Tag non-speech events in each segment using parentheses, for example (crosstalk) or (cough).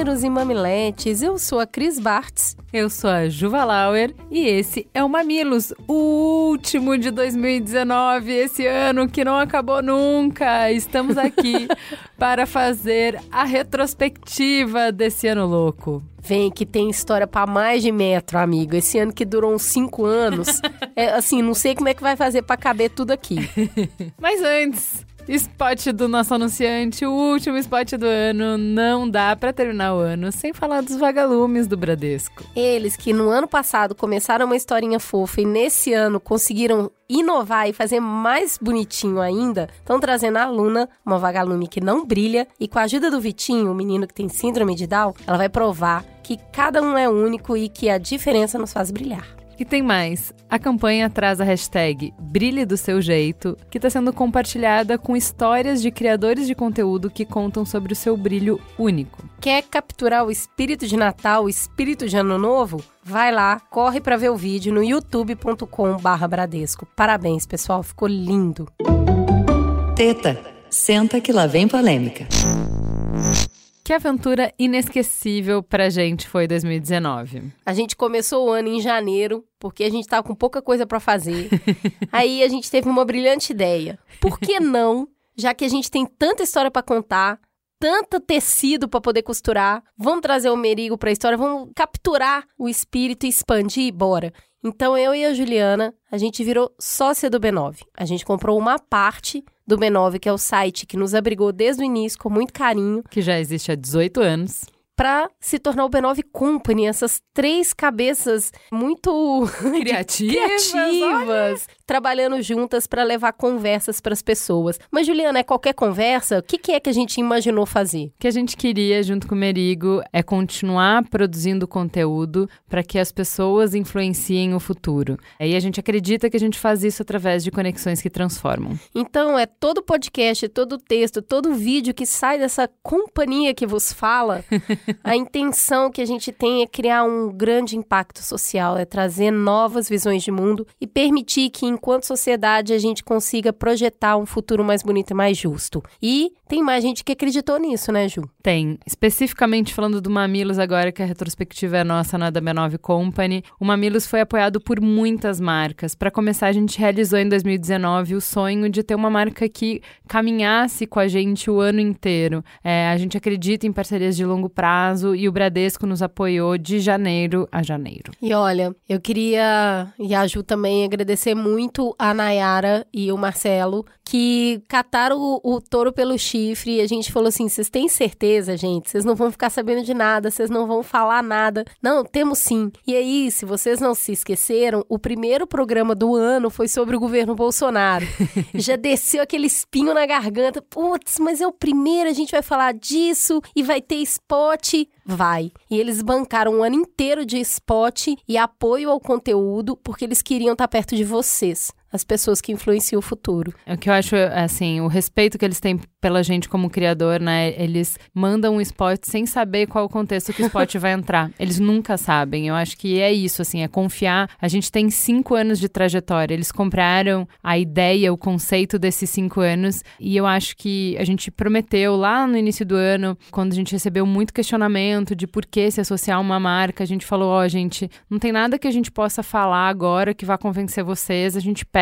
Mamileiros e mamiletes, eu sou a Cris Bartz. Eu sou a Juva Lauer e esse é o Mamilos, o último de 2019, esse ano que não acabou nunca. Estamos aqui (laughs) para fazer a retrospectiva desse ano louco. Vem que tem história para mais de metro, amigo. Esse ano que durou uns cinco anos. (laughs) é, assim, não sei como é que vai fazer para caber tudo aqui. Mas antes, Spot do nosso anunciante, o último spot do ano. Não dá para terminar o ano sem falar dos vagalumes do Bradesco. Eles que no ano passado começaram uma historinha fofa e nesse ano conseguiram inovar e fazer mais bonitinho ainda, estão trazendo a Luna, uma vagalume que não brilha, e com a ajuda do Vitinho, o menino que tem síndrome de Down, ela vai provar que cada um é único e que a diferença nos faz brilhar. E tem mais. A campanha traz a hashtag Brilhe do Seu Jeito, que está sendo compartilhada com histórias de criadores de conteúdo que contam sobre o seu brilho único. Quer capturar o espírito de Natal, o espírito de Ano Novo? Vai lá, corre para ver o vídeo no youtube.com/bradesco. Parabéns, pessoal, ficou lindo. Teta, senta que lá vem polêmica. Que aventura inesquecível pra gente foi 2019. A gente começou o ano em janeiro, porque a gente tava com pouca coisa para fazer. (laughs) Aí a gente teve uma brilhante ideia. Por que (laughs) não, já que a gente tem tanta história para contar, tanto tecido para poder costurar, vamos trazer o Merigo para a história, vamos capturar o espírito e expandir, bora. Então eu e a Juliana, a gente virou sócia do B9. A gente comprou uma parte do B9, que é o site que nos abrigou desde o início com muito carinho. Que já existe há 18 anos para se tornar o B9 Company, essas três cabeças muito (laughs) criativas, criativas trabalhando juntas para levar conversas para as pessoas. Mas Juliana, é qualquer conversa? O que, que, é que a gente imaginou fazer? O que a gente queria junto com o Merigo é continuar produzindo conteúdo para que as pessoas influenciem o futuro. E a gente acredita que a gente faz isso através de conexões que transformam. Então, é todo podcast, todo texto, todo vídeo que sai dessa companhia que vos fala (laughs) a intenção que a gente tem é criar um grande impacto social, é trazer novas visões de mundo e permitir que, enquanto sociedade, a gente consiga projetar um futuro mais bonito e mais justo. E tem mais gente que acreditou nisso, né, Ju? Tem. Especificamente falando do Mamilos agora, que a retrospectiva é nossa na da B9 Company, o Mamilos foi apoiado por muitas marcas. Para começar, a gente realizou em 2019 o sonho de ter uma marca que caminhasse com a gente o ano inteiro. É, a gente acredita em parcerias de longo prazo prazo e o Bradesco nos apoiou de janeiro a janeiro. E olha, eu queria, e a Ju também, agradecer muito a Nayara e o Marcelo, que cataram o, o touro pelo chifre e a gente falou assim: vocês têm certeza, gente? Vocês não vão ficar sabendo de nada, vocês não vão falar nada. Não, temos sim. E aí, se vocês não se esqueceram, o primeiro programa do ano foi sobre o governo Bolsonaro. (laughs) Já desceu aquele espinho na garganta. Putz, mas é o primeiro, a gente vai falar disso e vai ter spot vai. E eles bancaram um ano inteiro de spot e apoio ao conteúdo porque eles queriam estar perto de vocês as pessoas que influenciam o futuro. É o que eu acho, assim, o respeito que eles têm pela gente como criador, né? Eles mandam um spot sem saber qual o contexto que o spot vai entrar. (laughs) Eles nunca sabem. Eu acho que é isso, assim, é confiar. A gente tem cinco anos de trajetória. Eles compraram a ideia, o conceito desses cinco anos. E eu acho que a gente prometeu lá no início do ano, quando a gente recebeu muito questionamento de por que se associar a uma marca, a gente falou: ó, oh, gente, não tem nada que a gente possa falar agora que vá convencer vocês. A gente pede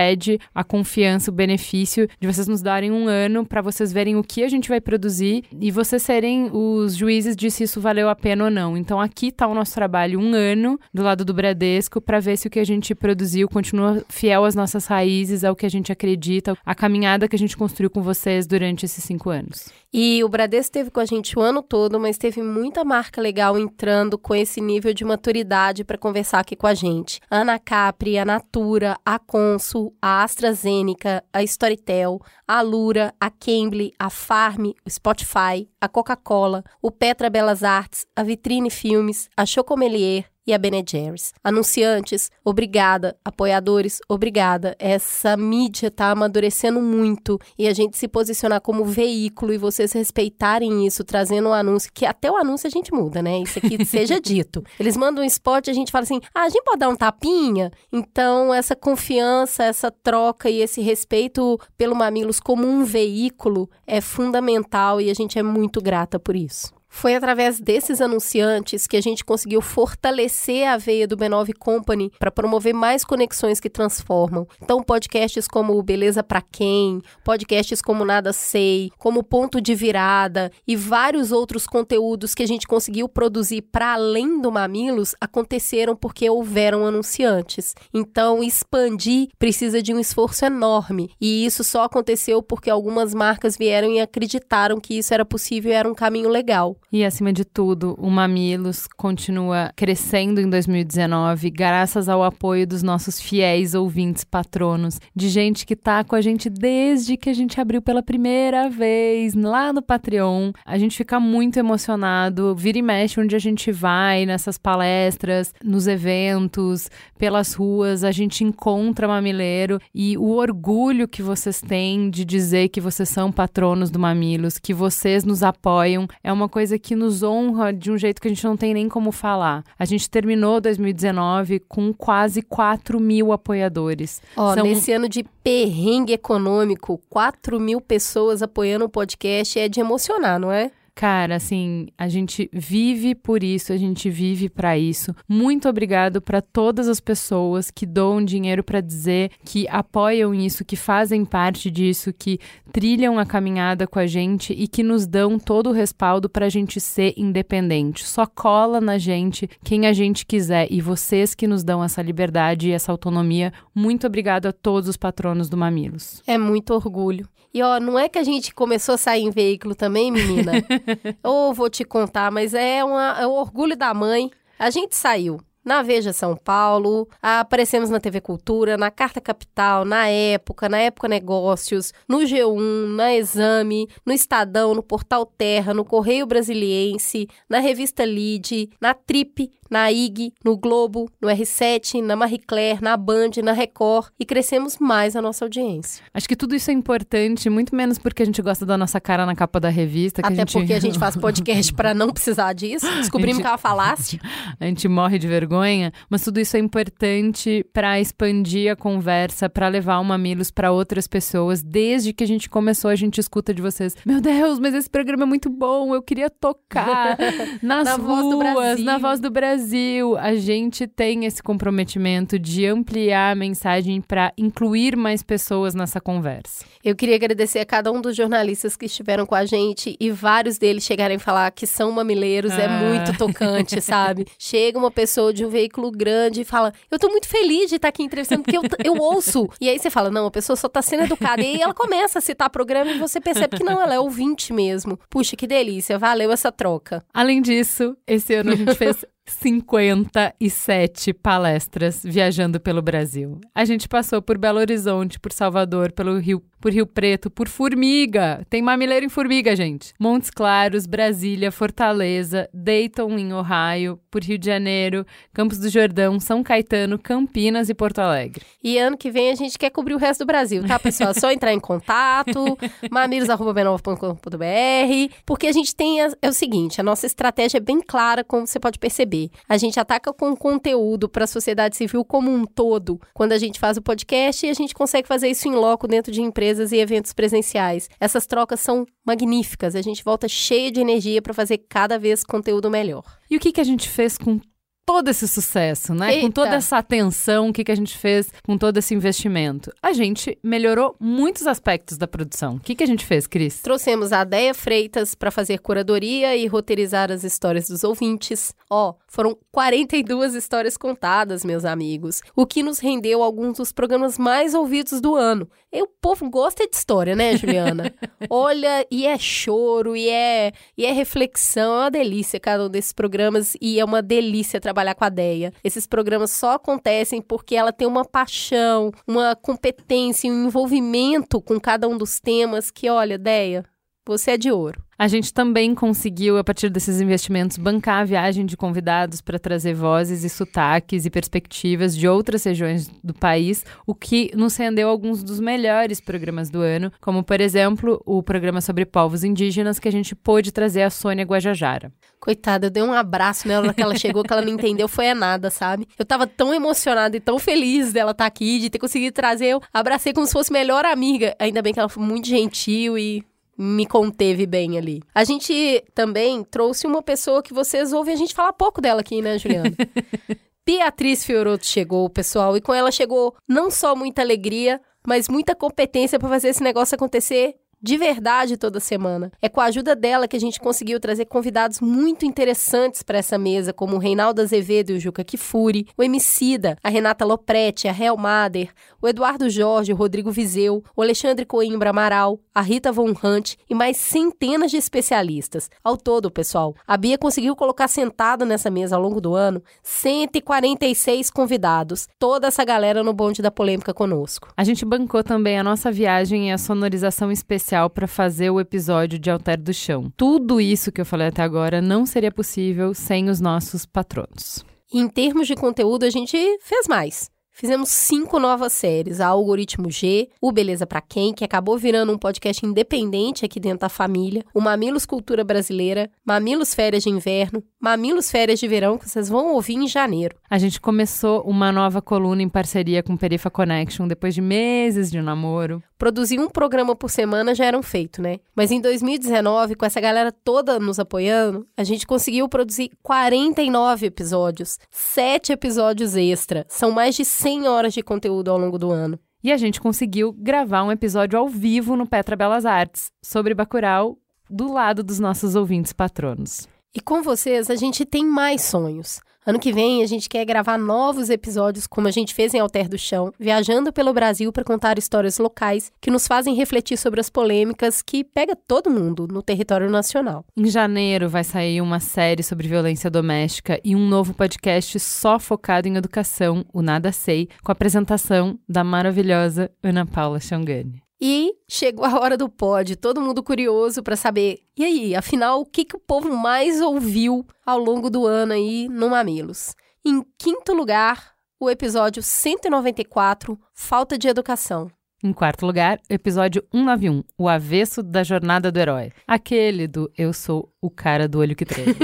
a confiança, o benefício de vocês nos darem um ano para vocês verem o que a gente vai produzir e vocês serem os juízes de se isso valeu a pena ou não. Então aqui está o nosso trabalho, um ano do lado do Bradesco para ver se o que a gente produziu continua fiel às nossas raízes, ao que a gente acredita, a caminhada que a gente construiu com vocês durante esses cinco anos. E o Bradesco esteve com a gente o ano todo, mas teve muita marca legal entrando com esse nível de maturidade para conversar aqui com a gente. A Ana Capri, a Natura, a Consul, a AstraZeneca, a Storytel, a Lura, a Cambly, a Farm, o Spotify, a Coca-Cola, o Petra Belas Artes, a Vitrine Filmes, a Chocomelier, e a Bene Jerry's. Anunciantes, obrigada. Apoiadores, obrigada. Essa mídia tá amadurecendo muito e a gente se posicionar como veículo e vocês respeitarem isso, trazendo um anúncio, que até o anúncio a gente muda, né? Isso aqui (laughs) seja dito. Eles mandam um spot e a gente fala assim: ah, a gente pode dar um tapinha? Então, essa confiança, essa troca e esse respeito pelo Mamilos como um veículo é fundamental e a gente é muito grata por isso. Foi através desses anunciantes que a gente conseguiu fortalecer a veia do B9 Company para promover mais conexões que transformam. Então, podcasts como Beleza para Quem, podcasts como Nada Sei, como Ponto de Virada e vários outros conteúdos que a gente conseguiu produzir para além do Mamilos aconteceram porque houveram anunciantes. Então, expandir precisa de um esforço enorme e isso só aconteceu porque algumas marcas vieram e acreditaram que isso era possível e era um caminho legal. E acima de tudo, o Mamilos continua crescendo em 2019, graças ao apoio dos nossos fiéis ouvintes patronos, de gente que tá com a gente desde que a gente abriu pela primeira vez lá no Patreon. A gente fica muito emocionado, vira e mexe onde a gente vai, nessas palestras, nos eventos, pelas ruas, a gente encontra Mamileiro e o orgulho que vocês têm de dizer que vocês são patronos do Mamilos, que vocês nos apoiam, é uma coisa que nos honra de um jeito que a gente não tem nem como falar. A gente terminou 2019 com quase 4 mil apoiadores. Ó, São... nesse ano de perrengue econômico, 4 mil pessoas apoiando o podcast é de emocionar, não é? Cara, assim, a gente vive por isso, a gente vive para isso. Muito obrigado para todas as pessoas que doam dinheiro para dizer que apoiam isso, que fazem parte disso, que trilham a caminhada com a gente e que nos dão todo o respaldo para a gente ser independente. Só cola na gente quem a gente quiser e vocês que nos dão essa liberdade e essa autonomia. Muito obrigado a todos os patronos do Mamilos. É muito orgulho. E ó, não é que a gente começou a sair em veículo também, menina? (laughs) Ou vou te contar, mas é, uma, é o orgulho da mãe. A gente saiu na Veja São Paulo, aparecemos na TV Cultura, na Carta Capital, na Época, na Época Negócios, no G1, na Exame, no Estadão, no Portal Terra, no Correio Brasiliense, na Revista Lide, na Trip, na IG, no Globo, no R7, na Marie Claire, na Band, na Record e crescemos mais a nossa audiência. Acho que tudo isso é importante, muito menos porque a gente gosta da nossa cara na capa da revista. Até gente... porque a gente (laughs) faz podcast para não precisar disso. Descobrimos gente... que ela falasse. (laughs) A gente morre de vergonha, mas tudo isso é importante para expandir a conversa, para levar o Mamilos para outras pessoas. Desde que a gente começou, a gente escuta de vocês: Meu Deus, mas esse programa é muito bom, eu queria tocar (laughs) nas na ruas, na voz do Brasil Brasil, a gente tem esse comprometimento de ampliar a mensagem para incluir mais pessoas nessa conversa. Eu queria agradecer a cada um dos jornalistas que estiveram com a gente e vários deles chegarem a falar que são mamileiros, é ah. é muito tocante, (laughs) sabe? Chega uma pessoa de um veículo grande e fala: Eu tô muito feliz de estar aqui entrevistando, porque eu, eu ouço. E aí você fala: Não, a pessoa só tá sendo educada. E aí ela começa a citar programa e você percebe que não, ela é ouvinte mesmo. Puxa, que delícia, valeu essa troca. Além disso, esse ano a gente fez 57 palestras viajando pelo Brasil. A gente passou por Belo Horizonte, por Salvador, pelo Rio por Rio Preto, por Formiga. Tem mamileiro em Formiga, gente. Montes Claros, Brasília, Fortaleza, Dayton, em Ohio, por Rio de Janeiro, Campos do Jordão, São Caetano, Campinas e Porto Alegre. E ano que vem a gente quer cobrir o resto do Brasil, tá, pessoal? É só entrar em contato, (laughs) mamilos.b9.com.br, porque a gente tem. A, é o seguinte, a nossa estratégia é bem clara, como você pode perceber. A gente ataca com conteúdo para a sociedade civil como um todo, quando a gente faz o podcast e a gente consegue fazer isso em loco dentro de empresas empresas e eventos presenciais. Essas trocas são magníficas. A gente volta cheio de energia para fazer cada vez conteúdo melhor. E o que, que a gente fez com todo esse sucesso, né? Eita. Com toda essa atenção, o que, que a gente fez com todo esse investimento? A gente melhorou muitos aspectos da produção. O que, que a gente fez, Cris? Trouxemos a Deia Freitas para fazer curadoria e roteirizar as histórias dos ouvintes. Ó, oh, foram 42 histórias contadas, meus amigos, o que nos rendeu alguns dos programas mais ouvidos do ano. E o povo gosta de história, né, Juliana? (laughs) Olha, e é choro, e é, e é reflexão, é uma delícia cada um desses programas e é uma delícia trabalhar trabalhar com a Deia. Esses programas só acontecem porque ela tem uma paixão, uma competência, um envolvimento com cada um dos temas que, olha, Deia, você é de ouro. A gente também conseguiu, a partir desses investimentos, bancar a viagem de convidados para trazer vozes e sotaques e perspectivas de outras regiões do país, o que nos rendeu alguns dos melhores programas do ano, como, por exemplo, o programa sobre povos indígenas que a gente pôde trazer a Sônia Guajajara. Coitada, eu dei um abraço nela que ela chegou, que ela não entendeu, foi a nada, sabe? Eu tava tão emocionada e tão feliz dela estar tá aqui, de ter conseguido trazer. Eu abracei como se fosse melhor amiga. Ainda bem que ela foi muito gentil e me conteve bem ali. A gente também trouxe uma pessoa que vocês ouvem a gente falar pouco dela aqui, né, Juliana? (laughs) Beatriz Fioroto chegou, pessoal, e com ela chegou não só muita alegria, mas muita competência para fazer esse negócio acontecer de verdade toda semana. É com a ajuda dela que a gente conseguiu trazer convidados muito interessantes para essa mesa, como o Reinaldo Azevedo e o Juca Kifuri, o Emicida, a Renata Lopretti, a Hel Mader, o Eduardo Jorge, o Rodrigo Vizeu, o Alexandre Coimbra Amaral, a Rita Von Hunt e mais centenas de especialistas. Ao todo, pessoal, a Bia conseguiu colocar sentado nessa mesa ao longo do ano 146 convidados, toda essa galera no bonde da polêmica conosco. A gente bancou também a nossa viagem e a sonorização especial especial para fazer o episódio de Alter do Chão. Tudo isso que eu falei até agora não seria possível sem os nossos patronos. Em termos de conteúdo, a gente fez mais. Fizemos cinco novas séries: a Algoritmo G, o Beleza Pra Quem, que acabou virando um podcast independente aqui dentro da família, o Mamilos Cultura Brasileira, Mamilos Férias de Inverno, Mamilos Férias de Verão, que vocês vão ouvir em janeiro. A gente começou uma nova coluna em parceria com Perifa Connection depois de meses de namoro. Produzir um programa por semana já era um feito, né? Mas em 2019, com essa galera toda nos apoiando, a gente conseguiu produzir 49 episódios, 7 episódios extra. São mais de 100 horas de conteúdo ao longo do ano. E a gente conseguiu gravar um episódio ao vivo no Petra Belas Artes sobre Bacurau do lado dos nossos ouvintes patronos. E com vocês, a gente tem mais sonhos. Ano que vem, a gente quer gravar novos episódios, como a gente fez em Alter do Chão, viajando pelo Brasil para contar histórias locais que nos fazem refletir sobre as polêmicas que pega todo mundo no território nacional. Em janeiro vai sair uma série sobre violência doméstica e um novo podcast só focado em educação, o Nada Sei, com a apresentação da maravilhosa Ana Paula Xangani. E chegou a hora do pod, todo mundo curioso para saber, e aí, afinal, o que, que o povo mais ouviu ao longo do ano aí no Mamilos? Em quinto lugar, o episódio 194, Falta de Educação. Em quarto lugar, episódio 191, O Avesso da Jornada do Herói. Aquele do Eu Sou o Cara do Olho que Treme.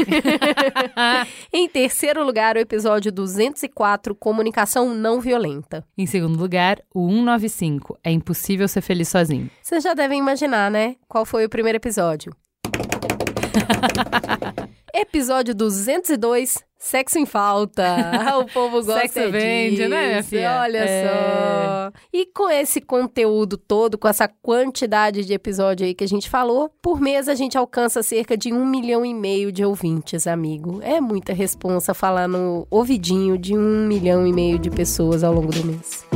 (laughs) em terceiro lugar, o episódio 204, Comunicação Não Violenta. Em segundo lugar, o 195, É Impossível Ser Feliz Sozinho. Vocês já devem imaginar, né? Qual foi o primeiro episódio? (laughs) Episódio 202, Sexo em Falta. (laughs) o povo gosta Sexo vende, disso. né, minha filha? Olha É. só. E com esse conteúdo todo, com essa quantidade de episódio aí que a gente falou, por mês a gente alcança cerca de um milhão e meio de ouvintes, amigo. É muita responsa falar no ouvidinho de um milhão e meio de pessoas ao longo do mês.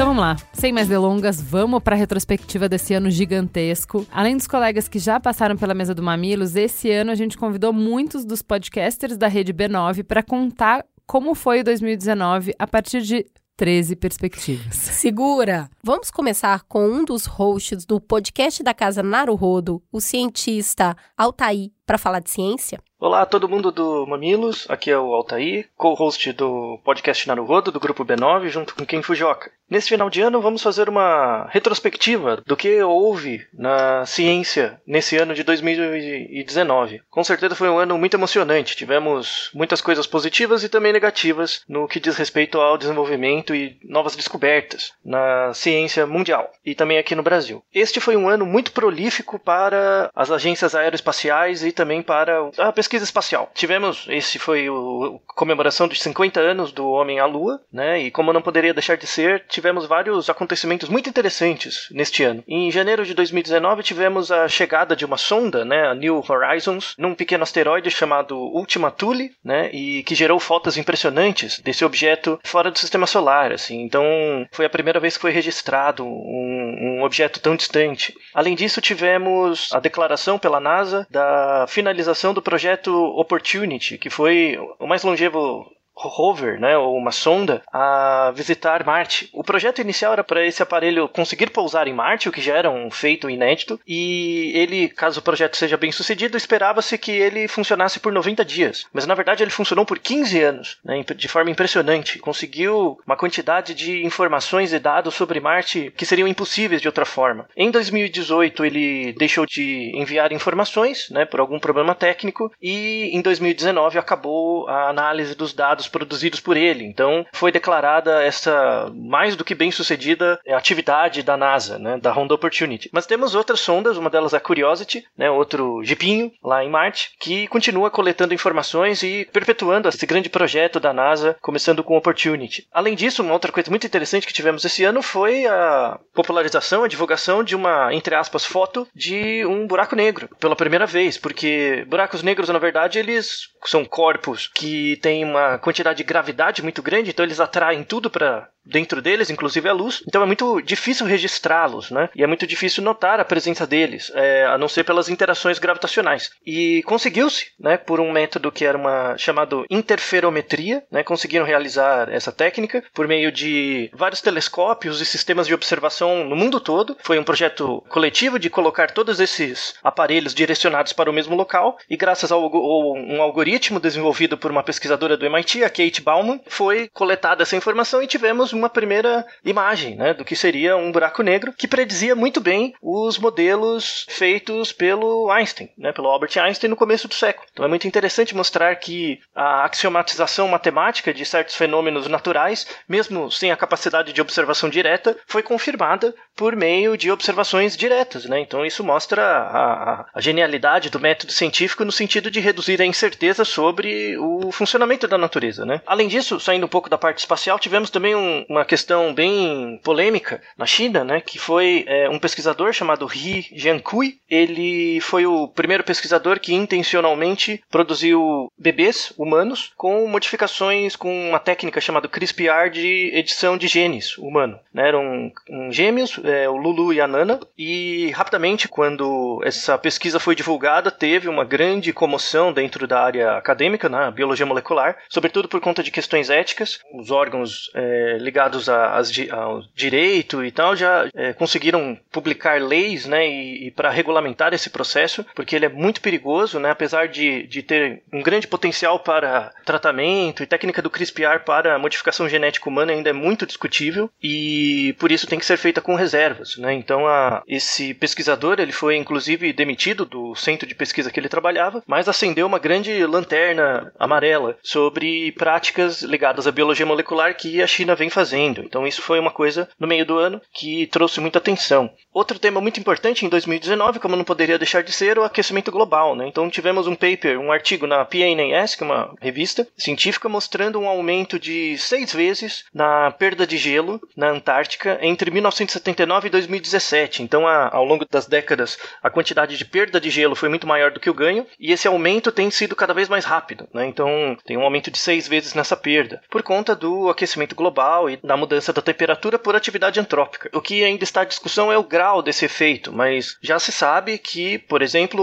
Então vamos lá, sem mais delongas, vamos para a retrospectiva desse ano gigantesco. Além dos colegas que já passaram pela mesa do Mamilos, esse ano a gente convidou muitos dos podcasters da rede B9 para contar como foi o 2019 a partir de 13 perspectivas. Segura! Vamos começar com um dos hosts do podcast da Casa Naruhodo, o cientista Altair, para falar de ciência. Olá, todo mundo do Mamilos, aqui é o Altair, co-host do podcast Naruhodo, do grupo B9, junto com Ken Fujioka. Nesse final de ano, vamos fazer uma retrospectiva do que houve na ciência nesse ano de 2019. Com certeza foi um ano muito emocionante, tivemos muitas coisas positivas e também negativas no que diz respeito ao desenvolvimento e novas descobertas na ciência mundial e também aqui no Brasil. Este foi um ano muito prolífico para as agências aeroespaciais e também para a pesquisa espacial. Tivemos, esse foi o a comemoração dos 50 anos do homem à lua, né? E como não poderia deixar de ser, tivemos vários acontecimentos muito interessantes neste ano. Em janeiro de 2019 tivemos a chegada de uma sonda, né, a New Horizons, num pequeno asteroide chamado Ultima Thule, né, e que gerou fotos impressionantes desse objeto fora do sistema solar, assim. Então, foi a primeira vez que foi registrado um, um objeto tão distante. Além disso, tivemos a declaração pela NASA da finalização do projeto Opportunity, que foi o mais longevo rover, né, ou uma sonda, a visitar Marte. O projeto inicial era para esse aparelho conseguir pousar em Marte, o que já era um feito inédito, e ele, caso o projeto seja bem sucedido, esperava-se que ele funcionasse por 90 dias. Mas na verdade ele funcionou por 15 anos, né, de forma impressionante. Conseguiu uma quantidade de informações e dados sobre Marte que seriam impossíveis de outra forma. Em 2018 ele deixou de enviar informações, né, por algum problema técnico, e em 2019 acabou a análise dos dados produzidos por ele. Então, foi declarada essa mais do que bem sucedida atividade da NASA, né, da Honda Opportunity. Mas temos outras sondas, uma delas é a Curiosity, né, outro jipinho lá em Marte, que continua coletando informações e perpetuando esse grande projeto da NASA, começando com Opportunity. Além disso, uma outra coisa muito interessante que tivemos esse ano foi a popularização, a divulgação de uma, entre aspas, foto de um buraco negro, pela primeira vez, porque buracos negros, na verdade, eles são corpos que têm uma quantidade de gravidade muito grande, então eles atraem tudo para dentro deles, inclusive a luz. Então é muito difícil registrá-los, né? E é muito difícil notar a presença deles, é, a não ser pelas interações gravitacionais. E conseguiu-se, né? Por um método que era uma chamado interferometria, né? Conseguiram realizar essa técnica por meio de vários telescópios e sistemas de observação no mundo todo. Foi um projeto coletivo de colocar todos esses aparelhos direcionados para o mesmo local e graças a um algoritmo desenvolvido por uma pesquisadora do MIT, a Kate Bauman, foi coletada essa informação e tivemos uma primeira imagem né, do que seria um buraco negro que predizia muito bem os modelos feitos pelo Einstein, né, pelo Albert Einstein no começo do século. Então é muito interessante mostrar que a axiomatização matemática de certos fenômenos naturais, mesmo sem a capacidade de observação direta, foi confirmada por meio de observações diretas. Né? Então isso mostra a, a genialidade do método científico no sentido de reduzir a incerteza sobre o funcionamento da natureza. Né? Além disso, saindo um pouco da parte espacial, tivemos também um, uma questão bem polêmica na China, né, que foi é, um pesquisador chamado He Jiankui. Ele foi o primeiro pesquisador que intencionalmente produziu bebês humanos com modificações com uma técnica chamada CRISPR de edição de genes humano. Né, eram gêmeos, é, o Lulu e a Nana, e rapidamente, quando essa pesquisa foi divulgada, teve uma grande comoção dentro da área acadêmica, na né, biologia molecular, sobretudo por conta de questões éticas. Os órgãos é, ligados ao direito e tal já é, conseguiram publicar leis, né, e, e para regulamentar esse processo, porque ele é muito perigoso, né, apesar de, de ter um grande potencial para tratamento e técnica do CRISPR para modificação genética humana ainda é muito discutível e por isso tem que ser feita com reservas, né. Então a, esse pesquisador ele foi inclusive demitido do centro de pesquisa que ele trabalhava, mas acendeu uma grande lanterna amarela sobre práticas ligadas à biologia molecular que a China vem fazendo. Então isso foi uma coisa no meio do ano que trouxe muita atenção. Outro tema muito importante em 2019, como não poderia deixar de ser, o aquecimento global. Né? Então tivemos um paper, um artigo na PNAS, que é uma revista científica, mostrando um aumento de seis vezes na perda de gelo na Antártica entre 1979 e 2017. Então, a, ao longo das décadas, a quantidade de perda de gelo foi muito maior do que o ganho, e esse aumento tem sido cada vez mais rápido. Né? Então, tem um aumento de seis vezes nessa perda, por conta do aquecimento global e da mudança da temperatura por atividade antrópica. O que ainda está em discussão é o grau desse efeito, mas já se sabe que, por exemplo,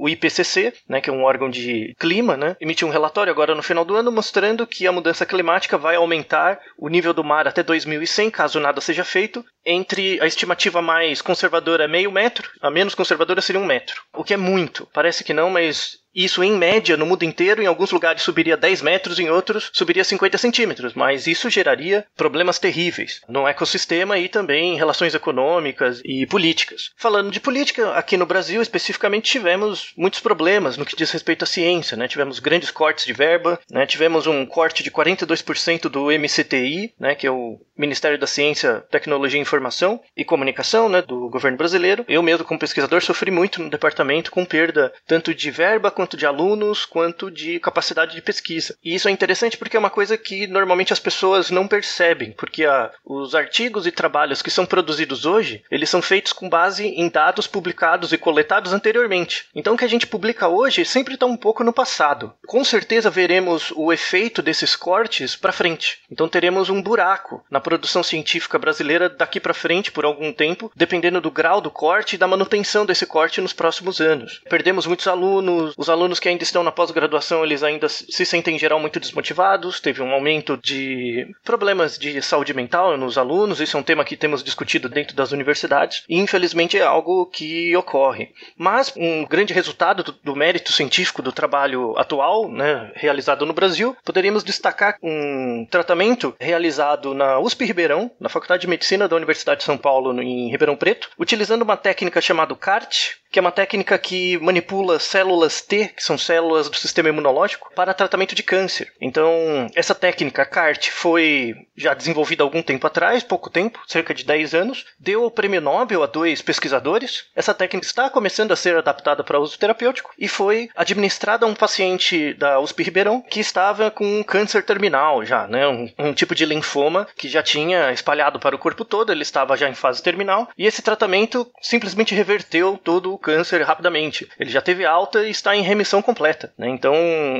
o IPCC, né, que é um órgão de clima, né, emitiu um relatório agora no final do ano mostrando que a mudança climática vai aumentar o nível do mar até 2100, caso nada seja feito, entre a estimativa mais conservadora meio metro, a menos conservadora seria um metro. O que é muito. Parece que não, mas isso, em média, no mundo inteiro, em alguns lugares subiria 10 metros, em outros subiria 50 centímetros, mas isso geraria problemas terríveis no ecossistema e também em relações econômicas e políticas. Falando de política, aqui no Brasil especificamente tivemos muitos problemas no que diz respeito à ciência, né? Tivemos grandes cortes de verba, né? tivemos um corte de 42% do MCTI, né? que é o Ministério da Ciência, Tecnologia, Informação e Comunicação, né? do governo brasileiro. Eu mesmo, como pesquisador, sofri muito no departamento com perda tanto de verba quanto de alunos, quanto de capacidade de pesquisa. E isso é interessante porque é uma coisa que normalmente as pessoas não percebem, porque a, os artigos e trabalhos que são produzidos hoje, eles são feitos com base em dados publicados e coletados anteriormente. Então o que a gente publica hoje sempre está um pouco no passado. Com certeza veremos o efeito desses cortes para frente. Então teremos um buraco na produção científica brasileira daqui para frente por algum tempo, dependendo do grau do corte e da manutenção desse corte nos próximos anos. Perdemos muitos alunos, os alunos que ainda estão na pós-graduação, eles ainda se sentem em geral muito desmotivados. Teve um aumento de problemas de saúde mental nos alunos. Isso é um tema que temos discutido dentro das universidades. E infelizmente é algo que ocorre. Mas um grande resultado do, do mérito científico do trabalho atual, né, realizado no Brasil, poderíamos destacar um tratamento realizado na USP Ribeirão, na Faculdade de Medicina da Universidade de São Paulo, em Ribeirão Preto, utilizando uma técnica chamada CART, que é uma técnica que manipula células T, que são células do sistema imunológico, para tratamento de câncer. Então, essa técnica CART foi já desenvolvida algum tempo atrás, pouco tempo, cerca de 10 anos, deu o prêmio Nobel a dois pesquisadores. Essa técnica está começando a ser adaptada para uso terapêutico e foi administrada a um paciente da USP Ribeirão que estava com um câncer terminal já, né, um, um tipo de linfoma que já tinha espalhado para o corpo todo, ele estava já em fase terminal e esse tratamento simplesmente reverteu todo o câncer rapidamente. Ele já teve alta e está em remissão completa. Né? Então,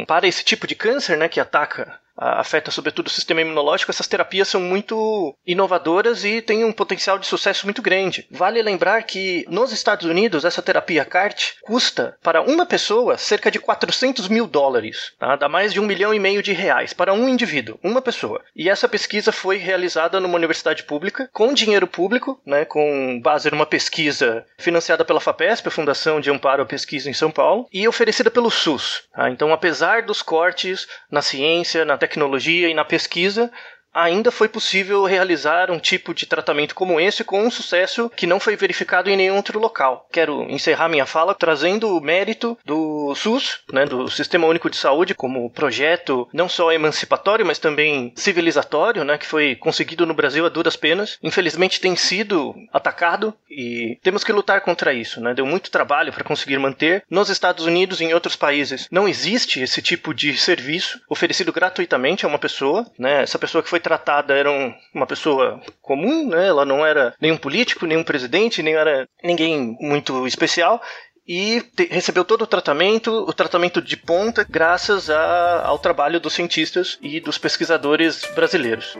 para esse tipo de câncer né, que ataca afeta sobretudo o sistema imunológico, essas terapias são muito inovadoras e têm um potencial de sucesso muito grande. Vale lembrar que nos Estados Unidos essa terapia CART custa para uma pessoa cerca de 400 mil dólares, tá? dá mais de um milhão e meio de reais para um indivíduo, uma pessoa. E essa pesquisa foi realizada numa universidade pública com dinheiro público, né, com base numa pesquisa financiada pela FAPESP, a Fundação de Amparo à Pesquisa em São Paulo, e oferecida pelo SUS. Tá? Então, apesar dos cortes na ciência, na tecnologia e na pesquisa, ainda foi possível realizar um tipo de tratamento como esse com um sucesso que não foi verificado em nenhum outro local. Quero encerrar minha fala trazendo o mérito do SUS, né, do Sistema Único de Saúde, como projeto não só emancipatório, mas também civilizatório, né, que foi conseguido no Brasil a duras penas. Infelizmente tem sido atacado e temos que lutar contra isso. Né? Deu muito trabalho para conseguir manter. Nos Estados Unidos e em outros países não existe esse tipo de serviço oferecido gratuitamente a uma pessoa. Né? Essa pessoa que foi tratada era um, uma pessoa comum, né? Ela não era nenhum político, nenhum presidente, nem era ninguém muito especial e te, recebeu todo o tratamento, o tratamento de ponta, graças a, ao trabalho dos cientistas e dos pesquisadores brasileiros.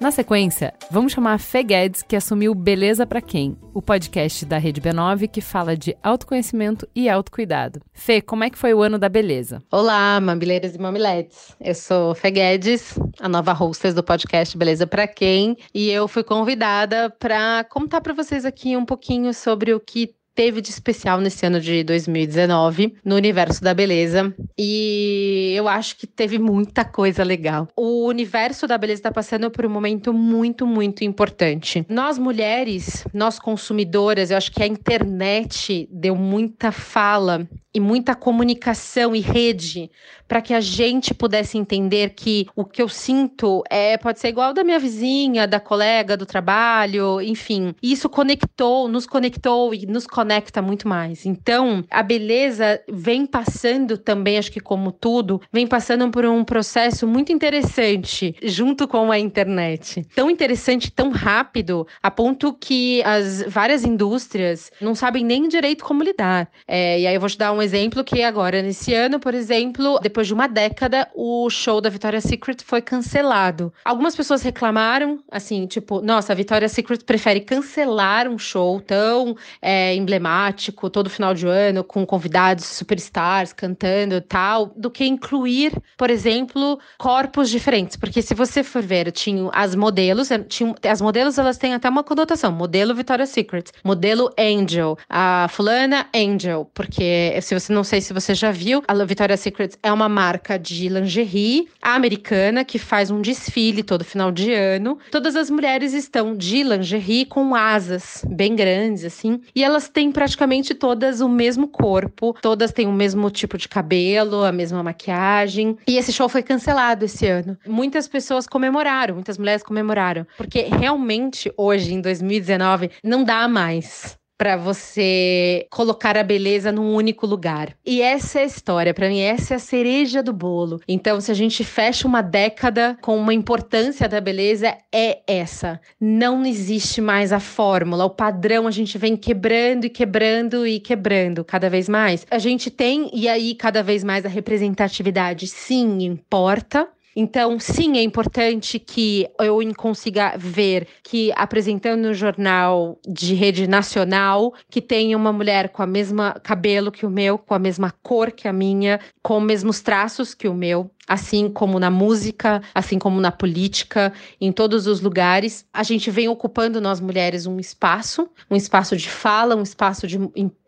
Na sequência, vamos chamar a Fê Guedes, que assumiu Beleza para Quem, o podcast da Rede B9 que fala de autoconhecimento e autocuidado. Fê, como é que foi o ano da beleza? Olá, mamileiras e mamiletes. Eu sou Fê Guedes, a nova hostess do podcast Beleza para Quem, e eu fui convidada para contar para vocês aqui um pouquinho sobre o que teve de especial nesse ano de 2019 no universo da beleza. E eu acho que teve muita coisa legal. O universo da beleza está passando por um momento muito, muito importante. Nós mulheres, nós consumidoras, eu acho que a internet deu muita fala e muita comunicação e rede para que a gente pudesse entender que o que eu sinto é pode ser igual da minha vizinha, da colega do trabalho, enfim. Isso conectou, nos conectou e nos conecta muito mais. Então, a beleza vem passando também, acho que como tudo, vem passando por um processo muito interessante junto com a internet. Tão interessante, tão rápido, a ponto que as várias indústrias não sabem nem direito como lidar. É, e aí eu vou te dar um exemplo que agora, nesse ano, por exemplo, depois de uma década, o show da Victoria's Secret foi cancelado. Algumas pessoas reclamaram, assim, tipo, nossa, a Victoria's Secret prefere cancelar um show tão é, emblemático, todo final de ano, com convidados superstars cantando e tal, do que incluir, por exemplo, corpos diferentes. Porque se você for ver, tinha as modelos, tinha, as modelos elas têm até uma conotação. Modelo Victoria's Secret, modelo Angel, a fulana Angel, porque se você não sei se você já viu, a Victoria's Secret é uma marca de lingerie americana que faz um desfile todo final de ano. Todas as mulheres estão de lingerie com asas bem grandes, assim, e elas têm praticamente todas o mesmo corpo, todas têm o mesmo tipo de cabelo, a mesma maquiagem. E esse show foi cancelado esse ano. Muitas pessoas comemoraram, muitas mulheres comemoraram, porque realmente hoje, em 2019, não dá mais para você colocar a beleza num único lugar. E essa é a história, para mim essa é a cereja do bolo. Então, se a gente fecha uma década com uma importância da beleza é essa. Não existe mais a fórmula, o padrão a gente vem quebrando e quebrando e quebrando cada vez mais. A gente tem e aí cada vez mais a representatividade sim importa, Então, sim, é importante que eu consiga ver que apresentando um jornal de rede nacional, que tenha uma mulher com a mesma cabelo que o meu, com a mesma cor que a minha, com os mesmos traços que o meu, assim como na música, assim como na política, em todos os lugares. A gente vem ocupando nós mulheres um espaço, um espaço de fala, um espaço de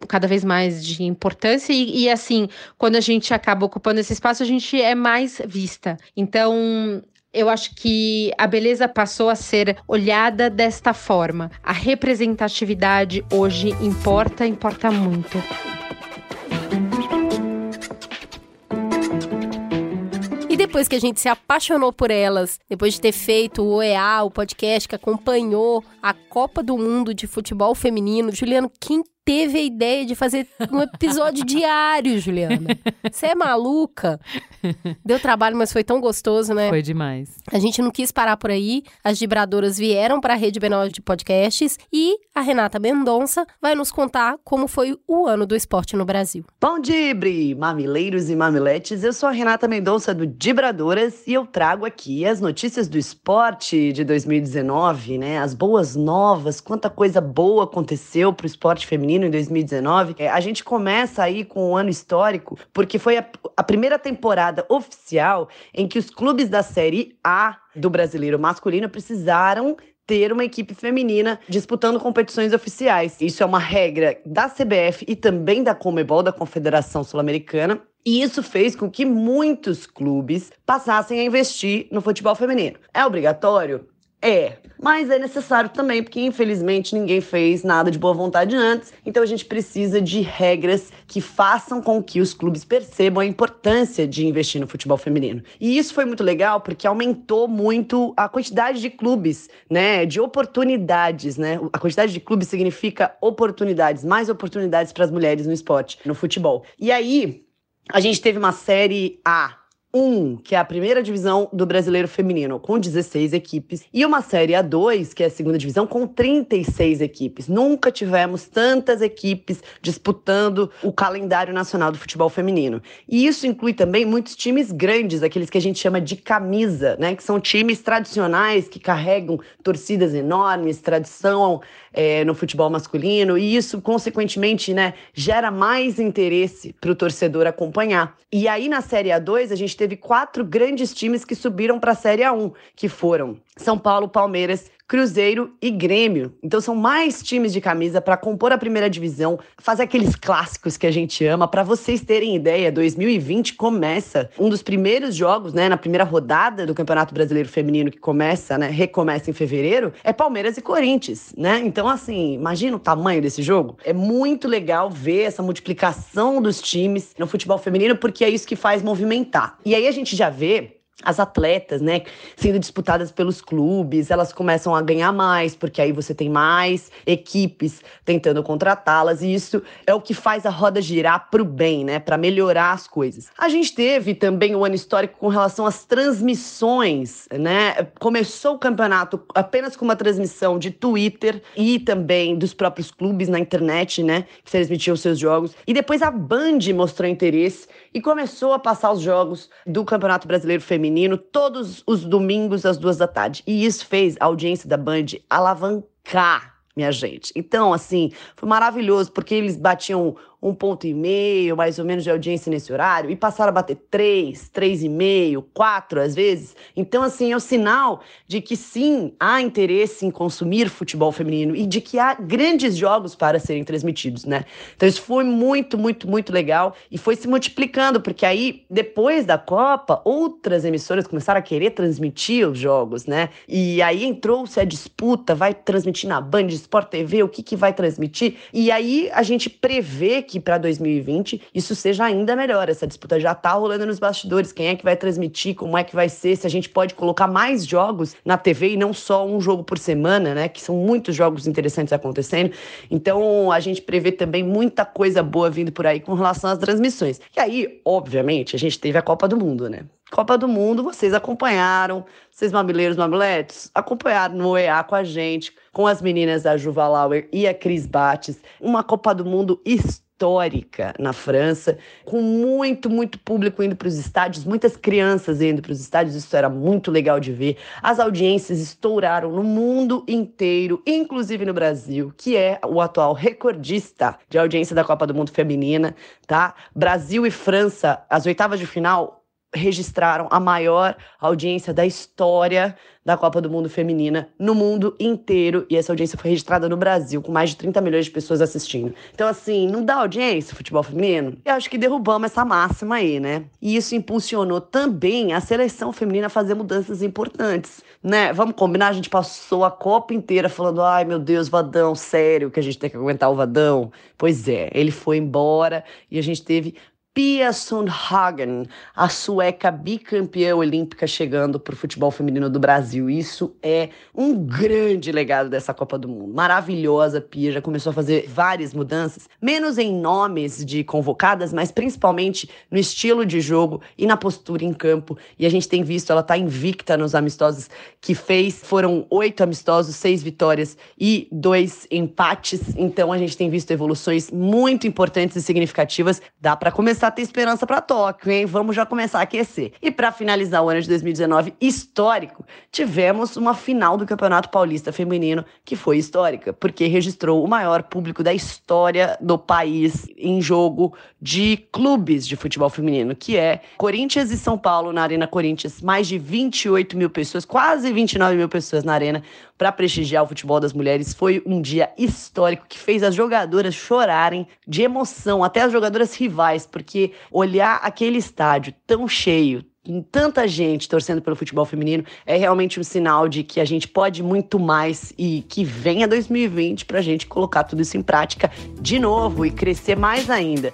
cada vez mais de importância e, e assim, quando a gente acaba ocupando esse espaço, a gente é mais vista. Então, eu acho que a beleza passou a ser olhada desta forma. A representatividade hoje importa, importa muito. E depois que a gente se apaixonou por elas, depois de ter feito o OEA, o podcast que acompanhou a Copa do Mundo de Futebol Feminino, Juliano, quem teve a ideia de fazer um episódio (laughs) diário, Juliana. Você é maluca? Deu trabalho, mas foi tão gostoso, né? Foi demais. A gente não quis parar por aí. As vibradoras vieram para a Rede B9 de podcasts e a Renata Mendonça vai nos contar como foi o ano do esporte no Brasil. Bom Dibre, mamileiros e mamiletes. Eu sou a Renata Mendonça do Dibradoras e eu trago aqui as notícias do esporte de 2019, né? As boas novas, quanta coisa boa aconteceu pro esporte feminino feminino em 2019. É, a gente começa aí com um ano histórico, porque foi a, a primeira temporada oficial em que os clubes da Série A do brasileiro masculino precisaram ter uma equipe feminina disputando competições oficiais. Isso é uma regra da CBF e também da Comebol, da Confederação Sul-Americana. E isso fez com que muitos clubes passassem a investir no futebol feminino. É obrigatório? É, mas é necessário também, porque infelizmente ninguém fez nada de boa vontade antes, então a gente precisa de regras que façam com que os clubes percebam a importância de investir no futebol feminino. E isso foi muito legal porque aumentou muito a quantidade de clubes, né, de oportunidades, né? A quantidade de clubes significa oportunidades, mais oportunidades para as mulheres no esporte, no futebol. E aí, a gente teve uma série A 1, que é a primeira divisão do brasileiro feminino, com 16 equipes, e uma Série A2, que é a segunda divisão, com 36 equipes. Nunca tivemos tantas equipes disputando o calendário nacional do futebol feminino. E isso inclui também muitos times grandes, aqueles que a gente chama de camisa, né? Que são times tradicionais que carregam torcidas enormes, tradição é, no futebol masculino, e isso, consequentemente, né, gera mais interesse para o torcedor acompanhar. E aí, na Série A2, a gente teve quatro grandes times que subiram para a Série A1, que foram São Paulo, Palmeiras, Cruzeiro e Grêmio. Então são mais times de camisa para compor a primeira divisão, fazer aqueles clássicos que a gente ama. Para vocês terem ideia, 2020 começa um dos primeiros jogos, né, na primeira rodada do Campeonato Brasileiro Feminino que começa, né, recomeça em fevereiro, é Palmeiras e Corinthians, né? Então assim, imagina o tamanho desse jogo. É muito legal ver essa multiplicação dos times no futebol feminino porque é isso que faz movimentar. E aí a gente já vê as atletas, né, sendo disputadas pelos clubes, elas começam a ganhar mais, porque aí você tem mais equipes tentando contratá-las, e isso é o que faz a roda girar para o bem, né, para melhorar as coisas. A gente teve também um ano histórico com relação às transmissões, né? Começou o campeonato apenas com uma transmissão de Twitter e também dos próprios clubes na internet, né, que transmitiam seus jogos, e depois a Band mostrou interesse e começou a passar os jogos do Campeonato Brasileiro Feminino feminino todos os domingos às duas da tarde. E isso fez a audiência da Band alavancar, minha gente. Então, assim, foi maravilhoso, porque eles batiam um ponto e meio, mais ou menos, de audiência nesse horário, e passaram a bater três, três e meio, quatro às vezes. Então, assim, é o um sinal de que sim, há interesse em consumir futebol feminino e de que há grandes jogos para serem transmitidos, né? Então, isso foi muito, muito, muito legal e foi se multiplicando, porque aí, depois da Copa, outras emissoras começaram a querer transmitir os jogos, né? E aí entrou-se a disputa, vai transmitir na Band, Sport TV, o que, que vai transmitir? E aí a gente prevê que para 2020 isso seja ainda melhor. Essa disputa já está rolando nos bastidores. Quem é que vai transmitir? Como é que vai ser? Se a gente pode colocar mais jogos na TV e não só um jogo por semana, né? Que são muitos jogos interessantes acontecendo. Então a gente prevê também muita coisa boa vindo por aí com relação às transmissões. E aí, obviamente, a gente teve a Copa do Mundo, né? Copa do Mundo, vocês acompanharam, vocês mamileiros, mamiletes, acompanharam no EA com a gente, com as meninas da Juva Lauer e a Cris Bates, uma Copa do Mundo histórica histórica na França, com muito, muito público indo para os estádios, muitas crianças indo para os estádios, isso era muito legal de ver. As audiências estouraram no mundo inteiro, inclusive no Brasil, que é o atual recordista de audiência da Copa do Mundo Feminina, tá? Brasil e França, as oitavas de final registraram a maior audiência da história da Copa do Mundo Feminina no mundo inteiro. E essa audiência foi registrada no Brasil, com mais de 30 milhões de pessoas assistindo. Então, assim, não dá audiência futebol feminino? Eu acho que derrubamos essa máxima aí, né? E isso impulsionou também a seleção feminina a fazer mudanças importantes. Né? Vamos combinar, a gente passou a Copa inteira falando: ai meu Deus, Vadão, sério que a gente tem que aguentar o Vadão. Pois é, ele foi embora e a gente teve Pia Sundhagen, a sueca bicampeã olímpica chegando para o futebol feminino do Brasil. Isso é um grande legado dessa Copa do Mundo. Maravilhosa, Pia, já começou a fazer várias mudanças, menos em nomes de convocadas, mas principalmente no estilo de jogo e na postura em campo. E a gente tem visto, ela está invicta nos amistosos que fez. Foram oito amistosos, seis vitórias e dois empates. Então a gente tem visto evoluções muito importantes e significativas. Dá para começar começar a ter esperança para Tóquio, hein? Vamos já começar a aquecer. E para finalizar o ano de 2019 histórico, tivemos uma final do Campeonato Paulista Feminino que foi histórica, porque registrou o maior público da história do país em jogo de clubes de futebol feminino, que é Corinthians e São Paulo na Arena Corinthians, mais de 28 mil pessoas, quase 29 mil pessoas na arena para prestigiar o futebol das mulheres. Foi um dia histórico que fez as jogadoras chorarem de emoção, até as jogadoras rivais, porque olhar aquele estádio tão cheio, com tanta gente torcendo pelo futebol feminino, é realmente um sinal de que a gente pode muito mais e que venha 2020 para a gente colocar tudo isso em prática de novo e crescer mais ainda.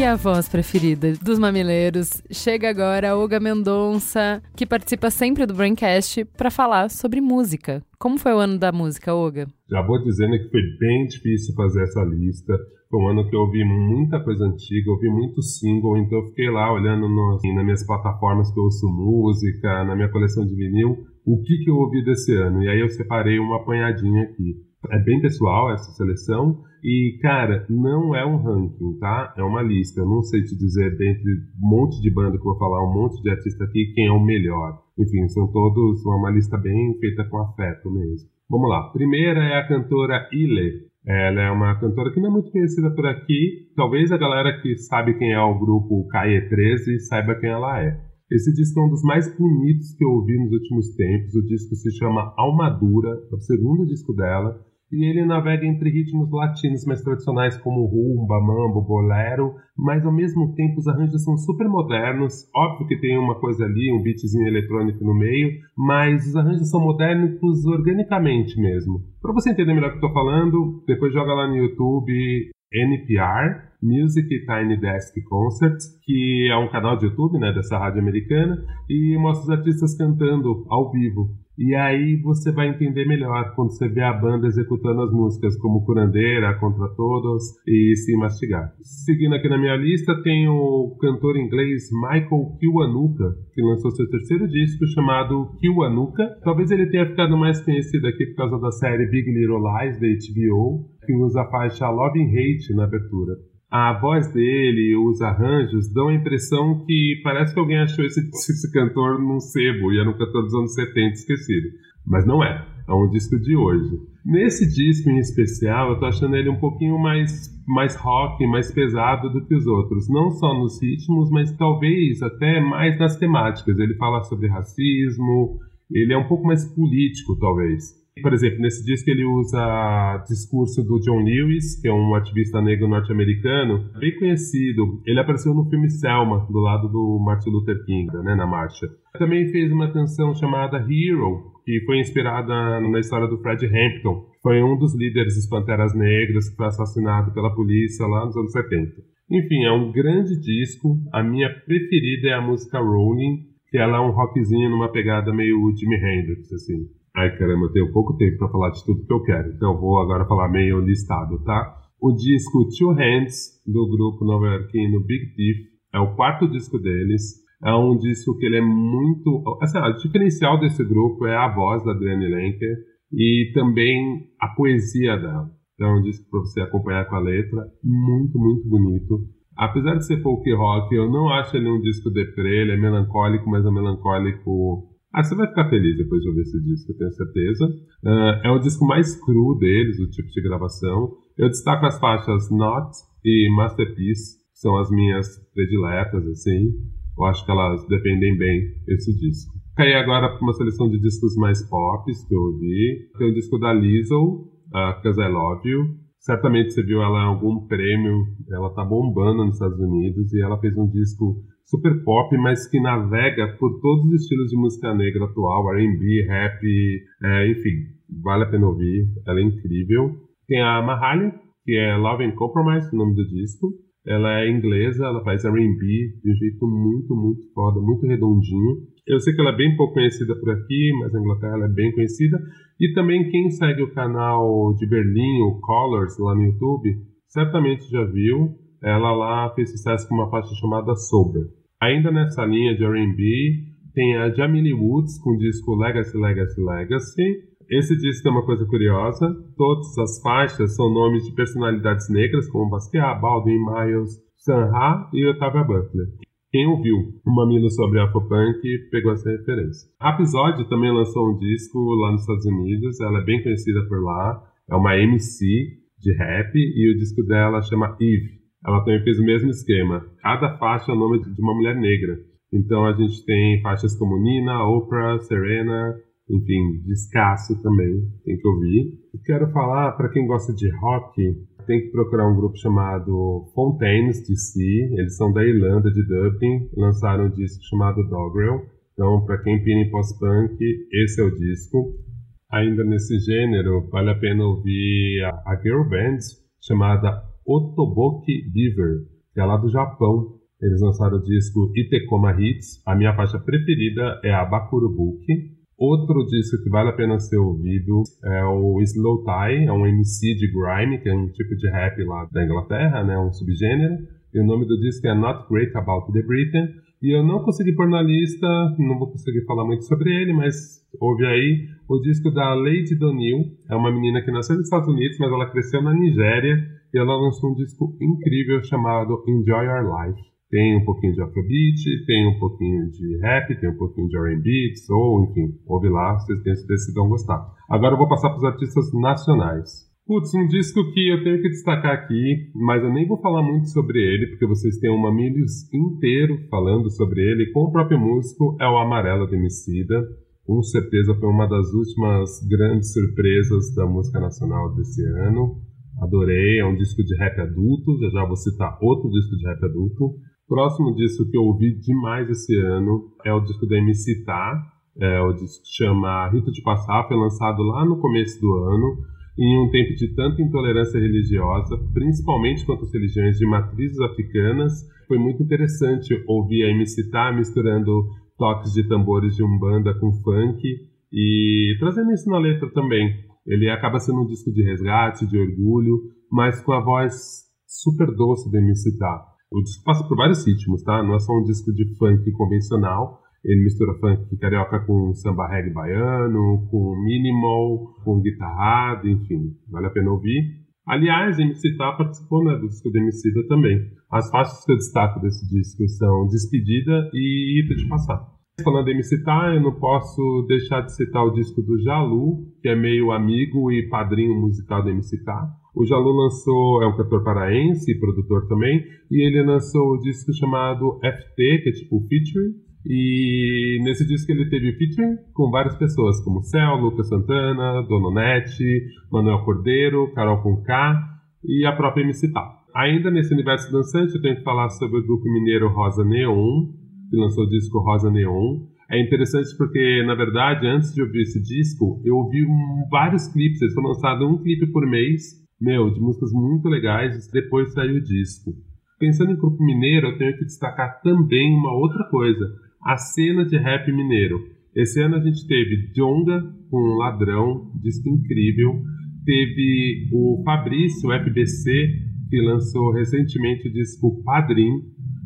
E a voz preferida dos mamileiros chega agora a Olga Mendonça, que participa sempre do Braincast para falar sobre música. Como foi o ano da música, Olga? Já vou dizendo que foi bem difícil fazer essa lista. Foi um ano que eu ouvi muita coisa antiga, ouvi muito single, então eu fiquei lá olhando no, assim, nas minhas plataformas que eu ouço música, na minha coleção de vinil, o que, que eu ouvi desse ano. E aí eu separei uma apanhadinha aqui. É bem pessoal essa seleção. E, cara, não é um ranking, tá? É uma lista. Eu não sei te dizer, dentre um monte de banda que eu vou falar, um monte de artista aqui, quem é o melhor. Enfim, são todos uma lista bem feita com afeto mesmo. Vamos lá. Primeira é a cantora Ile. Ela é uma cantora que não é muito conhecida por aqui. Talvez a galera que sabe quem é o grupo KE13 saiba quem ela é. Esse disco é um dos mais bonitos que eu ouvi nos últimos tempos. O disco se chama Almadura, é o segundo disco dela e ele navega entre ritmos latinos mais tradicionais como rumba, mambo, bolero, mas ao mesmo tempo os arranjos são super modernos. Óbvio que tem uma coisa ali, um beatzinho eletrônico no meio, mas os arranjos são modernos organicamente mesmo. Para você entender melhor o que estou falando, depois joga lá no YouTube NPR, Music Tiny Desk Concerts, que é um canal de YouTube né, dessa rádio americana, e mostra os artistas cantando ao vivo. E aí você vai entender melhor quando você vê a banda executando as músicas, como Curandeira, Contra Todos e Se Mastigar. Seguindo aqui na minha lista, tem o cantor inglês Michael Kiwanuka, que lançou seu terceiro disco chamado Kiwanuka. Talvez ele tenha ficado mais conhecido aqui por causa da série Big Little Lies da HBO, que usa a faixa Love and Hate na abertura a voz dele, os arranjos, dão a impressão que parece que alguém achou esse, (laughs) esse cantor num sebo e era um cantor dos anos 70 esquecido. Mas não é, é um disco de hoje. Nesse disco em especial, eu tô achando ele um pouquinho mais, mais rock, mais pesado do que os outros. Não só nos ritmos, mas talvez até mais nas temáticas. Ele fala sobre racismo, ele é um pouco mais político, talvez. Por exemplo, nesse disco ele usa discurso do John Lewis, que é um ativista negro norte-americano, bem conhecido. Ele apareceu no filme Selma, do lado do Martin Luther King, né, na marcha. Também fez uma canção chamada Hero, que foi inspirada na história do Fred Hampton, que foi um dos líderes das Panteras Negras que foi assassinado pela polícia lá nos anos 70. Enfim, é um grande disco. A minha preferida é a música Rolling, que ela é um rockzinho numa pegada meio Jimi Hendrix, assim. Ai caramba, eu tenho pouco tempo para falar de tudo que eu quero, então vou agora falar meio listado, tá? O disco Two Hands, do grupo nova-iorquino Big Thief, é o quarto disco deles. É um disco que ele é muito. Assim, o diferencial desse grupo é a voz da Adrienne Lenker. e também a poesia dela. Então, um disco para você acompanhar com a letra, muito, muito bonito. Apesar de ser folk rock, eu não acho ele um disco deprê, ele é melancólico, mas é melancólico ah, você vai ficar feliz depois de ouvir esse disco, eu tenho certeza. Uh, é o disco mais cru deles, o tipo de gravação. Eu destaco as faixas Not e Masterpiece, que são as minhas prediletas, assim. Eu acho que elas dependem bem desse disco. Caí agora para uma seleção de discos mais pop que eu ouvi. Tem o disco da Lizzo, uh, Cause I Love You. Certamente você viu ela em algum prêmio. Ela tá bombando nos Estados Unidos e ela fez um disco super pop, mas que navega por todos os estilos de música negra atual, R&B, rap, é, enfim, vale a pena ouvir, ela é incrível. Tem a Mahalia, que é Love and Compromise, o nome do disco. Ela é inglesa, ela faz R&B de um jeito muito, muito foda, muito redondinho. Eu sei que ela é bem pouco conhecida por aqui, mas na Inglaterra ela é bem conhecida. E também quem segue o canal de Berlim, o Colors, lá no YouTube, certamente já viu. Ela lá fez sucesso com uma faixa chamada Sober. Ainda nessa linha de R&B, tem a Jamie Woods com o disco Legacy, Legacy, Legacy. Esse disco é uma coisa curiosa. Todas as faixas são nomes de personalidades negras, como Basquiat, Baldwin, Miles, Sun Ra e Octavia Butler. Quem ouviu o Mamilo sobre Afropunk pegou essa referência. A Episódio também lançou um disco lá nos Estados Unidos, ela é bem conhecida por lá, é uma MC de rap e o disco dela chama Eve ela também fez o mesmo esquema. Cada faixa é o nome de uma mulher negra. Então a gente tem faixas como Nina, Oprah, Serena, enfim, Descasso também, tem que ouvir. E quero falar, para quem gosta de rock, tem que procurar um grupo chamado Fontaines DC. Eles são da Irlanda, de Dublin, lançaram um disco chamado Dogrel. Então, para quem pina em post-punk, esse é o disco. Ainda nesse gênero, vale a pena ouvir a, a girl band chamada Otoboki Beaver, que é lá do Japão. Eles lançaram o disco Itekoma Hits. A minha faixa preferida é a Bakurubuki. Outro disco que vale a pena ser ouvido é o Slow Tie, é um MC de grime, que é um tipo de rap lá da Inglaterra, né, um subgênero. E o nome do disco é Not Great About the Britain. E eu não consegui pôr na lista, não vou conseguir falar muito sobre ele, mas ouve aí o disco da Lady Donil. É uma menina que nasceu nos Estados Unidos, mas ela cresceu na Nigéria e ela lançou um disco incrível chamado Enjoy Your Life. Tem um pouquinho de afrobeat, tem um pouquinho de rap, tem um pouquinho de R&B, soul, enfim, ouve lá, vocês têm que vão gostar. Agora eu vou passar para os artistas nacionais. Putz, um disco que eu tenho que destacar aqui, mas eu nem vou falar muito sobre ele, porque vocês têm um Mamílios inteiro falando sobre ele, com o próprio músico, é o Amarelo do Emicida. Com certeza foi uma das últimas grandes surpresas da música nacional desse ano. Adorei, é um disco de rap adulto, já já vou citar outro disco de rap adulto. Próximo disco que eu ouvi demais esse ano é o disco da MC Tá, é o disco que chama Rito de Passar, foi lançado lá no começo do ano, em um tempo de tanta intolerância religiosa, principalmente contra as religiões de matrizes africanas. Foi muito interessante ouvir a MC Tá misturando toques de tambores de umbanda com funk e trazendo isso na letra também. Ele acaba sendo um disco de resgate, de orgulho, mas com a voz super doce do MC Tá. O disco passa por vários ritmos, tá? Não é só um disco de funk convencional. Ele mistura funk carioca com samba reggae baiano, com minimal, com guitarrado, enfim, vale a pena ouvir. Aliás, MC Tá participou né, do disco do MC também. As faixas que eu destaco desse disco são Despedida e Ita de Passar. Falando em me citar, eu não posso deixar de citar o disco do Jalu, que é meio amigo e padrinho musical do MC Tá. O Jalu lançou, é um cantor paraense e produtor também, e ele lançou o disco chamado FT, que é tipo featuring, e nesse disco ele teve featuring com várias pessoas, como Céu, Lucas Santana, Dononete, Manuel Cordeiro, Carol Conká e a própria MC Tá. Ainda nesse universo dançante, eu tenho que falar sobre o grupo mineiro Rosa Neon, que lançou o disco Rosa Neon. É interessante porque, na verdade, antes de ouvir esse disco, eu ouvi vários clipes. Eles foram lançados um clipe por mês, meu, de músicas muito legais. Depois saiu o disco. Pensando em grupo mineiro, eu tenho que destacar também uma outra coisa: a cena de rap mineiro. Esse ano a gente teve Jonga com Ladrão, disco incrível. Teve o Fabrício, FBC, que lançou recentemente o disco Padrim,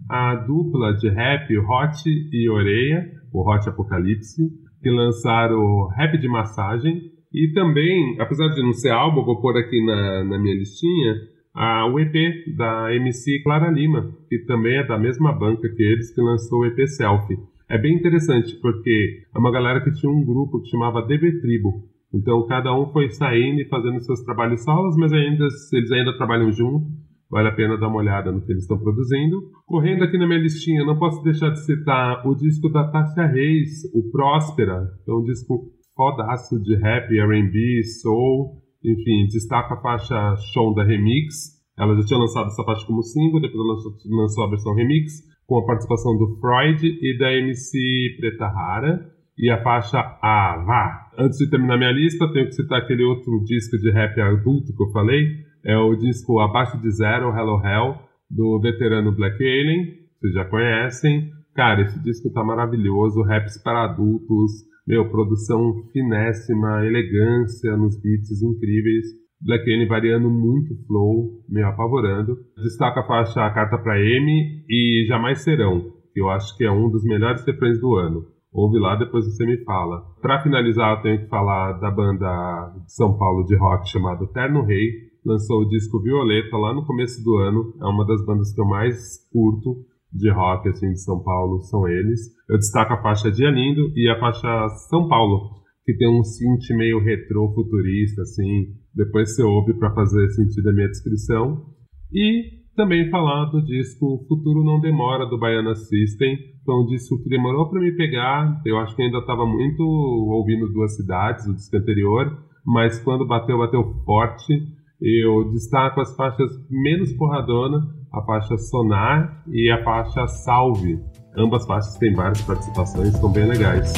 a dupla de rap Hot e Oreia, o Hot Apocalipse, que lançaram Rap de Massagem E também, apesar de não ser álbum, vou pôr aqui na, na minha listinha, a, o EP da MC Clara Lima, que também é da mesma banca que eles, que lançou o EP Selfie. É bem interessante, porque é uma galera que tinha um grupo que chamava DB Tribo. Então cada um foi saindo e fazendo seus trabalhos solos, mas ainda eles ainda trabalham junto. Vale a pena dar uma olhada no que eles estão produzindo. Correndo aqui na minha listinha, não posso deixar de citar o disco da Tássia Reis, o Próspera. É um disco fodaço de rap, R&B, soul. Enfim, destaca a faixa Shonda Remix. Ela já tinha lançado essa faixa como single, depois ela lançou, a versão remix, com a participação do Freud e da MC Preta Rara e a faixa Ah, vá! Antes de terminar minha lista, tenho que citar aquele outro disco de rap adulto que eu falei, é o disco Abaixo de Zero, Hello Hell, do veterano Black Alien, vocês já conhecem. Cara, esse disco tá maravilhoso, raps para adultos, meu, produção finésima, elegância nos beats incríveis. Black Alien variando muito flow, meio apavorando. Destaca a faixa Carta para M e Jamais Serão, que eu acho que é um dos melhores refrões do ano. Ouve lá, depois você me fala. Para finalizar, eu tenho que falar da banda de São Paulo de rock chamada Terno Rei. Lançou o disco Violeta lá no começo do ano. É uma das bandas que eu mais curto de rock assim de São Paulo, são eles. Eu destaco a faixa Dia Lindo e a faixa São Paulo, que tem um synth meio retrô futurista assim. Depois você ouve para fazer sentido a minha descrição. E também falar do disco Futuro Não Demora, do Baiana System. Foi um disco que demorou para me pegar. Eu acho que ainda estava muito ouvindo Duas Cidades, o disco anterior. Mas quando bateu, bateu forte. Eu destaco as faixas menos porradona, a faixa Sonar e a faixa Salve. Ambas faixas têm várias participações, são bem legais.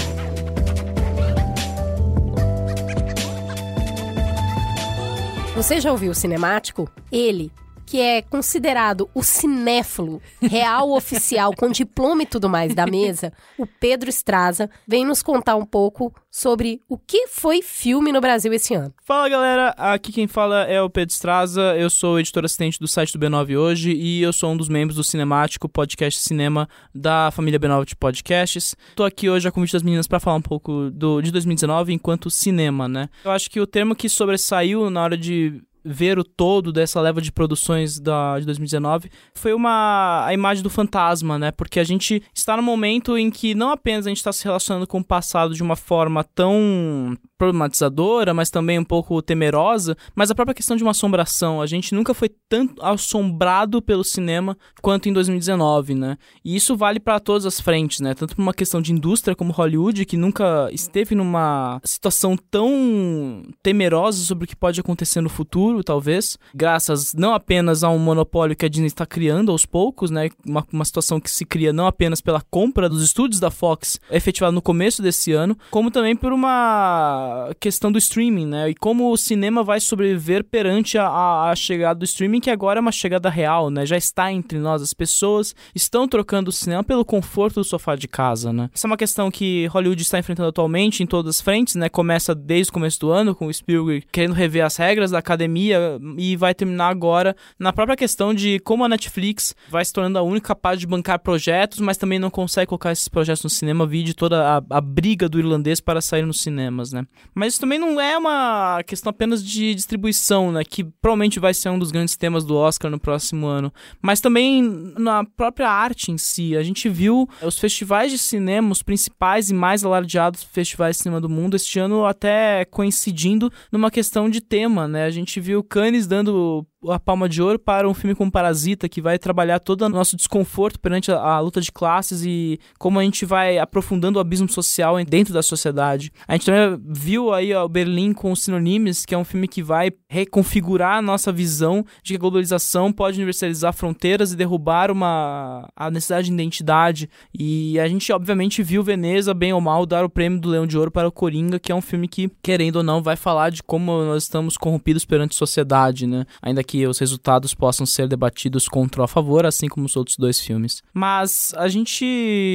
Você já ouviu o cinemático? Ele que é considerado o cinéfilo real oficial com diploma e tudo mais da mesa, o Pedro Estraza, vem nos contar um pouco sobre o que foi filme no Brasil esse ano. Fala galera, aqui quem fala é o Pedro Estraza, eu sou editor assistente do site do B9 hoje e eu sou um dos membros do Cinemático, podcast cinema da família B9 de podcasts. Tô aqui hoje a convite das meninas para falar um pouco do, de 2019 enquanto cinema, né? Eu acho que o termo que sobressaiu na hora de ver o todo dessa leva de produções da, de 2019 foi uma a imagem do fantasma, né? Porque a gente está no momento em que não apenas a gente está se relacionando com o passado de uma forma tão problematizadora, mas também um pouco temerosa, mas a própria questão de uma assombração. A gente nunca foi tanto assombrado pelo cinema quanto em 2019, né? E isso vale para todas as frentes, né? Tanto por uma questão de indústria como Hollywood, que nunca esteve numa situação tão temerosa sobre o que pode acontecer no futuro, talvez, graças não apenas a um monopólio que a Disney está criando aos poucos, né? Uma, uma situação que se cria não apenas pela compra dos estúdios da Fox efetivada no começo desse ano, como também por uma questão do streaming, né? E como o cinema vai sobreviver perante a, a, chegada do streaming, que agora é uma chegada real, né? Já está entre nós. As pessoas estão trocando o cinema pelo conforto do sofá de casa, né? Essa é uma questão que Hollywood está enfrentando atualmente em todas as frentes, né? Começa desde o começo do ano, com o Spielberg querendo rever as regras da academia e vai terminar agora na própria questão de como a Netflix vai se tornando a única capaz de bancar projetos, mas também não consegue colocar esses projetos no cinema, vide toda a, a briga do irlandês para sair nos cinemas, né? Mas isso também não é uma questão apenas de distribuição, né? Que provavelmente vai ser um dos grandes temas do Oscar no próximo ano. Mas também na própria arte em si. A gente viu os festivais de cinema, os principais e mais alardeados festivais de cinema do mundo, este ano até coincidindo numa questão de tema, né? A gente viu Cannes dando a palma de ouro para um filme como Parasita, que vai trabalhar todo o nosso desconforto perante a, a, luta de classes e como a gente vai aprofundando o abismo social dentro da sociedade. A gente também viu aí o Berlim com Sinonimes, que é um filme que vai reconfigurar a nossa visão de que a globalização pode universalizar fronteiras e derrubar uma a necessidade de identidade. E a gente obviamente viu Veneza bem ou mal dar o prêmio do Leão de Ouro para o Coringa, que é um filme que querendo ou não vai falar de como nós estamos corrompidos perante a sociedade, né? Ainda que que os resultados possam ser debatidos contra ou a favor, assim como os outros dois filmes. Mas a gente,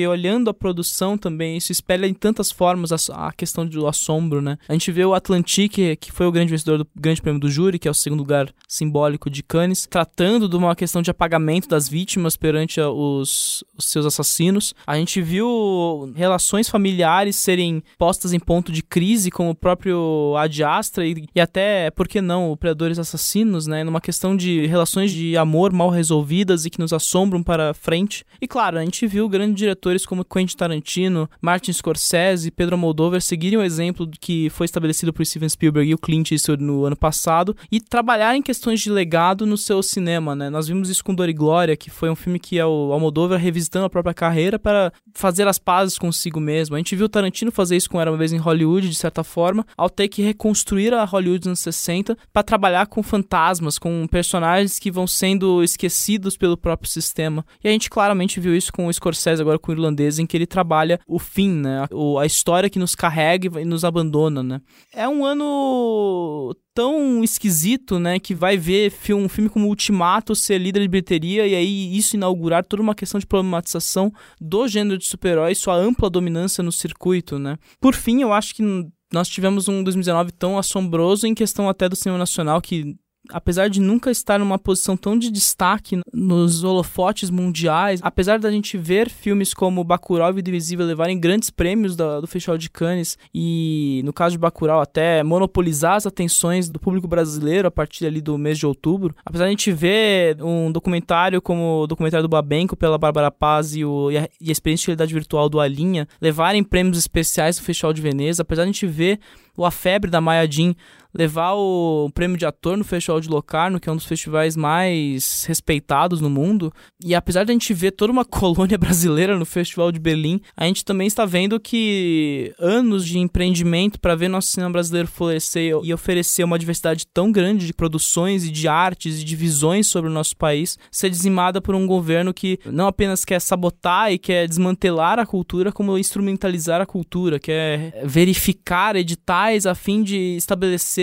olhando a produção também, isso espelha em tantas formas a, a questão do assombro, né? A gente vê o Atlantique, que foi o grande vencedor do Grande Prêmio do Júri, que é o segundo lugar simbólico de Cannes, tratando de uma questão de apagamento das vítimas perante os, os seus assassinos. A gente viu relações familiares serem postas em ponto de crise, como o próprio Ad Astra e, e até, por que não, o Predadores Assassinos, né? Numa questão de relações de amor mal resolvidas e que nos assombram para frente. E claro, a gente viu grandes diretores como Quentin Tarantino, Martin Scorsese e Pedro Moldover seguirem o exemplo que foi estabelecido por Steven Spielberg e o Clint Eastwood no ano passado e trabalhar em questões de legado no seu cinema, né? Nós vimos isso com Dor e Glória, que foi um filme que é o Almodóvar revisitando a própria carreira para fazer as pazes consigo mesmo. A gente viu Tarantino fazer isso com Era Uma Vez em Hollywood, de certa forma, ao ter que reconstruir a Hollywood dos anos 60 para trabalhar com fantasmas, com personagens que vão sendo esquecidos pelo próprio sistema. E a gente claramente viu isso com o Scorsese, agora com o irlandês, em que ele trabalha o fim, né? A, a história que nos carrega e nos abandona, né? É um ano tão esquisito, né, que vai ver um filme como Ultimato ser líder de bilheteria e aí isso inaugurar toda uma questão de problematização do gênero de super-herói, sua ampla dominância no circuito, né. Por fim, eu acho que nós tivemos um 2019 tão assombroso em questão até do cinema nacional que apesar de nunca estar numa posição tão de destaque nos holofotes mundiais, apesar da gente ver filmes como Bacurau e Vida Invisível levarem grandes prêmios da, do Festival de Cannes e, no caso de Bacurau, até monopolizar as atenções do público brasileiro a partir ali do mês de outubro, apesar de a gente ver um documentário como o documentário do Babenco pela Bárbara Paz e, o, e, a, e a experiência de realidade virtual do Alinha levarem prêmios especiais do Festival de Veneza, apesar de a gente ver o A Febre da Maya Jean levar o prêmio de ator no Festival de Locarno, que é um dos festivais mais respeitados no mundo. E apesar de a gente ver toda uma (laughs) colônia brasileira no Festival de Berlim, a gente também está vendo que anos de empreendimento para ver nosso cinema brasileiro florescer e oferecer uma diversidade tão grande de produções e de artes e de visões sobre o nosso país ser dizimada por um governo que não apenas quer sabotar e quer desmantelar a cultura, como instrumentalizar a cultura, quer verificar editais a fim de estabelecer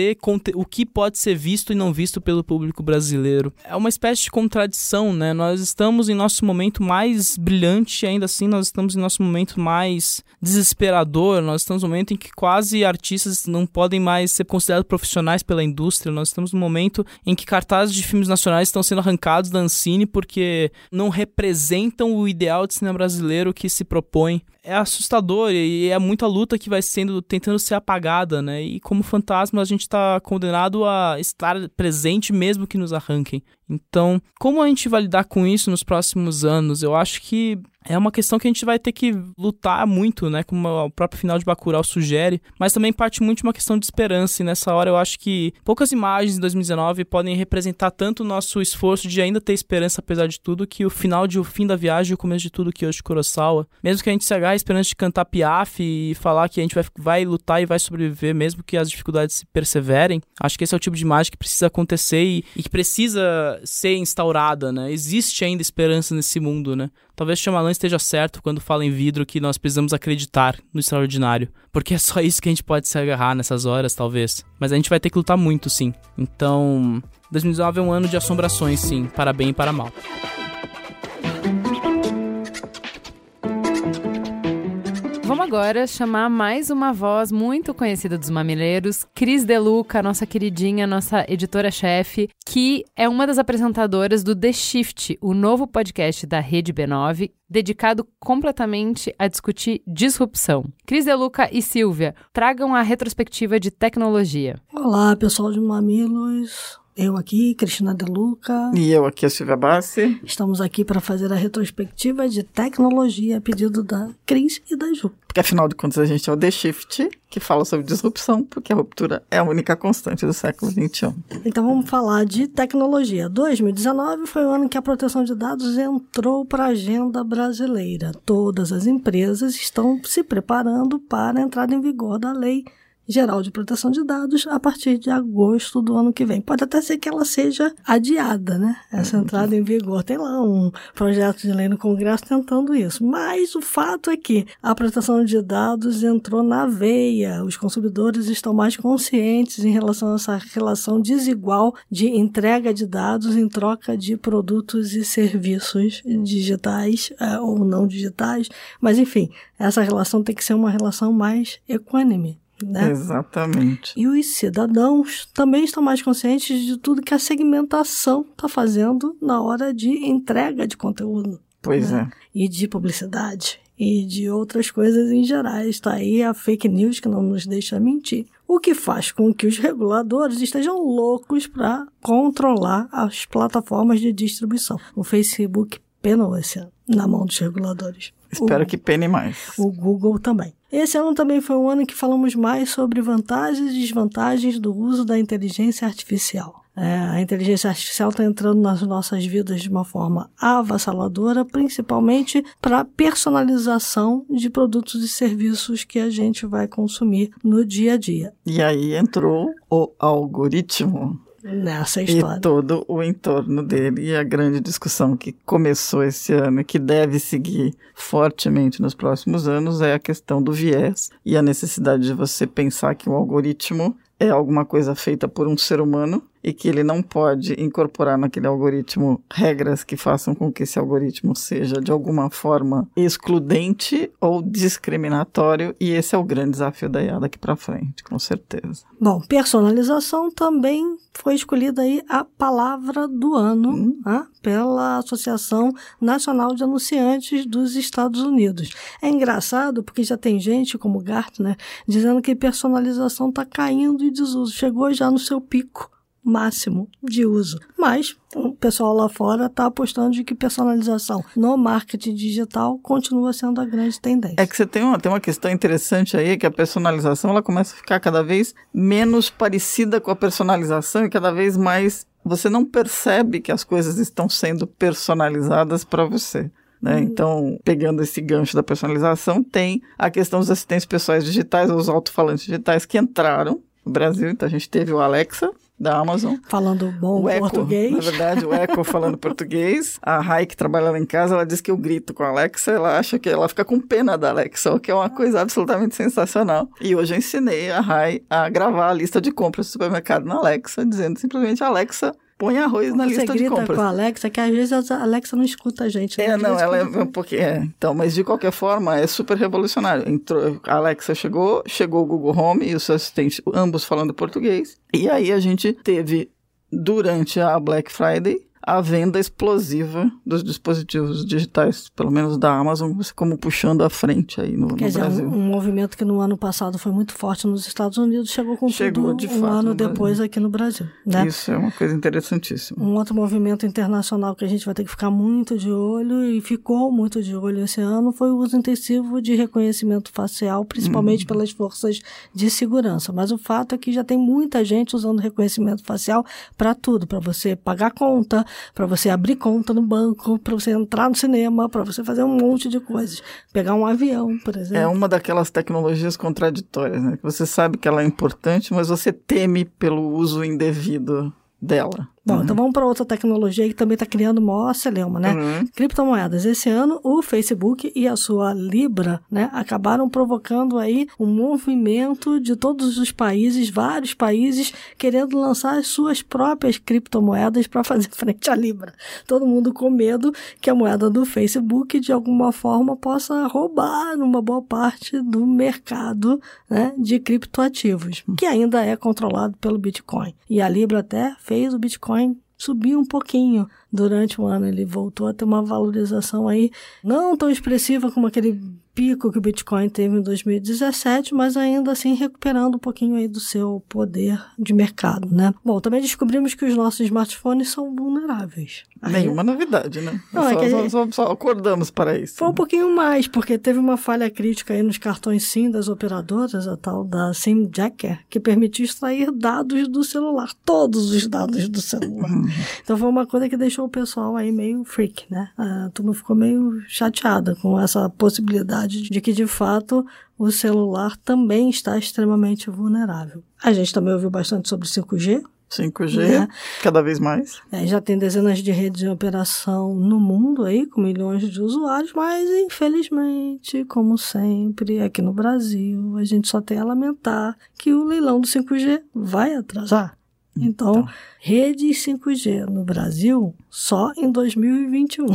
o que pode ser visto e não visto pelo público brasileiro. É uma espécie de contradição, né? Nós estamos em nosso momento mais brilhante, ainda assim nós estamos em nosso momento mais desesperador, nós estamos no momento em que quase artistas não podem mais ser considerados profissionais pela indústria, nós estamos no momento em que cartazes de filmes nacionais estão sendo arrancados da Ancine porque não representam o ideal de cinema brasileiro que se propõe é assustador e é muita luta que vai sendo tentando ser apagada, né? E como fantasma a gente está condenado a estar presente mesmo que nos arranquem. Então, como a gente vai lidar com isso nos próximos anos? Eu acho que é uma questão que a gente vai ter que lutar muito, né? Como o próprio final de Bacurau sugere, mas também parte muito de uma questão de esperança. E nessa hora eu acho que poucas imagens em 2019 podem representar tanto o nosso esforço de ainda ter esperança apesar de tudo, que o final de O Fim da Viagem e o começo de tudo que hoje Kurosawa. Mesmo que a gente se agarre a esperança de cantar Piaf e falar que a gente vai, vai lutar e vai sobreviver, mesmo que as dificuldades se perseverem, acho que esse é o tipo de imagem que precisa acontecer e, e que precisa ser instaurada, né? Existe ainda esperança nesse mundo, né? Talvez Shyamalan esteja certo quando fala em vidro que nós precisamos acreditar no extraordinário. Porque é só isso que a gente pode se agarrar nessas horas, talvez. Mas a gente vai ter que lutar muito, sim. Então, 2019 é um ano de assombrações, sim, para bem e para mal. Vamos agora chamar mais uma voz muito conhecida dos mamileiros, Cris Deluca, nossa queridinha, nossa editora-chefe, que é uma das apresentadoras do The Shift, o novo podcast da Rede B9, dedicado completamente a discutir disrupção. Cris Deluca e Silvia, tragam a retrospectiva de tecnologia. Olá, pessoal de Mamilos. Eu aqui, Cristina Deluca. E eu aqui, a Silvia Bassi. Estamos aqui para fazer a retrospectiva de tecnologia a pedido da Cris e da Ju. Porque afinal de contas a gente é o The Shift, que fala sobre disrupção, porque a ruptura é a única constante do século XXI. Então vamos falar de tecnologia. 2019 foi o ano que a proteção de dados entrou para a agenda brasileira. Todas as empresas estão se preparando para a entrada em vigor da lei Geral de Proteção de Dados a partir de agosto do ano que vem. Pode até ser que ela seja adiada, né? Essa entrada em vigor. Tem lá um projeto de lei no Congresso tentando isso. Mas o fato é que a proteção de dados entrou na veia. Os consumidores estão mais conscientes em relação a essa relação desigual de entrega de dados em troca de produtos e serviços digitais é, ou não digitais. Mas, enfim, essa relação tem que ser uma relação mais equânime. Né? Exatamente. E os cidadãos também estão mais conscientes de tudo que a segmentação está fazendo na hora de entrega de conteúdo. Pois né? é. E de publicidade. E de outras coisas em geral. Está aí a fake news que não nos deixa mentir. O que faz com que os reguladores estejam loucos para controlar as plataformas de distribuição. O Facebook penou esse ano na mão dos reguladores. Espero o, que pene mais. O Google também. Esse ano também foi um ano em que falamos mais sobre vantagens e desvantagens do uso da inteligência artificial. É, a inteligência artificial está entrando nas nossas vidas de uma forma avassaladora, principalmente para personalização de produtos e serviços que a gente vai consumir no dia a dia. E aí entrou o algoritmo nessa história. E todo o entorno dele e a grande discussão que começou esse ano e que deve seguir fortemente nos próximos anos é a questão do viés e a necessidade de você pensar que o algoritmo é alguma coisa feita por um ser humano e que ele não pode incorporar naquele algoritmo regras que façam com que esse algoritmo seja de alguma forma excludente ou discriminatório e esse é o grande desafio da IA daqui para frente, com certeza. Bom, personalização também foi escolhida aí a palavra do ano hum. né, pela Associação Nacional de Anunciantes dos Estados Unidos. É engraçado porque já tem gente como Gartner dizendo que personalização está caindo em desuso, chegou já no seu pico máximo de uso. Mas o pessoal lá fora está apostando de que personalização no marketing digital continua sendo a grande tendência. É que você tem uma, tem uma questão interessante aí, que a personalização ela começa a ficar cada vez menos parecida com a personalização e cada vez mais você não percebe que as coisas estão sendo personalizadas para você. Né? Uhum. Então, pegando esse gancho da personalização, tem a questão dos assistentes pessoais digitais, os alto-falantes digitais que entraram no Brasil. Então, a gente teve o Alexa, da Amazon. Falando bom o Echo, português. Na verdade, o Echo falando (laughs) português. A Rai, que trabalha lá em casa, ela diz que eu grito com a Alexa, ela acha que ela fica com pena da Alexa, o que é uma coisa absolutamente sensacional. E hoje eu ensinei a Rai a gravar a lista de compras do supermercado na Alexa, dizendo simplesmente Alexa, põe arroz na lista de compras. Você grita com a Alexa, que às vezes a Alexa não escuta a gente. Né? É, não, ela é um pouquinho... É, então, mas de qualquer forma, é super revolucionário. Entrou, a Alexa chegou, chegou o Google Home e o seu assistente, ambos falando português. E aí a gente teve, durante a Black Friday, a venda explosiva dos dispositivos digitais, pelo menos da Amazon, como puxando à frente aí no, no Quer Brasil. Dizer, um, um, movimento que no ano passado foi muito forte nos Estados Unidos, chegou com chegou tudo um fato, ano depois aqui no Brasil. Né? Isso é uma coisa interessantíssima. Um outro movimento internacional que a gente vai ter que ficar muito de olho e ficou muito de olho esse ano foi o uso intensivo de reconhecimento facial, principalmente uhum. pelas forças de segurança. Mas o fato é que já tem muita gente usando reconhecimento facial para tudo, para você pagar conta, para você abrir conta no banco, para você entrar no cinema, para você fazer um monte de coisas. Pegar um avião, por exemplo. É uma daquelas tecnologias contraditórias, né? Que você sabe que ela é importante, mas você teme pelo uso indevido dela. Bom, uhum. então vamos para outra tecnologia que também está criando maior celeuma, né? Uhum. Criptomoedas. Esse ano, o Facebook e a sua Libra, né, acabaram provocando aí um movimento de todos os países, vários países, querendo lançar as suas próprias criptomoedas para fazer (laughs) frente à Libra. Todo mundo com medo que a moeda do Facebook, de alguma forma, possa roubar uma boa parte do mercado né, de criptoativos, que ainda é controlado pelo Bitcoin. E a Libra até fez o Bitcoin Bitcoin subiu um pouquinho durante o ano. Ele voltou a ter uma valorização aí não tão expressiva como aquele pico que o Bitcoin teve em 2017, mas ainda assim recuperando um pouquinho aí do seu poder de mercado, né? Bom, também descobrimos que os nossos smartphones são vulneráveis. Nenhuma novidade, né? Não, só, é que só, só, só, acordamos para isso. Foi um pouquinho mais, porque teve uma falha crítica aí nos cartões SIM das operadoras, a tal da SIM Jacker, que permitiu extrair dados do celular, todos os dados do celular. então foi uma coisa que deixou deixou o pessoal aí meio freak, né? A turma ficou meio chateada com essa possibilidade de que, de fato, o celular também está extremamente vulnerável. A gente também ouviu bastante sobre 5G, 5G, Né? cada vez mais. É, já tem dezenas de redes em operação no mundo aí, com milhões de usuários, mas infelizmente, como sempre, aqui no Brasil, a gente só tem a lamentar que o leilão do 5G vai atrasar. Então, redes 5G no Brasil só em 2021.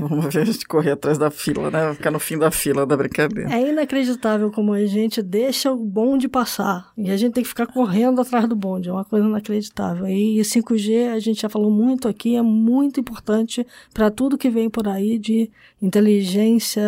Vamos ver a gente correr atrás da fila, né? Ficar no fim da fila da brincadeira. É inacreditável como a gente deixa o bonde passar e a gente tem que ficar correndo atrás do bonde. É uma coisa inacreditável. E 5G, a gente já falou muito aqui, é muito importante para tudo que vem por aí de inteligência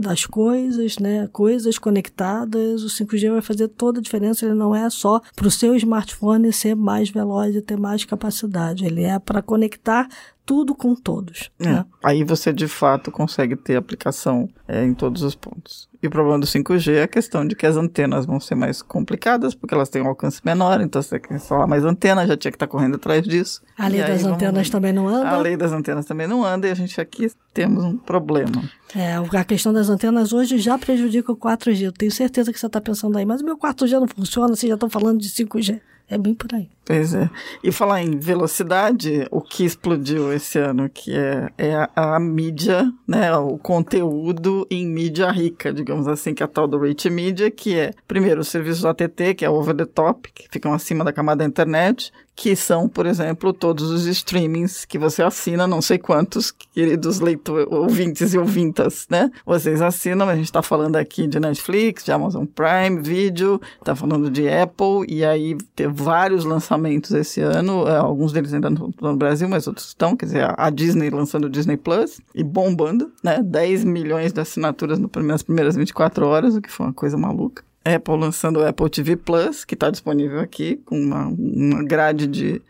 das coisas, né? Coisas conectadas. O 5G vai fazer toda a diferença. Ele não é só para o seu smartphone ser mais veloz e ter mais capacidade. Ele é para conectar tudo com todos. É, Né? Aí você de fato consegue ter aplicação é, em todos os pontos. E o problema do 5G é a questão de que as antenas vão ser mais complicadas, porque elas têm um alcance menor, então você quer instalar mais antena, já tinha que estar correndo atrás disso. A lei das vamos- antenas também não anda. A lei das antenas também não anda e a gente aqui temos um problema. É, a questão das antenas hoje já prejudica o 4G. Eu tenho certeza que você está pensando aí, mas o meu 4G não funciona, vocês já estão falando de 5G. É bem por aí. Pois é. E falar em velocidade, o que explodiu esse ano, que é, é a, a mídia, né? O conteúdo em mídia rica, digamos assim, que é a tal do Rich Media, que é, primeiro, os serviços ATT, que é over the top, que ficam acima da camada da internet, que são, por exemplo, todos os streamings que você assina, não sei quantos, queridos leitores, ouvintes e ouvintas, né? Vocês assinam, a gente está falando aqui de Netflix, de Amazon Prime Video, está falando de Apple, e aí teve vários lançamentos esse ano, eh, alguns deles ainda não estão no Brasil, mas outros estão, quer dizer, a- Disney lançando o Disney Plus, e bombando, né? 10 milhões de assinaturas nas primeiras 24 horas, o que foi uma coisa maluca. Apple lançando o Apple TV Plus, que está disponível aqui, com uma, uma grade de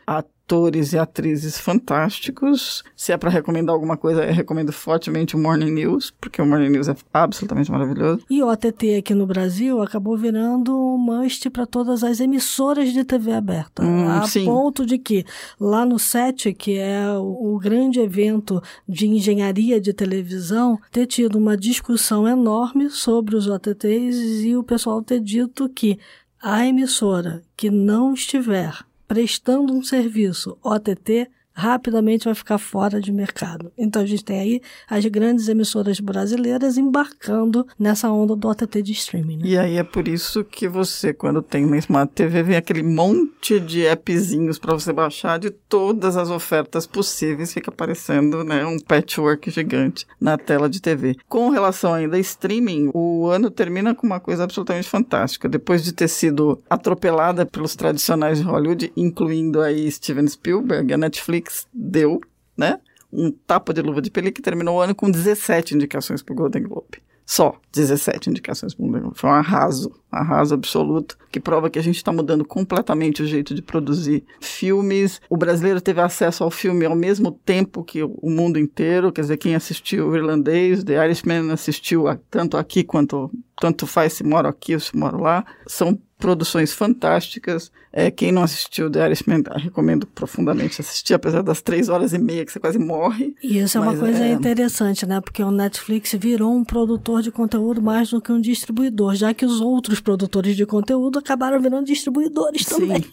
atores e atrizes fantásticos. Se é para recomendar alguma coisa, eu recomendo fortemente o Morning News, porque o Morning News é absolutamente maravilhoso. E o OTT aqui no Brasil acabou virando um must para todas as emissoras de TV aberta. Hum, a sim. ponto de que lá no SET, que é o, o grande evento de engenharia de televisão, ter tido uma discussão enorme sobre os OTTs e o pessoal ter dito que a emissora que não estiver prestando um serviço OTT rapidamente vai ficar fora de mercado. Então a gente tem aí as grandes emissoras brasileiras embarcando nessa onda do OTT de streaming. Né? E aí é por isso que você, quando tem uma Smart TV, vem aquele monte de appzinhos para você baixar de todas as ofertas possíveis, fica aparecendo né, um patchwork gigante na tela de TV. Com relação ainda a streaming, o ano termina com uma coisa absolutamente fantástica. Depois de ter sido atropelada pelos tradicionais de Hollywood, incluindo aí Steven Spielberg, a Netflix deu, né? Um tapa de luva de pelica que terminou o ano com 17 indicações para o Golden Globe. Só 17 indicações para o Golden Globe. Foi um arraso, arraso absoluto, que prova que a gente está mudando completamente o jeito de produzir filmes. O brasileiro teve acesso ao filme ao mesmo tempo que o mundo inteiro, quer dizer, quem assistiu o Irlandês, The Irishman, assistiu a- tanto aqui quanto tanto faz se mora aqui ou se mora lá. São produções fantásticas. É, quem não assistiu The Irishman, recomendo profundamente assistir, apesar das três horas e meia que você quase morre. E isso é uma coisa é, interessante, né? Porque o Netflix virou um produtor de conteúdo mais do que um distribuidor, já que os outros produtores de conteúdo acabaram virando distribuidores também.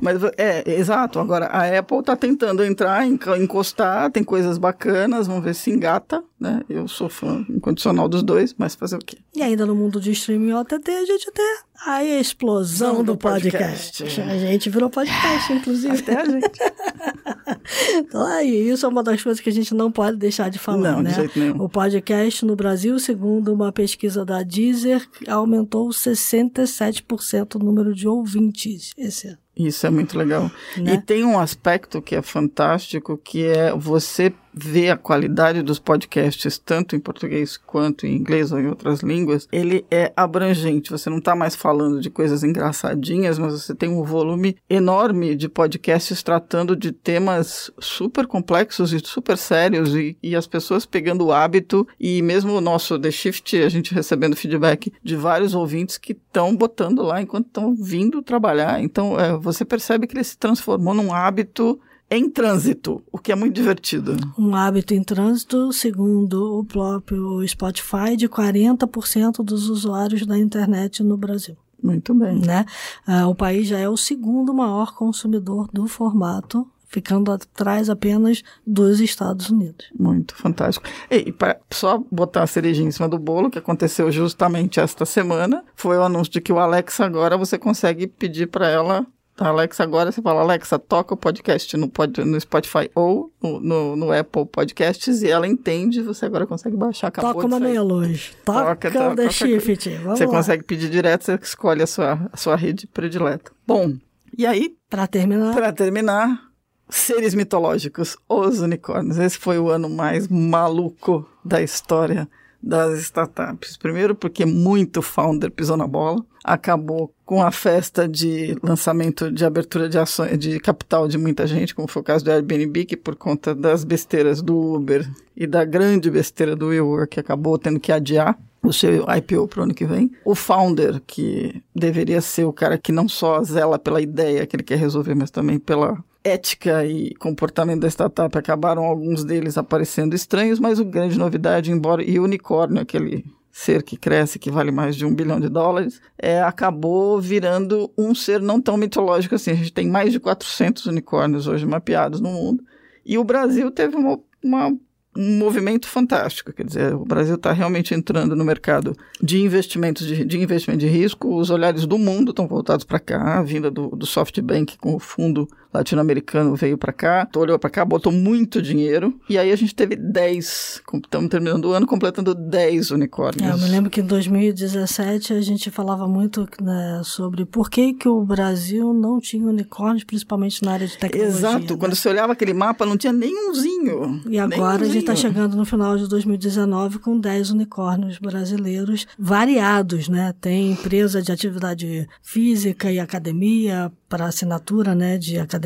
Mas é, exato. Agora a Apple tá tentando entrar, encostar, tem coisas bacanas, vamos ver se engata, né? Eu sou fã incondicional dos dois, mas fazer o quê? E ainda no mundo de streaming OTT, a gente tem a explosão do, do podcast. podcast. A gente virou podcast, inclusive. Até a gente. (laughs) então aí, isso é uma das coisas que a gente não pode deixar de falar, Não, de né? jeito nenhum. O podcast no Brasil, segundo uma pesquisa da Deezer, aumentou 67% o número de ouvintes esse ano. Isso é muito legal. Né? E tem um aspecto que é fantástico, que é você ver a qualidade dos podcasts, tanto em português quanto em inglês ou em outras línguas, ele é abrangente. Você não está mais falando de coisas engraçadinhas, mas você tem um volume enorme de podcasts tratando de temas super complexos e super sérios e, e as pessoas pegando o hábito e mesmo o nosso The Shift, a gente recebendo feedback de vários ouvintes que estão botando lá enquanto estão vindo trabalhar. Então, é, você percebe que ele se transformou num hábito em trânsito, o que é muito divertido. Um hábito em trânsito, segundo o próprio Spotify, de 40% dos usuários da internet no Brasil. Muito bem. Né? Uh, o país já é o segundo maior consumidor do formato ficando atrás apenas dos Estados Unidos. Muito fantástico. E para só botar a cerejinha em cima do bolo, que aconteceu justamente esta semana, foi o anúncio de que o Alexa agora você consegue pedir para ela a Alexa agora você fala, Alexa, toca o podcast no, pod, no Spotify ou no, no, no, Apple Podcasts e ela entende, você agora consegue baixar. Acabou toca uma meia luz. Toca, toca, The Shift. Vamos você lá. consegue pedir direto, você escolhe a sua, a sua rede predileta. Bom, e aí? Para terminar. Para terminar, seres mitológicos, os unicórnios. Esse foi o ano mais maluco da história das startups. Primeiro, porque muito founder pisou na bola, acabou com a festa de lançamento de abertura de ações de capital de muita gente, como foi o caso do Airbnb, que por conta das besteiras do Uber e da grande besteira do WeWork acabou tendo que adiar o seu IPO para o ano que vem. O founder, que deveria ser o cara que não só zela pela ideia que ele quer resolver, mas também pela ética e comportamento da startup acabaram alguns deles aparecendo estranhos, mas o grande novidade, embora e unicórnio, aquele ser que cresce, que vale mais de um bilhão de dólares, é, acabou virando um ser não tão mitológico assim. A gente tem mais de 400 unicórnios hoje mapeados no mundo. E o Brasil teve uma, uma um movimento fantástico. Quer dizer, o Brasil está realmente entrando no mercado de investimentos de, de, investimento de risco. Os olhares do mundo estão voltados para cá. A vinda do, do SoftBank com o fundo latino-americano veio para cá, olhou para cá, botou muito dinheiro. E aí a gente teve 10, estamos terminando o ano completando 10 unicórnios. É, eu me lembro que em 2017 a gente falava muito né, sobre por que, que o Brasil não tinha unicórnios, principalmente na área de tecnologia. Exato, né? quando você olhava aquele mapa não tinha nenhumzinho. E agora nenhumzinho. a gente está chegando no final de 2019 com 10 unicórnios brasileiros variados, né? Tem empresa de atividade física e academia, para assinatura né, de academia,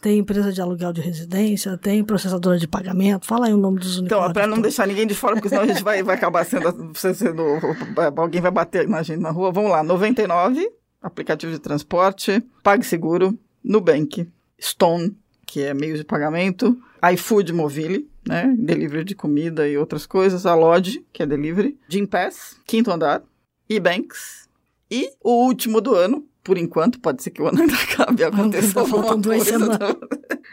tem empresa de aluguel de residência, tem processadora de pagamento. Fala aí o nome dos. Então, para não deixar ninguém de fora, porque senão a gente vai, vai acabar sendo, sendo. Alguém vai bater na gente na rua. Vamos lá: 99, aplicativo de transporte, PagSeguro, Nubank, Stone, que é meio de pagamento, iFood Mobile, né, delivery de comida e outras coisas, a Lodge, que é delivery, Gympass, Quinto Andar, eBanks e o último do ano, por enquanto, pode ser que o ano ainda (laughs) acabe aconteça alguma faltam duas semanas.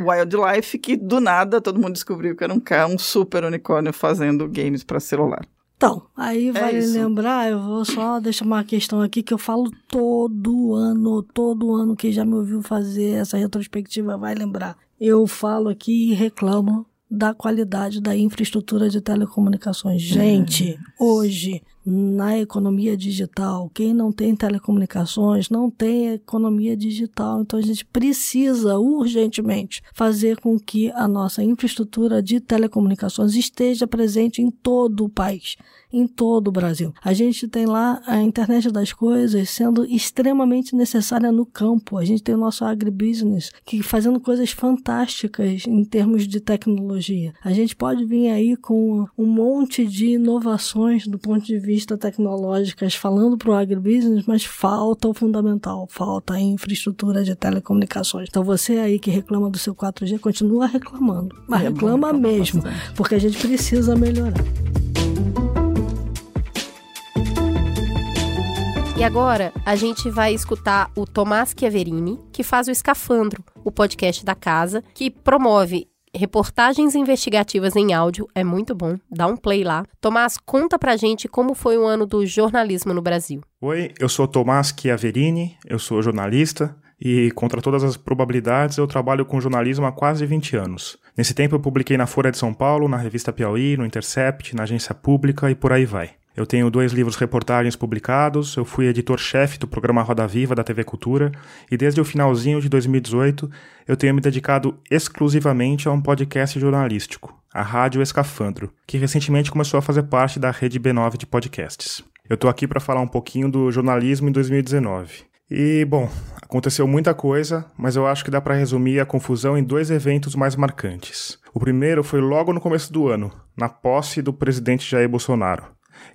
Wildlife, que do nada todo mundo descobriu que era um cara, um super unicórnio fazendo games para celular. Então, aí vai é lembrar, eu vou só deixar uma questão aqui que eu falo todo ano, todo ano, quem já me ouviu fazer essa retrospectiva vai lembrar. Eu falo aqui e reclamo da qualidade da infraestrutura de telecomunicações. Gente, é. hoje na economia digital. Quem não tem telecomunicações não tem economia digital. Então a gente precisa urgentemente fazer com que a nossa infraestrutura de telecomunicações esteja presente em todo o país, em todo o Brasil. A gente tem lá a internet das coisas sendo extremamente necessária no campo. A gente tem o nosso agribusiness que fazendo coisas fantásticas em termos de tecnologia. A gente pode vir aí com um monte de inovações do ponto de vista tecnológicas falando para o agribusiness, mas falta o fundamental, falta a infraestrutura de telecomunicações. Então você aí que reclama do seu 4G, continua reclamando, mas é reclama mesmo, porque a gente precisa melhorar. E agora a gente vai escutar o Tomás Chiaverini, que faz o Escafandro, o podcast da casa, que promove reportagens investigativas em áudio, é muito bom, dá um play lá. Tomás, conta pra gente como foi o ano do jornalismo no Brasil. Oi, eu sou Tomás Chiaverini, eu sou jornalista e, contra todas as probabilidades, eu trabalho com jornalismo há quase 20 anos. Nesse tempo eu publiquei na Folha de São Paulo, na revista Piauí, no Intercept, na agência pública e por aí vai. Eu tenho dois livros reportagens publicados, eu fui editor-chefe do programa Roda Viva da TV Cultura e desde o finalzinho de 2018 eu tenho me dedicado exclusivamente a um podcast jornalístico, a Rádio Escafandro, que recentemente começou a fazer parte da rede B9 de podcasts. Eu estou aqui para falar um pouquinho do jornalismo em 2019. E, bom, aconteceu muita coisa, mas eu acho que dá para resumir a confusão em dois eventos mais marcantes. O primeiro foi logo no começo do ano, na posse do presidente Jair Bolsonaro.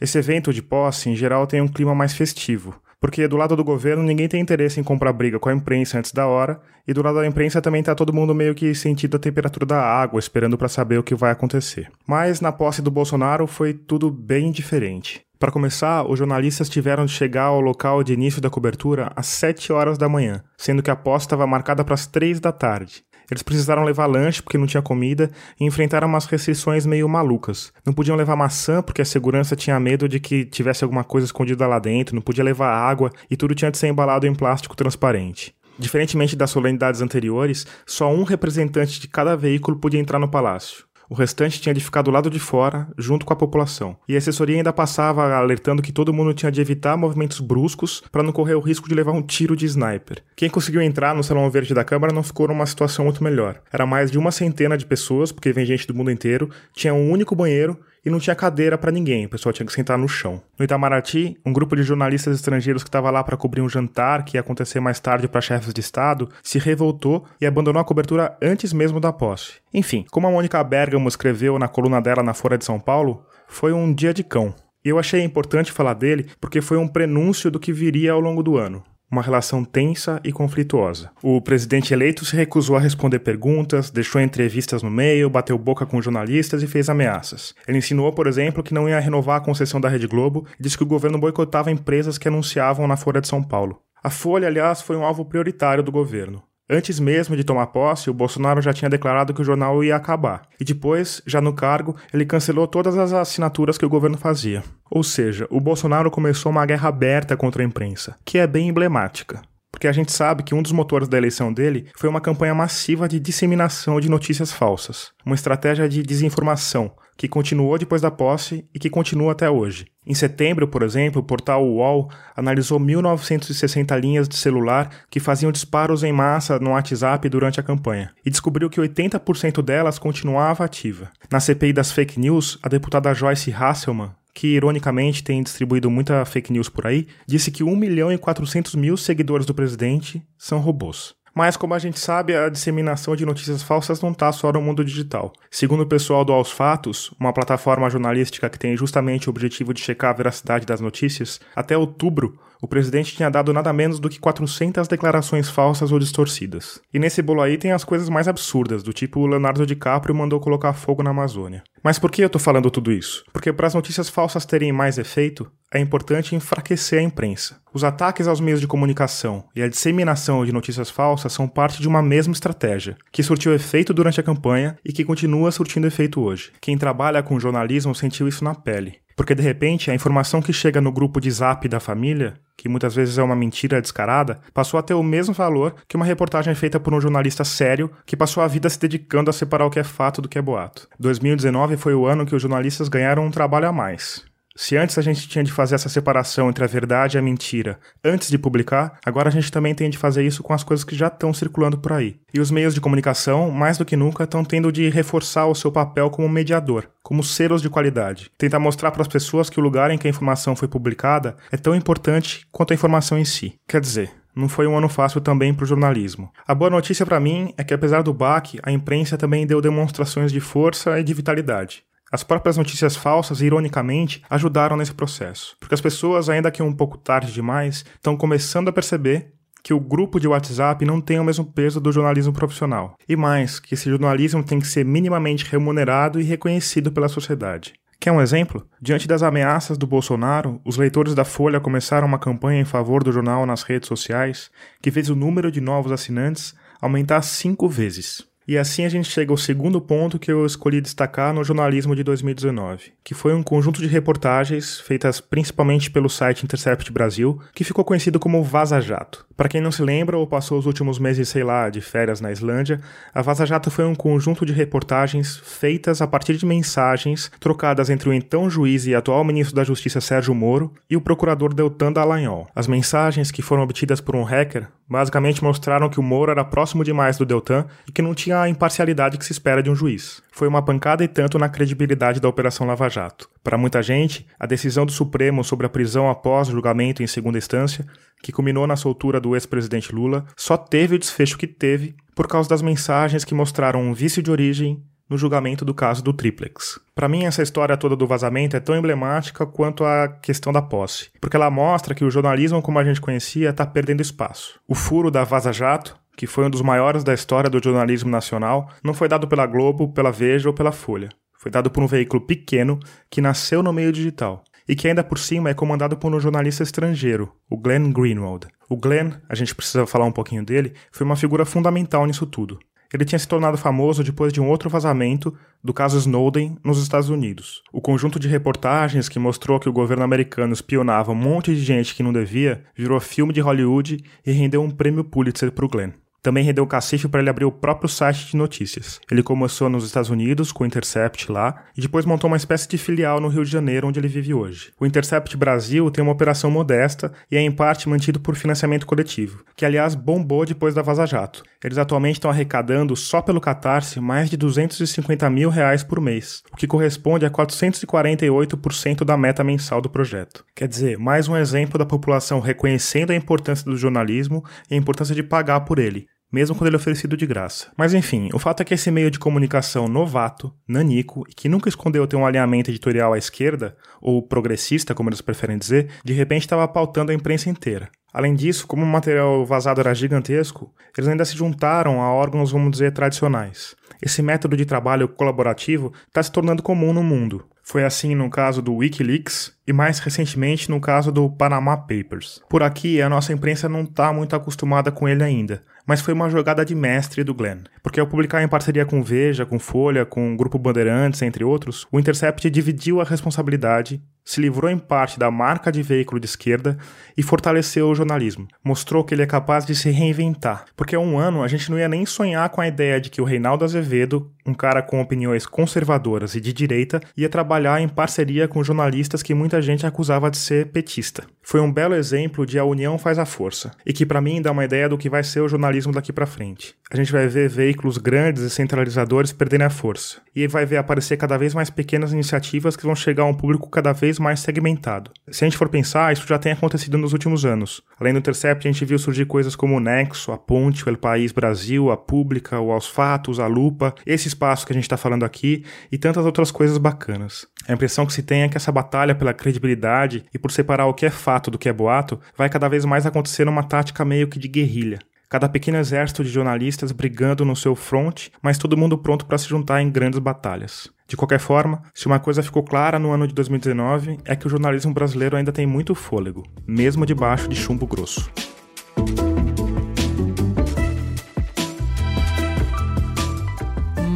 Esse evento de posse, em geral, tem um clima mais festivo. Porque do lado do governo ninguém tem interesse em comprar briga com a imprensa antes da hora, e do lado da imprensa também tá todo mundo meio que sentindo a temperatura da água, esperando para saber o que vai acontecer. Mas na posse do Bolsonaro foi tudo bem diferente. Para começar, os jornalistas tiveram de chegar ao local de início da cobertura às 7 horas da manhã, sendo que a posse estava marcada para as 3 da tarde. Eles precisaram levar lanche porque não tinha comida e enfrentaram umas restrições meio malucas. Não podiam levar maçã porque a segurança tinha medo de que tivesse alguma coisa escondida lá dentro, não podia levar água e tudo tinha de ser embalado em plástico transparente. Diferentemente das solenidades anteriores, só um representante de cada veículo podia entrar no palácio. O restante tinha de ficar do lado de fora, junto com a população. E a assessoria ainda passava alertando que todo mundo tinha de evitar movimentos bruscos para não correr o risco de levar um tiro de sniper. Quem conseguiu entrar no Salão Verde da Câmara não ficou numa situação muito melhor. Era mais de uma centena de pessoas, porque vem gente do mundo inteiro, tinha um único banheiro e não tinha cadeira para ninguém, o pessoal tinha que sentar no chão. No Itamaraty, um grupo de jornalistas estrangeiros que estava lá para cobrir um jantar que ia acontecer mais tarde para chefes de Estado se revoltou e abandonou a cobertura antes mesmo da posse. Enfim, como a Mônica Bergamo escreveu na coluna dela na Folha de São Paulo, foi um dia de cão. Eu achei importante falar dele porque foi um prenúncio do que viria ao longo do ano uma relação tensa e conflituosa. O presidente eleito se recusou a responder perguntas, deixou entrevistas no meio, bateu boca com jornalistas e fez ameaças. Ele insinuou, por exemplo, que não ia renovar a concessão da Rede Globo e disse que o governo boicotava empresas que anunciavam na Folha de São Paulo. A Folha, aliás, foi um alvo prioritário do governo. Antes mesmo de tomar posse, o Bolsonaro já tinha declarado que o jornal ia acabar. E depois, já no cargo, ele cancelou todas as assinaturas que o governo fazia. Ou seja, o Bolsonaro começou uma guerra aberta contra a imprensa, que é bem emblemática. Porque a gente sabe que um dos motores da eleição dele foi uma campanha massiva de disseminação de notícias falsas, uma estratégia de desinformação que continuou depois da posse e que continua até hoje. Em setembro, por exemplo, o portal UOL analisou 1960 linhas de celular que faziam disparos em massa no WhatsApp durante a campanha e descobriu que 80% delas continuava ativa. Na CPI das fake news, a deputada Joyce Hasselman que ironicamente tem distribuído muita fake news por aí, disse que 1 milhão e 400 mil seguidores do presidente são robôs. Mas, como a gente sabe, a disseminação de notícias falsas não está só no mundo digital. Segundo o pessoal do Aos Fatos, uma plataforma jornalística que tem justamente o objetivo de checar a veracidade das notícias, até outubro, o presidente tinha dado nada menos do que 400 declarações falsas ou distorcidas. E nesse bolo aí tem as coisas mais absurdas, do tipo Leonardo DiCaprio mandou colocar fogo na Amazônia. Mas por que eu tô falando tudo isso? Porque para as notícias falsas terem mais efeito, é importante enfraquecer a imprensa. Os ataques aos meios de comunicação e a disseminação de notícias falsas são parte de uma mesma estratégia, que surtiu efeito durante a campanha e que continua surtindo efeito hoje. Quem trabalha com jornalismo sentiu isso na pele. Porque de repente a informação que chega no grupo de zap da família, que muitas vezes é uma mentira descarada, passou a ter o mesmo valor que uma reportagem feita por um jornalista sério que passou a vida se dedicando a separar o que é fato do que é boato. 2019 foi o ano que os jornalistas ganharam um trabalho a mais. Se antes a gente tinha de fazer essa separação entre a verdade e a mentira antes de publicar, agora a gente também tem de fazer isso com as coisas que já estão circulando por aí. E os meios de comunicação, mais do que nunca, estão tendo de reforçar o seu papel como mediador, como selos de qualidade. Tentar mostrar para as pessoas que o lugar em que a informação foi publicada é tão importante quanto a informação em si. Quer dizer, não foi um ano fácil também para o jornalismo. A boa notícia para mim é que, apesar do baque, a imprensa também deu demonstrações de força e de vitalidade. As próprias notícias falsas, ironicamente, ajudaram nesse processo, porque as pessoas, ainda que um pouco tarde demais, estão começando a perceber que o grupo de WhatsApp não tem o mesmo peso do jornalismo profissional. E mais, que esse jornalismo tem que ser minimamente remunerado e reconhecido pela sociedade. Quer um exemplo? Diante das ameaças do Bolsonaro, os leitores da Folha começaram uma campanha em favor do jornal nas redes sociais que fez o número de novos assinantes aumentar cinco vezes. E assim a gente chega ao segundo ponto que eu escolhi destacar no jornalismo de 2019, que foi um conjunto de reportagens feitas principalmente pelo site Intercept Brasil, que ficou conhecido como Vaza Jato. Para quem não se lembra ou passou os últimos meses, sei lá, de férias na Islândia, a Vaza Jato foi um conjunto de reportagens feitas a partir de mensagens trocadas entre o então juiz e atual ministro da Justiça Sérgio Moro e o procurador Deltan Dallagnol. As mensagens que foram obtidas por um hacker basicamente mostraram que o Moro era próximo demais do Deltan e que não tinha a imparcialidade que se espera de um juiz. Foi uma pancada e tanto na credibilidade da Operação Lava Jato. Para muita gente, a decisão do Supremo sobre a prisão após julgamento em segunda instância, que culminou na soltura do ex-presidente Lula, só teve o desfecho que teve por causa das mensagens que mostraram um vício de origem, no julgamento do caso do Triplex. Para mim, essa história toda do vazamento é tão emblemática quanto a questão da posse, porque ela mostra que o jornalismo como a gente conhecia está perdendo espaço. O furo da Vaza Jato, que foi um dos maiores da história do jornalismo nacional, não foi dado pela Globo, pela Veja ou pela Folha. Foi dado por um veículo pequeno que nasceu no meio digital e que ainda por cima é comandado por um jornalista estrangeiro, o Glenn Greenwald. O Glenn, a gente precisa falar um pouquinho dele, foi uma figura fundamental nisso tudo. Ele tinha se tornado famoso depois de um outro vazamento do caso Snowden nos Estados Unidos. O conjunto de reportagens que mostrou que o governo americano espionava um monte de gente que não devia virou filme de Hollywood e rendeu um prêmio Pulitzer para o Glenn. Também rendeu cacife para ele abrir o próprio site de notícias. Ele começou nos Estados Unidos, com o Intercept lá, e depois montou uma espécie de filial no Rio de Janeiro, onde ele vive hoje. O Intercept Brasil tem uma operação modesta e é em parte mantido por financiamento coletivo, que aliás bombou depois da Vaza Jato. Eles atualmente estão arrecadando, só pelo Catarse, mais de 250 mil reais por mês, o que corresponde a 448% da meta mensal do projeto. Quer dizer, mais um exemplo da população reconhecendo a importância do jornalismo e a importância de pagar por ele mesmo quando ele é oferecido de graça. Mas enfim, o fato é que esse meio de comunicação novato, nanico, e que nunca escondeu ter um alinhamento editorial à esquerda, ou progressista, como eles preferem dizer, de repente estava pautando a imprensa inteira. Além disso, como o material vazado era gigantesco, eles ainda se juntaram a órgãos, vamos dizer, tradicionais. Esse método de trabalho colaborativo está se tornando comum no mundo. Foi assim no caso do Wikileaks e mais recentemente no caso do Panama Papers. Por aqui, a nossa imprensa não está muito acostumada com ele ainda, mas foi uma jogada de mestre do Glenn. Porque ao publicar em parceria com Veja, com Folha, com o Grupo Bandeirantes, entre outros, o Intercept dividiu a responsabilidade, se livrou em parte da marca de veículo de esquerda e fortaleceu o jornalismo. Mostrou que ele é capaz de se reinventar. Porque há um ano a gente não ia nem sonhar com a ideia de que o Reinaldo Azevedo, um cara com opiniões conservadoras e de direita, ia trabalhar em parceria com jornalistas que muita gente acusava de ser petista. Foi um belo exemplo de a união faz a força, e que para mim dá uma ideia do que vai ser o jornalismo daqui para frente. A gente vai ver veículos grandes e centralizadores perderem a força, e vai ver aparecer cada vez mais pequenas iniciativas que vão chegar a um público cada vez mais segmentado. Se a gente for pensar, isso já tem acontecido nos últimos anos. Além do Intercept, a gente viu surgir coisas como o Nexo, a Ponte, o El País Brasil, a Pública, o Aos Fatos, a Lupa, esse espaço que a gente está falando aqui e tantas outras coisas bacanas. A impressão que se tem é que essa batalha pela credibilidade e por separar o que é fato do que é boato vai cada vez mais acontecer numa tática meio que de guerrilha. Cada pequeno exército de jornalistas brigando no seu front, mas todo mundo pronto para se juntar em grandes batalhas. De qualquer forma, se uma coisa ficou clara no ano de 2019 é que o jornalismo brasileiro ainda tem muito fôlego, mesmo debaixo de chumbo grosso.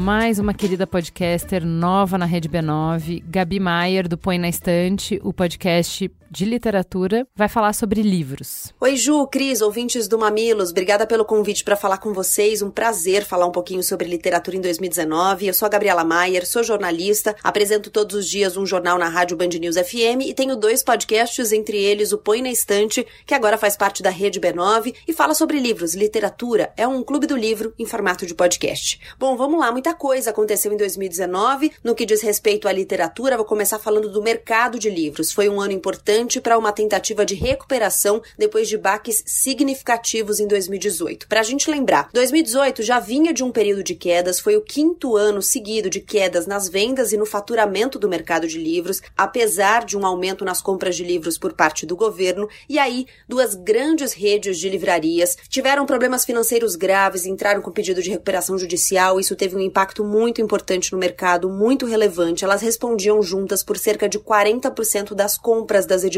mais uma querida podcaster nova na Rede B9, Gabi Maier, do Põe na Estante, o podcast de literatura, vai falar sobre livros. Oi, Ju, Cris, ouvintes do Mamilos, obrigada pelo convite para falar com vocês. Um prazer falar um pouquinho sobre literatura em 2019. Eu sou a Gabriela Maier, sou jornalista, apresento todos os dias um jornal na Rádio Band News FM e tenho dois podcasts, entre eles o Põe na Estante, que agora faz parte da Rede B9 e fala sobre livros, literatura. É um clube do livro em formato de podcast. Bom, vamos lá, muita coisa aconteceu em 2019. No que diz respeito à literatura, vou começar falando do mercado de livros. Foi um ano importante importante para uma tentativa de recuperação depois de baques significativos em 2018. Para a gente lembrar, 2018 já vinha de um período de quedas, foi o quinto ano seguido de quedas nas vendas e no faturamento do mercado de livros, apesar de um aumento nas compras de livros por parte do governo. E aí, duas grandes redes de livrarias tiveram problemas financeiros graves, entraram com pedido de recuperação judicial. Isso teve um impacto muito importante no mercado, muito relevante. Elas respondiam juntas por cerca de 40% das compras das.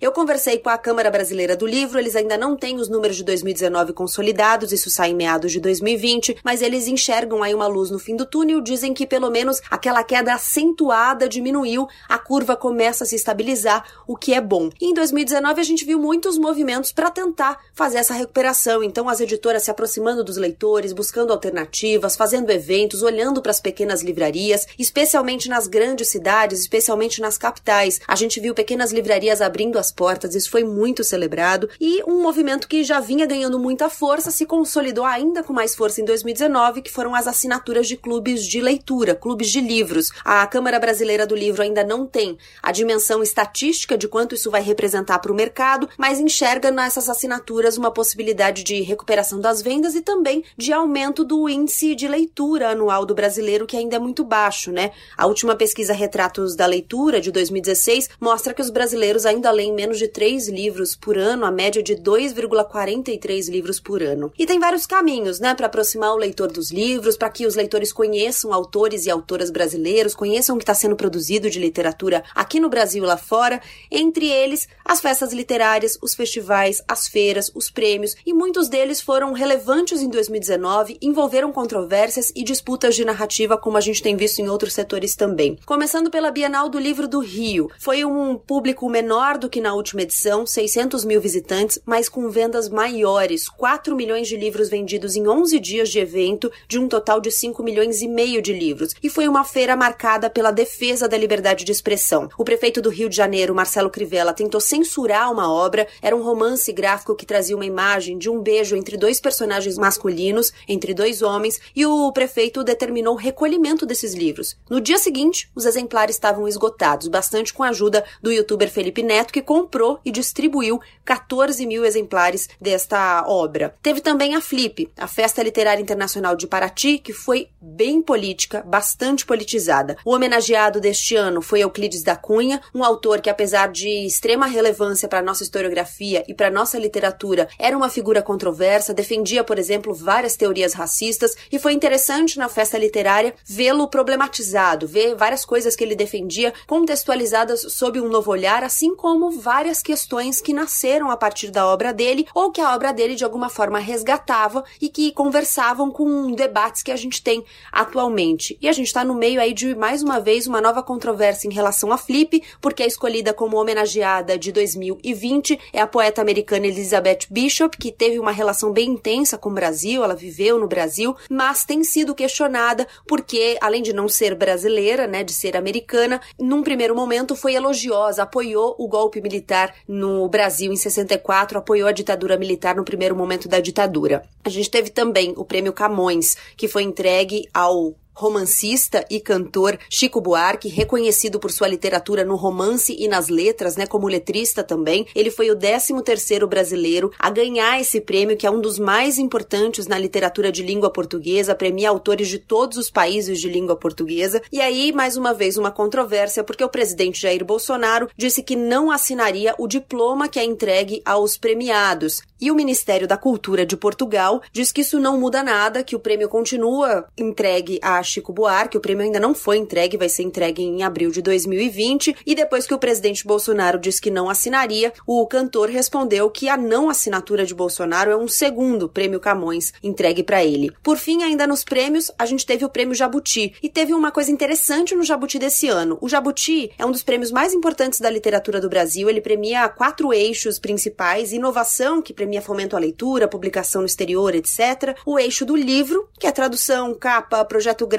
Eu conversei com a Câmara Brasileira do Livro, eles ainda não têm os números de 2019 consolidados, isso sai em meados de 2020, mas eles enxergam aí uma luz no fim do túnel, dizem que pelo menos aquela queda acentuada diminuiu, a curva começa a se estabilizar, o que é bom. E em 2019 a gente viu muitos movimentos para tentar fazer essa recuperação, então as editoras se aproximando dos leitores, buscando alternativas, fazendo eventos, olhando para as pequenas livrarias, especialmente nas grandes cidades, especialmente nas capitais. A gente viu pequenas livrarias livrarias abrindo as portas, isso foi muito celebrado e um movimento que já vinha ganhando muita força se consolidou ainda com mais força em 2019, que foram as assinaturas de clubes de leitura, clubes de livros. A Câmara Brasileira do Livro ainda não tem a dimensão estatística de quanto isso vai representar para o mercado, mas enxerga nessas assinaturas uma possibilidade de recuperação das vendas e também de aumento do índice de leitura anual do brasileiro que ainda é muito baixo, né? A última pesquisa Retratos da Leitura, de 2016, mostra que os brasileiros ainda leem menos de 3 livros por ano, a média de 2,43 livros por ano. E tem vários caminhos, né, para aproximar o leitor dos livros, para que os leitores conheçam autores e autoras brasileiros, conheçam o que está sendo produzido de literatura aqui no Brasil e lá fora, entre eles as festas literárias, os festivais, as feiras, os prêmios, e muitos deles foram relevantes em 2019, envolveram controvérsias e disputas de narrativa, como a gente tem visto em outros setores também. Começando pela Bienal do Livro do Rio, foi um público menor do que na última edição, 600 mil visitantes, mas com vendas maiores, 4 milhões de livros vendidos em 11 dias de evento, de um total de 5 milhões e meio de livros. E foi uma feira marcada pela defesa da liberdade de expressão. O prefeito do Rio de Janeiro, Marcelo Crivella, tentou censurar uma obra, era um romance gráfico que trazia uma imagem de um beijo entre dois personagens masculinos, entre dois homens, e o prefeito determinou o recolhimento desses livros. No dia seguinte, os exemplares estavam esgotados, bastante com a ajuda do youtuber Felipe Neto, que comprou e distribuiu 14 mil exemplares desta obra. Teve também a Flip, a Festa Literária Internacional de Paraty, que foi bem política, bastante politizada. O homenageado deste ano foi Euclides da Cunha, um autor que, apesar de extrema relevância para a nossa historiografia e para nossa literatura, era uma figura controversa, defendia, por exemplo, várias teorias racistas, e foi interessante na festa literária vê-lo problematizado, ver várias coisas que ele defendia contextualizadas sob um novo olhar, assim como várias questões que nasceram a partir da obra dele ou que a obra dele de alguma forma resgatava e que conversavam com debates que a gente tem atualmente. E a gente está no meio aí de mais uma vez uma nova controvérsia em relação a Flip, porque a escolhida como homenageada de 2020 é a poeta americana Elizabeth Bishop, que teve uma relação bem intensa com o Brasil, ela viveu no Brasil, mas tem sido questionada porque, além de não ser brasileira, né, de ser americana, num primeiro momento foi elogiosa, apoiou o golpe militar no Brasil em 64, apoiou a ditadura militar no primeiro momento da ditadura. A gente teve também o prêmio Camões, que foi entregue ao romancista e cantor Chico Buarque, reconhecido por sua literatura no romance e nas letras, né, como letrista também. Ele foi o 13º brasileiro a ganhar esse prêmio, que é um dos mais importantes na literatura de língua portuguesa, premia autores de todos os países de língua portuguesa. E aí, mais uma vez, uma controvérsia, porque o presidente Jair Bolsonaro disse que não assinaria o diploma que é entregue aos premiados. E o Ministério da Cultura de Portugal diz que isso não muda nada, que o prêmio continua entregue a Chico Buarque. O prêmio ainda não foi entregue, vai ser entregue em abril de 2020. E depois que o presidente Bolsonaro disse que não assinaria, o cantor respondeu que a não assinatura de Bolsonaro é um segundo prêmio Camões entregue para ele. Por fim, ainda nos prêmios, a gente teve o prêmio Jabuti. E teve uma coisa interessante no Jabuti desse ano. O Jabuti é um dos prêmios mais importantes da literatura do Brasil. Ele premia quatro eixos principais: inovação, que premia fomento à leitura, publicação no exterior, etc. O eixo do livro, que é tradução, capa, projeto gráfico,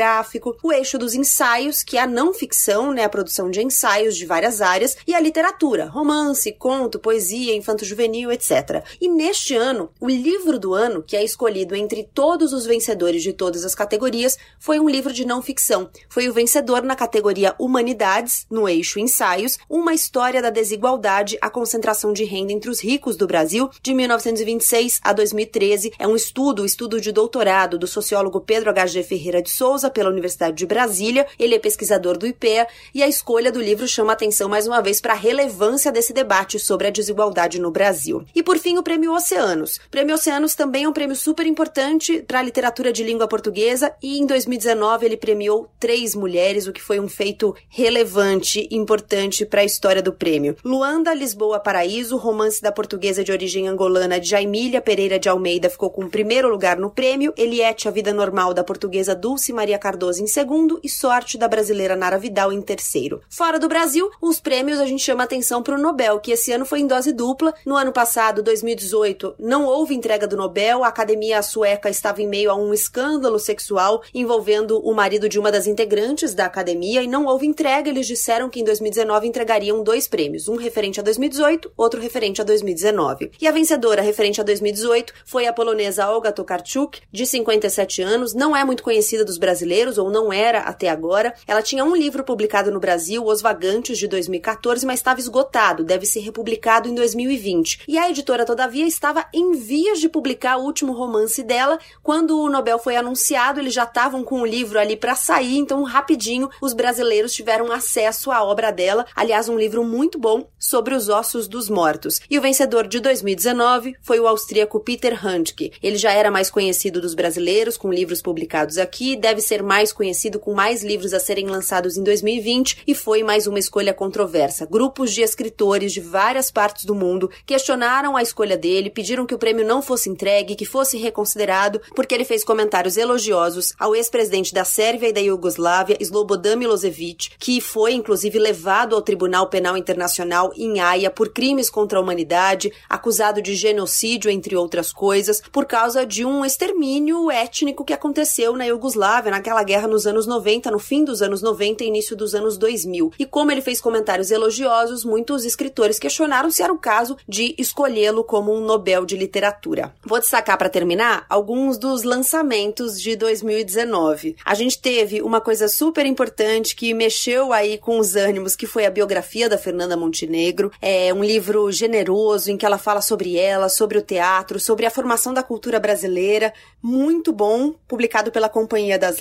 o eixo dos ensaios, que é a não ficção, né, a produção de ensaios de várias áreas, e a literatura, romance, conto, poesia, infanto-juvenil, etc. E neste ano, o livro do ano, que é escolhido entre todos os vencedores de todas as categorias, foi um livro de não ficção. Foi o vencedor na categoria Humanidades, no eixo Ensaios, uma história da desigualdade, a concentração de renda entre os ricos do Brasil, de 1926 a 2013. É um estudo, estudo de doutorado do sociólogo Pedro H.G. Ferreira de Souza, pela Universidade de Brasília, ele é pesquisador do IPEA e a escolha do livro chama atenção mais uma vez para a relevância desse debate sobre a desigualdade no Brasil. E por fim, o Prêmio Oceanos. O Prêmio Oceanos também é um prêmio super importante para a literatura de língua portuguesa e em 2019 ele premiou três mulheres, o que foi um feito relevante importante para a história do prêmio. Luanda, Lisboa, Paraíso, romance da portuguesa de origem angolana Jaimília Pereira de Almeida ficou com o primeiro lugar no prêmio, Eliette, a vida normal da portuguesa Dulce Maria Cardoso em segundo e Sorte da brasileira Nara Vidal em terceiro. Fora do Brasil, os prêmios a gente chama atenção para o Nobel, que esse ano foi em dose dupla. No ano passado, 2018, não houve entrega do Nobel, a academia sueca estava em meio a um escândalo sexual envolvendo o marido de uma das integrantes da academia e não houve entrega. Eles disseram que em 2019 entregariam dois prêmios, um referente a 2018, outro referente a 2019. E a vencedora referente a 2018 foi a polonesa Olga Tokarczuk, de 57 anos, não é muito conhecida dos brasileiros brasileiros, ou não era até agora. Ela tinha um livro publicado no Brasil, Os Vagantes, de 2014, mas estava esgotado, deve ser republicado em 2020. E a editora, todavia, estava em vias de publicar o último romance dela. Quando o Nobel foi anunciado, eles já estavam com o livro ali para sair, então rapidinho os brasileiros tiveram acesso à obra dela. Aliás, um livro muito bom sobre os ossos dos mortos. E o vencedor de 2019 foi o austríaco Peter Handke. Ele já era mais conhecido dos brasileiros, com livros publicados aqui, deve ser mais conhecido com mais livros a serem lançados em 2020 e foi mais uma escolha controversa. Grupos de escritores de várias partes do mundo questionaram a escolha dele, pediram que o prêmio não fosse entregue, que fosse reconsiderado, porque ele fez comentários elogiosos ao ex-presidente da Sérvia e da Iugoslávia, Slobodan Milosevic, que foi inclusive levado ao Tribunal Penal Internacional em Haia por crimes contra a humanidade, acusado de genocídio, entre outras coisas, por causa de um extermínio étnico que aconteceu na Iugoslávia, naquela guerra nos anos 90, no fim dos anos 90 e início dos anos 2000. E como ele fez comentários elogiosos, muitos escritores questionaram se era o caso de escolhê-lo como um Nobel de Literatura. Vou destacar para terminar alguns dos lançamentos de 2019. A gente teve uma coisa super importante que mexeu aí com os ânimos, que foi a biografia da Fernanda Montenegro. É um livro generoso em que ela fala sobre ela, sobre o teatro, sobre a formação da cultura brasileira. Muito bom, publicado pela Companhia das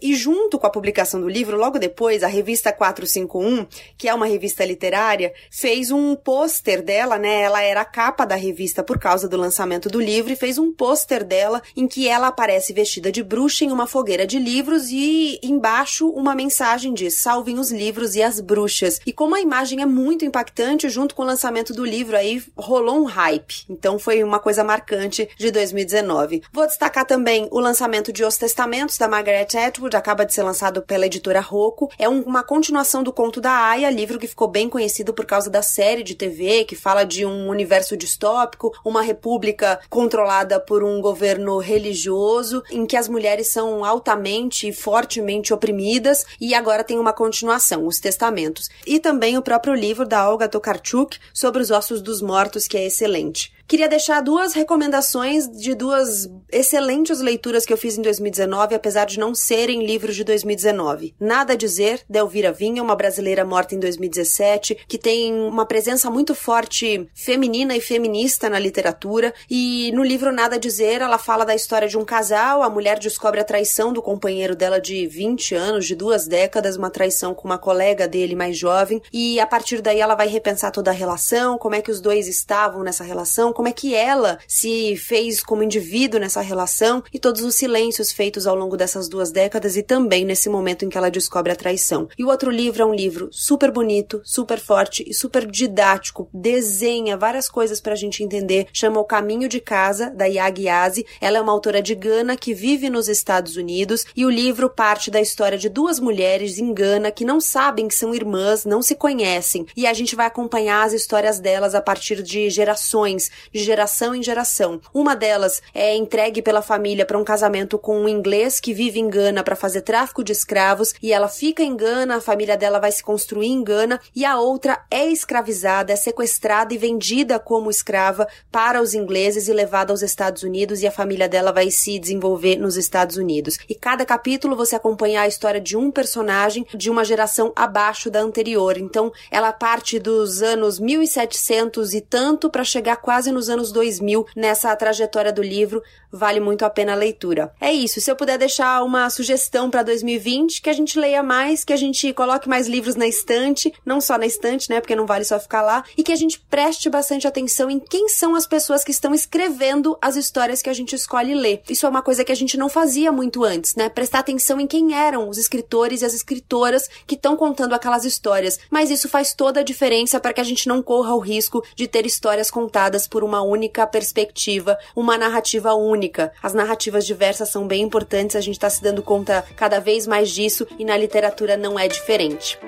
e junto com a publicação do livro, logo depois, a revista 451, que é uma revista literária, fez um pôster dela, né? Ela era a capa da revista por causa do lançamento do livro e fez um pôster dela em que ela aparece vestida de bruxa em uma fogueira de livros e embaixo uma mensagem diz: "Salvem os livros e as bruxas". E como a imagem é muito impactante, junto com o lançamento do livro aí rolou um hype. Então foi uma coisa marcante de 2019. Vou destacar também o lançamento de Os Testamentos da Margaret Atwood, acaba de ser lançado pela editora Rocco. É um, uma continuação do Conto da Aya, livro que ficou bem conhecido por causa da série de TV que fala de um universo distópico, uma república controlada por um governo religioso em que as mulheres são altamente e fortemente oprimidas e agora tem uma continuação, Os Testamentos. E também o próprio livro da Olga Tokarczuk sobre os ossos dos mortos, que é excelente. Queria deixar duas recomendações de duas excelentes leituras que eu fiz em 2019, apesar de não serem livros de 2019. Nada a Dizer, da Elvira Vinha, uma brasileira morta em 2017, que tem uma presença muito forte feminina e feminista na literatura. E no livro Nada a Dizer, ela fala da história de um casal, a mulher descobre a traição do companheiro dela de 20 anos, de duas décadas, uma traição com uma colega dele mais jovem, e a partir daí ela vai repensar toda a relação, como é que os dois estavam nessa relação, como é que ela se fez como indivíduo nessa relação e todos os silêncios feitos ao longo dessas duas décadas e também nesse momento em que ela descobre a traição. E o outro livro é um livro super bonito, super forte e super didático, desenha várias coisas pra gente entender, chama O Caminho de Casa, da Yagi Yazi. Ela é uma autora de Gana que vive nos Estados Unidos e o livro parte da história de duas mulheres em Gana que não sabem que são irmãs, não se conhecem, e a gente vai acompanhar as histórias delas a partir de gerações, de geração em geração. Uma delas é entregue pela família para um casamento com um inglês que vive em Gana para fazer tráfico de escravos e ela fica em Gana, a família dela vai se construir em Gana e a outra é escravizada, é sequestrada e vendida como escrava para os ingleses e levada aos Estados Unidos e a família dela vai se desenvolver nos Estados Unidos. E cada capítulo você acompanha a história de um personagem de uma geração abaixo da anterior. Então, ela parte dos anos 1700 e tanto para chegar quase nos anos 2000 nessa trajetória do livro, vale muito a pena a leitura. É isso, se eu puder deixar uma sugestão para 2020, que a gente leia mais, que a gente coloque mais livros na estante, não só na estante, né, porque não vale só ficar lá, e que a gente preste bastante atenção em quem são as pessoas que estão escrevendo as histórias que a gente escolhe ler. Isso é uma coisa que a gente não fazia muito antes, né? Prestar atenção em quem eram os escritores e as escritoras que estão contando aquelas histórias. Mas isso faz toda a diferença para que a gente não corra o risco de ter histórias contadas por uma única perspectiva, uma narrativa única. As narrativas diversas são bem importantes, a gente está se dando conta cada vez mais disso e na literatura não é diferente.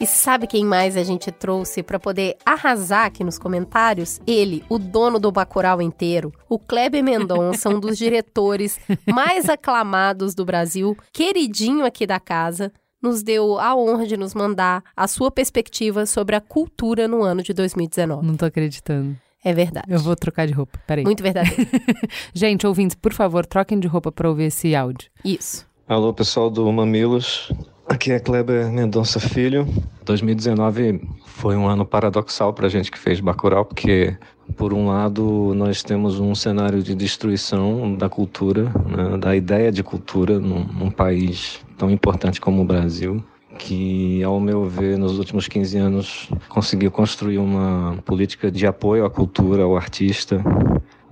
E sabe quem mais a gente trouxe para poder arrasar aqui nos comentários? Ele, o dono do Bacurau inteiro, o Kleber Mendonça, um dos (laughs) diretores mais aclamados do Brasil, queridinho aqui da casa, nos deu a honra de nos mandar a sua perspectiva sobre a cultura no ano de 2019. Não tô acreditando. É verdade. Eu vou trocar de roupa, peraí. Muito verdade. (laughs) Gente, ouvintes, por favor, troquem de roupa para ouvir esse áudio. Isso. Alô, pessoal do Mamilos. Aqui é Kleber Mendonça Filho. 2019 foi um ano paradoxal para a gente que fez Bacurau, porque, por um lado, nós temos um cenário de destruição da cultura, né, da ideia de cultura num, num país tão importante como o Brasil que, ao meu ver, nos últimos 15 anos conseguiu construir uma política de apoio à cultura, ao artista,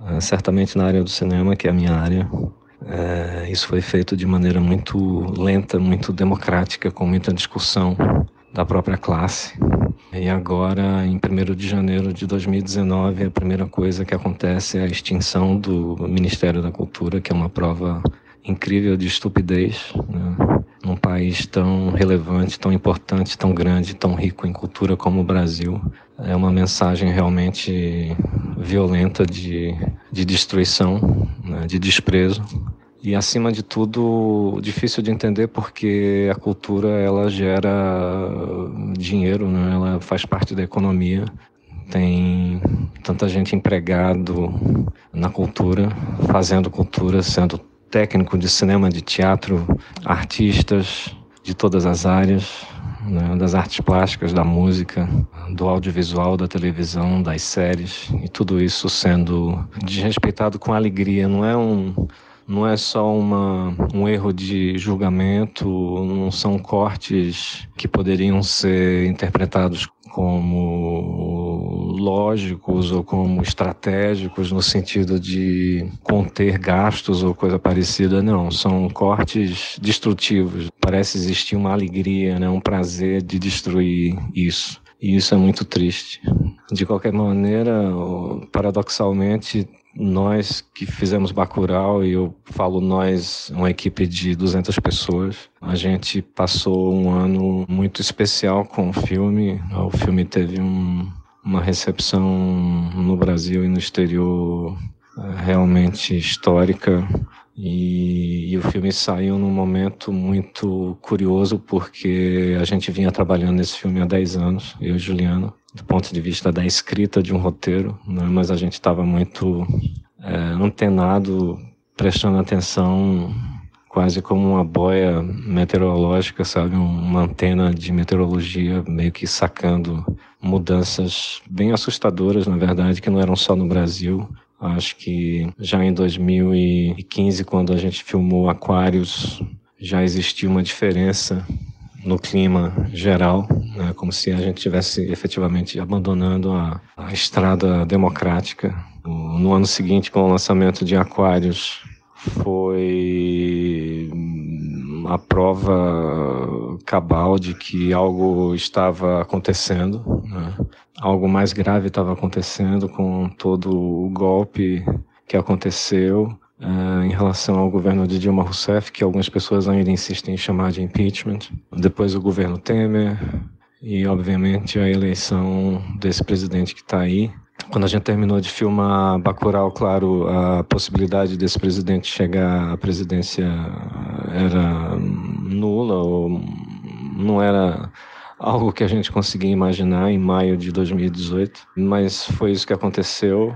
eh, certamente na área do cinema, que é a minha área. É, isso foi feito de maneira muito lenta, muito democrática, com muita discussão da própria classe. E agora, em 1 de janeiro de 2019, a primeira coisa que acontece é a extinção do Ministério da Cultura, que é uma prova incrível de estupidez. Né? Num país tão relevante, tão importante, tão grande, tão rico em cultura como o Brasil, é uma mensagem realmente violenta de, de destruição, né? de desprezo. E acima de tudo, difícil de entender porque a cultura ela gera dinheiro, né? ela faz parte da economia tem tanta gente empregado na cultura, fazendo cultura, sendo técnico de cinema, de teatro, artistas de todas as áreas, né, das artes plásticas, da música, do audiovisual, da televisão, das séries, e tudo isso sendo desrespeitado com alegria. Não é um não é só uma, um erro de julgamento, não são cortes que poderiam ser interpretados como lógicos ou como estratégicos no sentido de conter gastos ou coisa parecida, não, são cortes destrutivos. Parece existir uma alegria, né, um prazer de destruir isso. E isso é muito triste. De qualquer maneira, paradoxalmente, nós que fizemos Bacurau, e eu falo nós, uma equipe de 200 pessoas, a gente passou um ano muito especial com o filme. O filme teve um, uma recepção no Brasil e no exterior eh, realmente histórica. E, e, o filme saiu num momento muito curioso, porque a gente vinha trabalhando nesse filme há 10 anos, eu e Juliano do ponto de vista da escrita de um roteiro, né? mas a gente estava muito é, antenado, prestando atenção, quase como uma boia meteorológica, sabe? Uma antena de meteorologia, meio que sacando mudanças bem assustadoras, na verdade, que não eram só no Brasil. Acho que já em 2015, quando a gente filmou Aquários, já existia uma diferença no clima geral, né, como se a gente estivesse efetivamente abandonando a, a estrada democrática. No ano seguinte, com o lançamento de Aquários, foi a prova cabal de que algo estava acontecendo, né? algo mais grave estava acontecendo com todo o golpe que aconteceu uh, em relação ao governo de Dilma Rousseff, que algumas pessoas ainda insistem em chamar de impeachment. Depois o governo Temer e, obviamente, a eleição desse presidente que está aí. Quando a gente terminou de filmar Bacurau, claro, a possibilidade desse presidente chegar à presidência era nula ou não era algo que a gente conseguia imaginar em maio de 2018, mas foi isso que aconteceu.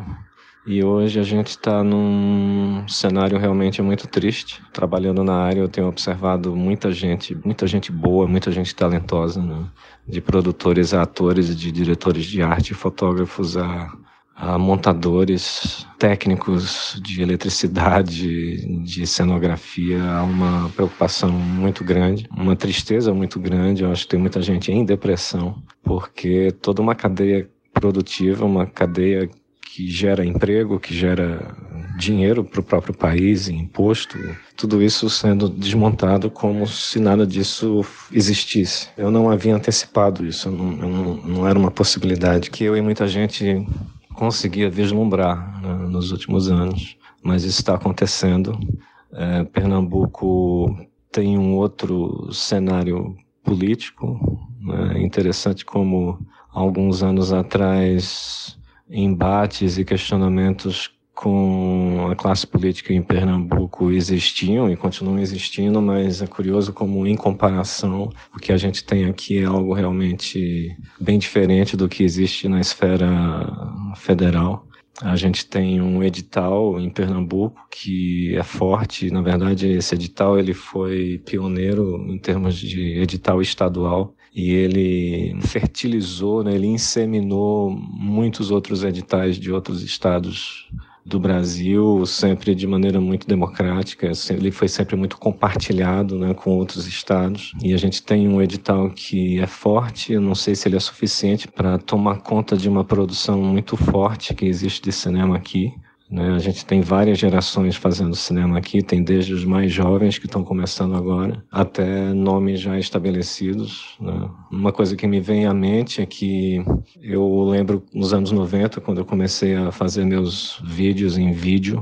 E hoje a gente está num cenário realmente muito triste. Trabalhando na área, eu tenho observado muita gente, muita gente boa, muita gente talentosa, né? de produtores a atores, de diretores de arte, fotógrafos a, a montadores, técnicos de eletricidade, de cenografia. Há uma preocupação muito grande, uma tristeza muito grande. Eu acho que tem muita gente em depressão, porque toda uma cadeia produtiva, uma cadeia que gera emprego, que gera dinheiro para o próprio país, imposto, tudo isso sendo desmontado como se nada disso existisse. Eu não havia antecipado isso, não, não, não era uma possibilidade que eu e muita gente conseguia vislumbrar né, nos últimos anos, mas isso está acontecendo. É, Pernambuco tem um outro cenário político né, interessante como alguns anos atrás embates e questionamentos com a classe política em Pernambuco existiam e continuam existindo, mas é curioso como, em comparação, o que a gente tem aqui é algo realmente bem diferente do que existe na esfera federal. A gente tem um edital em Pernambuco que é forte. Na verdade, esse edital ele foi pioneiro em termos de edital estadual e ele fertilizou, né, ele inseminou muitos outros editais de outros estados do Brasil, sempre de maneira muito democrática. Ele foi sempre muito compartilhado né, com outros estados. E a gente tem um edital que é forte, eu não sei se ele é suficiente para tomar conta de uma produção muito forte que existe de cinema aqui. Né? A gente tem várias gerações fazendo cinema aqui, tem desde os mais jovens que estão começando agora, até nomes já estabelecidos. Né? Uma coisa que me vem à mente é que eu lembro nos anos 90, quando eu comecei a fazer meus vídeos em vídeo,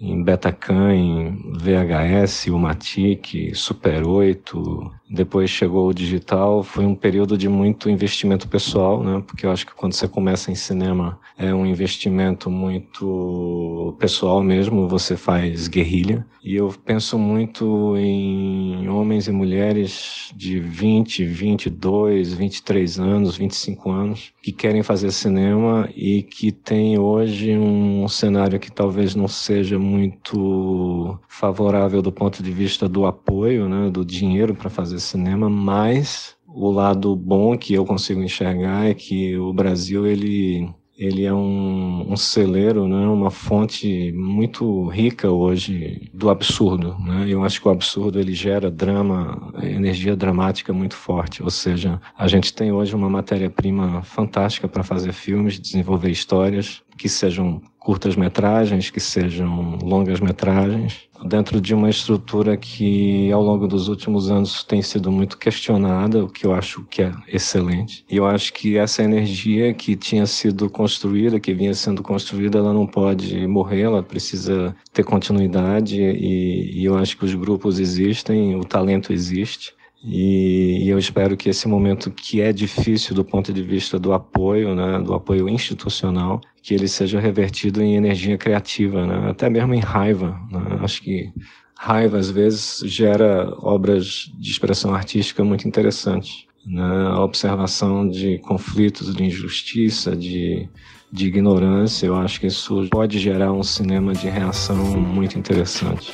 em Betacam, em VHS, Umatic, Super 8, depois chegou o digital, foi um período de muito investimento pessoal, né? Porque eu acho que quando você começa em cinema é um investimento muito pessoal mesmo, você faz guerrilha. E eu penso muito em homens e mulheres de 20, 22, 23 anos, 25 anos, que querem fazer cinema e que têm hoje um cenário que talvez não seja muito favorável do ponto de vista do apoio, né, do dinheiro para fazer cinema, mas o lado bom que eu consigo enxergar é que o Brasil ele ele é um, um celeiro, né, uma fonte muito rica hoje do absurdo. Né? Eu acho que o absurdo ele gera drama, energia dramática muito forte. Ou seja, a gente tem hoje uma matéria-prima fantástica para fazer filmes, desenvolver histórias que sejam curtas-metragens, que sejam longas-metragens, dentro de uma estrutura que ao longo dos últimos anos tem sido muito questionada, o que eu acho que é excelente. E eu acho que essa energia que tinha sido construída, que vinha sendo construída, ela não pode morrer, ela precisa ter continuidade e, e eu acho que os grupos existem, o talento existe. E, e, eu espero que esse momento que é difícil do ponto de vista do apoio, né, do apoio institucional, que ele seja revertido em energia criativa, né, até mesmo em raiva. Né? Acho que raiva às vezes gera obras de expressão artística muito interessantes. Né? A observação de conflitos, de injustiça, de, de ignorância, eu acho que isso pode gerar um cinema de reação muito interessante.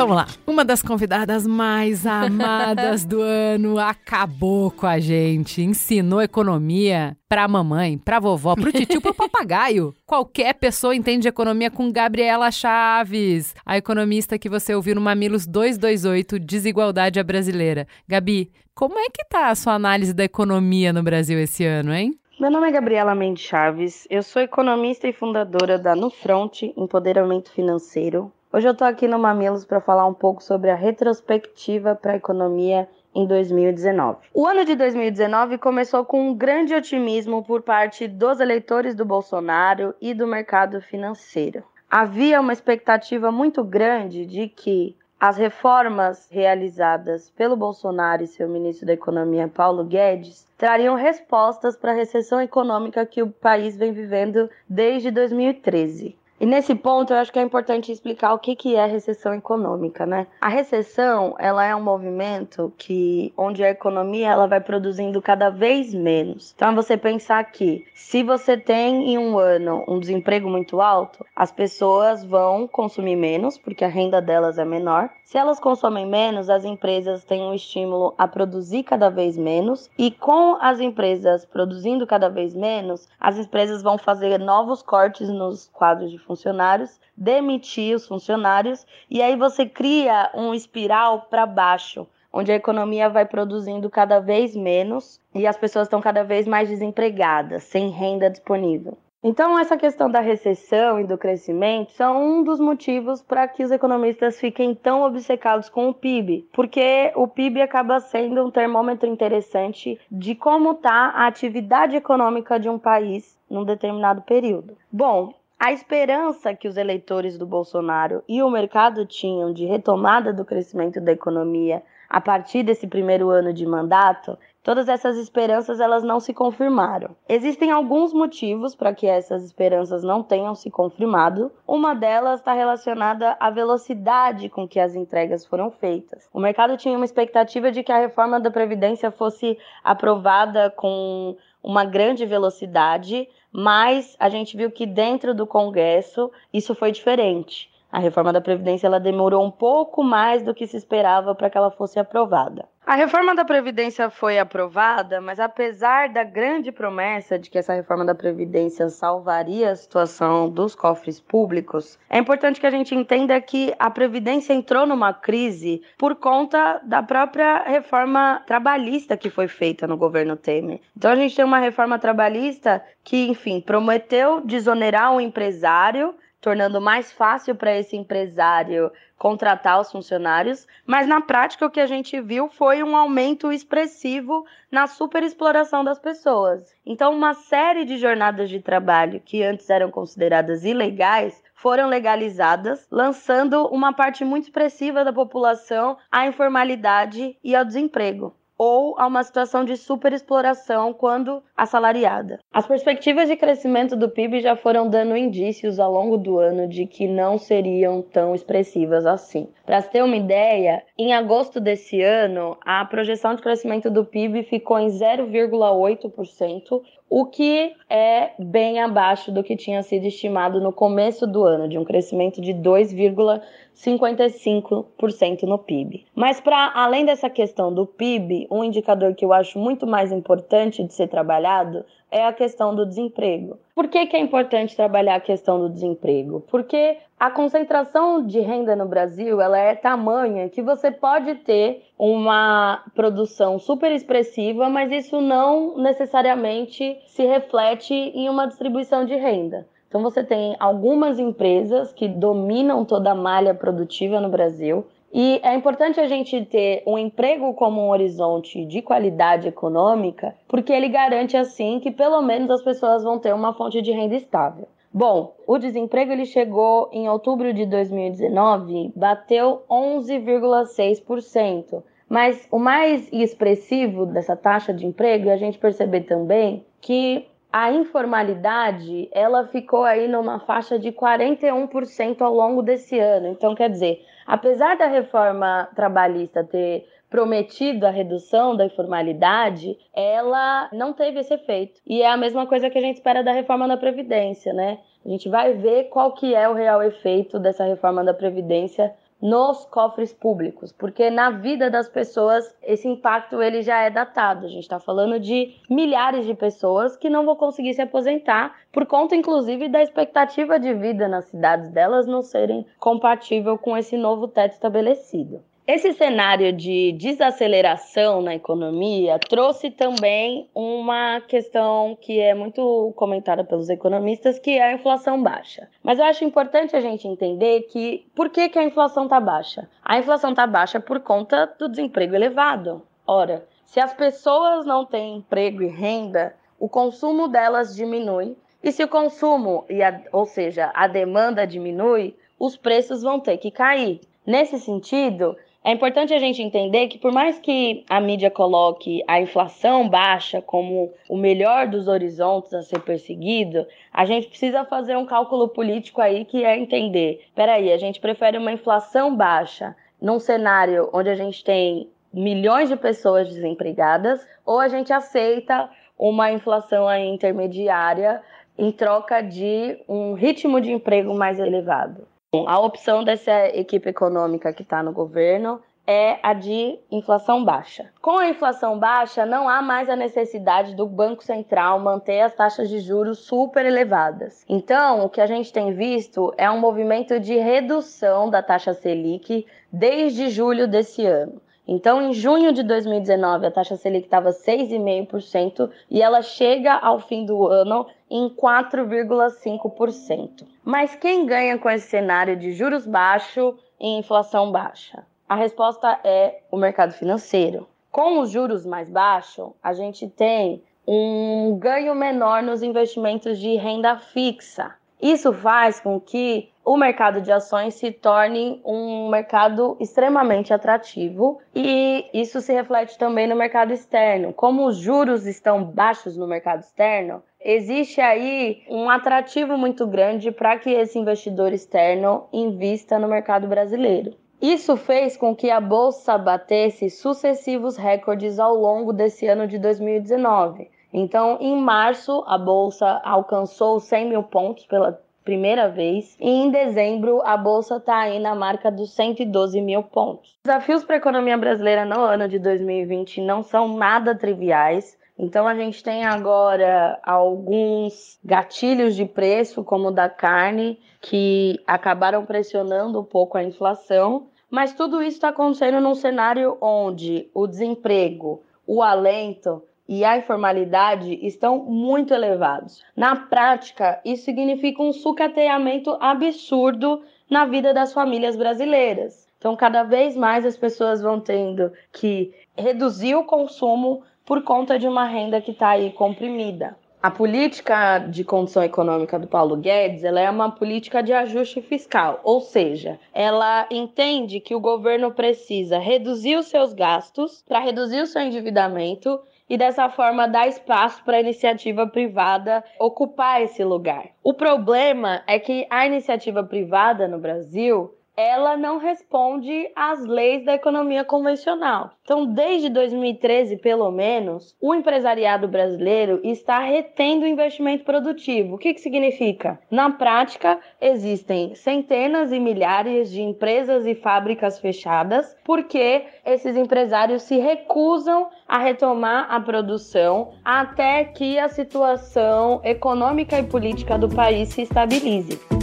Vamos lá. Uma das convidadas mais amadas do ano acabou com a gente. Ensinou economia pra mamãe, pra vovó, pro tio, pro papagaio. Qualquer pessoa entende economia com Gabriela Chaves, a economista que você ouviu no Mamilos 228, Desigualdade à Brasileira. Gabi, como é que tá a sua análise da economia no Brasil esse ano, hein? Meu nome é Gabriela Mendes Chaves, eu sou economista e fundadora da Nufront Empoderamento Financeiro, Hoje eu estou aqui no Mamilos para falar um pouco sobre a retrospectiva para a economia em 2019. O ano de 2019 começou com um grande otimismo por parte dos eleitores do Bolsonaro e do mercado financeiro. Havia uma expectativa muito grande de que as reformas realizadas pelo Bolsonaro e seu ministro da Economia, Paulo Guedes, trariam respostas para a recessão econômica que o país vem vivendo desde 2013. E nesse ponto eu acho que é importante explicar o que, que é recessão econômica, né? A recessão, ela é um movimento que onde a economia ela vai produzindo cada vez menos. Então você pensar que se você tem em um ano um desemprego muito alto, as pessoas vão consumir menos porque a renda delas é menor. Se elas consomem menos, as empresas têm um estímulo a produzir cada vez menos e com as empresas produzindo cada vez menos, as empresas vão fazer novos cortes nos quadros de funcionários, demitir os funcionários e aí você cria um espiral para baixo, onde a economia vai produzindo cada vez menos e as pessoas estão cada vez mais desempregadas, sem renda disponível. Então, essa questão da recessão e do crescimento são um dos motivos para que os economistas fiquem tão obcecados com o PIB, porque o PIB acaba sendo um termômetro interessante de como está a atividade econômica de um país num determinado período. Bom, a esperança que os eleitores do Bolsonaro e o mercado tinham de retomada do crescimento da economia a partir desse primeiro ano de mandato todas essas esperanças elas não se confirmaram. Existem alguns motivos para que essas esperanças não tenham se confirmado. Uma delas está relacionada à velocidade com que as entregas foram feitas. O mercado tinha uma expectativa de que a reforma da previdência fosse aprovada com uma grande velocidade, mas a gente viu que dentro do Congresso isso foi diferente. A reforma da Previdência ela demorou um pouco mais do que se esperava para que ela fosse aprovada. A reforma da Previdência foi aprovada, mas apesar da grande promessa de que essa reforma da Previdência salvaria a situação dos cofres públicos, é importante que a gente entenda que a Previdência entrou numa crise por conta da própria reforma trabalhista que foi feita no governo Temer. Então a gente tem uma reforma trabalhista que, enfim, prometeu desonerar o empresário tornando mais fácil para esse empresário contratar os funcionários, mas na prática o que a gente viu foi um aumento expressivo na superexploração das pessoas. Então, uma série de jornadas de trabalho que antes eram consideradas ilegais foram legalizadas, lançando uma parte muito expressiva da população à informalidade e ao desemprego ou a uma situação de superexploração quando assalariada. As perspectivas de crescimento do PIB já foram dando indícios ao longo do ano de que não seriam tão expressivas assim. Para ter uma ideia, em agosto desse ano, a projeção de crescimento do PIB ficou em 0,8%, o que é bem abaixo do que tinha sido estimado no começo do ano, de um crescimento de 2,55% no PIB. Mas para além dessa questão do PIB, um indicador que eu acho muito mais importante de ser trabalhado é a questão do desemprego. Por que, que é importante trabalhar a questão do desemprego? Porque a concentração de renda no Brasil ela é tamanha que você pode ter uma produção super expressiva, mas isso não necessariamente se reflete em uma distribuição de renda. Então você tem algumas empresas que dominam toda a malha produtiva no Brasil e é importante a gente ter um emprego como um horizonte de qualidade econômica, porque ele garante assim que pelo menos as pessoas vão ter uma fonte de renda estável. Bom, o desemprego ele chegou em outubro de 2019, bateu 11,6%. Mas o mais expressivo dessa taxa de emprego é a gente perceber também que a informalidade ela ficou aí numa faixa de 41% ao longo desse ano. Então, quer dizer, apesar da reforma trabalhista ter prometido a redução da informalidade, ela não teve esse efeito. E é a mesma coisa que a gente espera da reforma da Previdência, né? A gente vai ver qual que é o real efeito dessa reforma da Previdência nos cofres públicos, porque na vida das pessoas esse impacto ele já é datado. A gente está falando de milhares de pessoas que não vão conseguir se aposentar por conta, inclusive, da expectativa de vida nas cidades delas não serem compatível com esse novo teto estabelecido. Esse cenário de desaceleração na economia trouxe também uma questão que é muito comentada pelos economistas, que é a inflação baixa. Mas eu acho importante a gente entender que por que, que a inflação está baixa? A inflação está baixa por conta do desemprego elevado. Ora, se as pessoas não têm emprego e renda, o consumo delas diminui. E se o consumo, e a, ou seja, a demanda diminui, os preços vão ter que cair. Nesse sentido, é importante a gente entender que, por mais que a mídia coloque a inflação baixa como o melhor dos horizontes a ser perseguido, a gente precisa fazer um cálculo político aí que é entender: peraí, a gente prefere uma inflação baixa num cenário onde a gente tem milhões de pessoas desempregadas, ou a gente aceita uma inflação aí intermediária em troca de um ritmo de emprego mais elevado. A opção dessa equipe econômica que está no governo é a de inflação baixa. Com a inflação baixa, não há mais a necessidade do Banco Central manter as taxas de juros super elevadas. Então, o que a gente tem visto é um movimento de redução da taxa Selic desde julho desse ano. Então, em junho de 2019, a taxa Selic estava 6,5% e ela chega ao fim do ano em 4,5%. Mas quem ganha com esse cenário de juros baixos e inflação baixa? A resposta é o mercado financeiro. Com os juros mais baixos, a gente tem um ganho menor nos investimentos de renda fixa. Isso faz com que o mercado de ações se torne um mercado extremamente atrativo e isso se reflete também no mercado externo. Como os juros estão baixos no mercado externo, existe aí um atrativo muito grande para que esse investidor externo invista no mercado brasileiro. Isso fez com que a bolsa batesse sucessivos recordes ao longo desse ano de 2019. Então, em março, a bolsa alcançou 100 mil pontos pela primeira vez, e em dezembro a bolsa está aí na marca dos 112 mil pontos. Os desafios para a economia brasileira no ano de 2020 não são nada triviais. Então a gente tem agora alguns gatilhos de preço, como o da carne, que acabaram pressionando um pouco a inflação, mas tudo isso está acontecendo num cenário onde o desemprego, o alento e a informalidade estão muito elevados. Na prática, isso significa um sucateamento absurdo na vida das famílias brasileiras. Então, cada vez mais as pessoas vão tendo que reduzir o consumo por conta de uma renda que está aí comprimida. A política de condição econômica do Paulo Guedes ela é uma política de ajuste fiscal, ou seja, ela entende que o governo precisa reduzir os seus gastos para reduzir o seu endividamento e dessa forma dar espaço para a iniciativa privada ocupar esse lugar. O problema é que a iniciativa privada no Brasil ela não responde às leis da economia convencional. Então, desde 2013, pelo menos, o empresariado brasileiro está retendo investimento produtivo. O que, que significa? Na prática, existem centenas e milhares de empresas e fábricas fechadas porque esses empresários se recusam a retomar a produção até que a situação econômica e política do país se estabilize.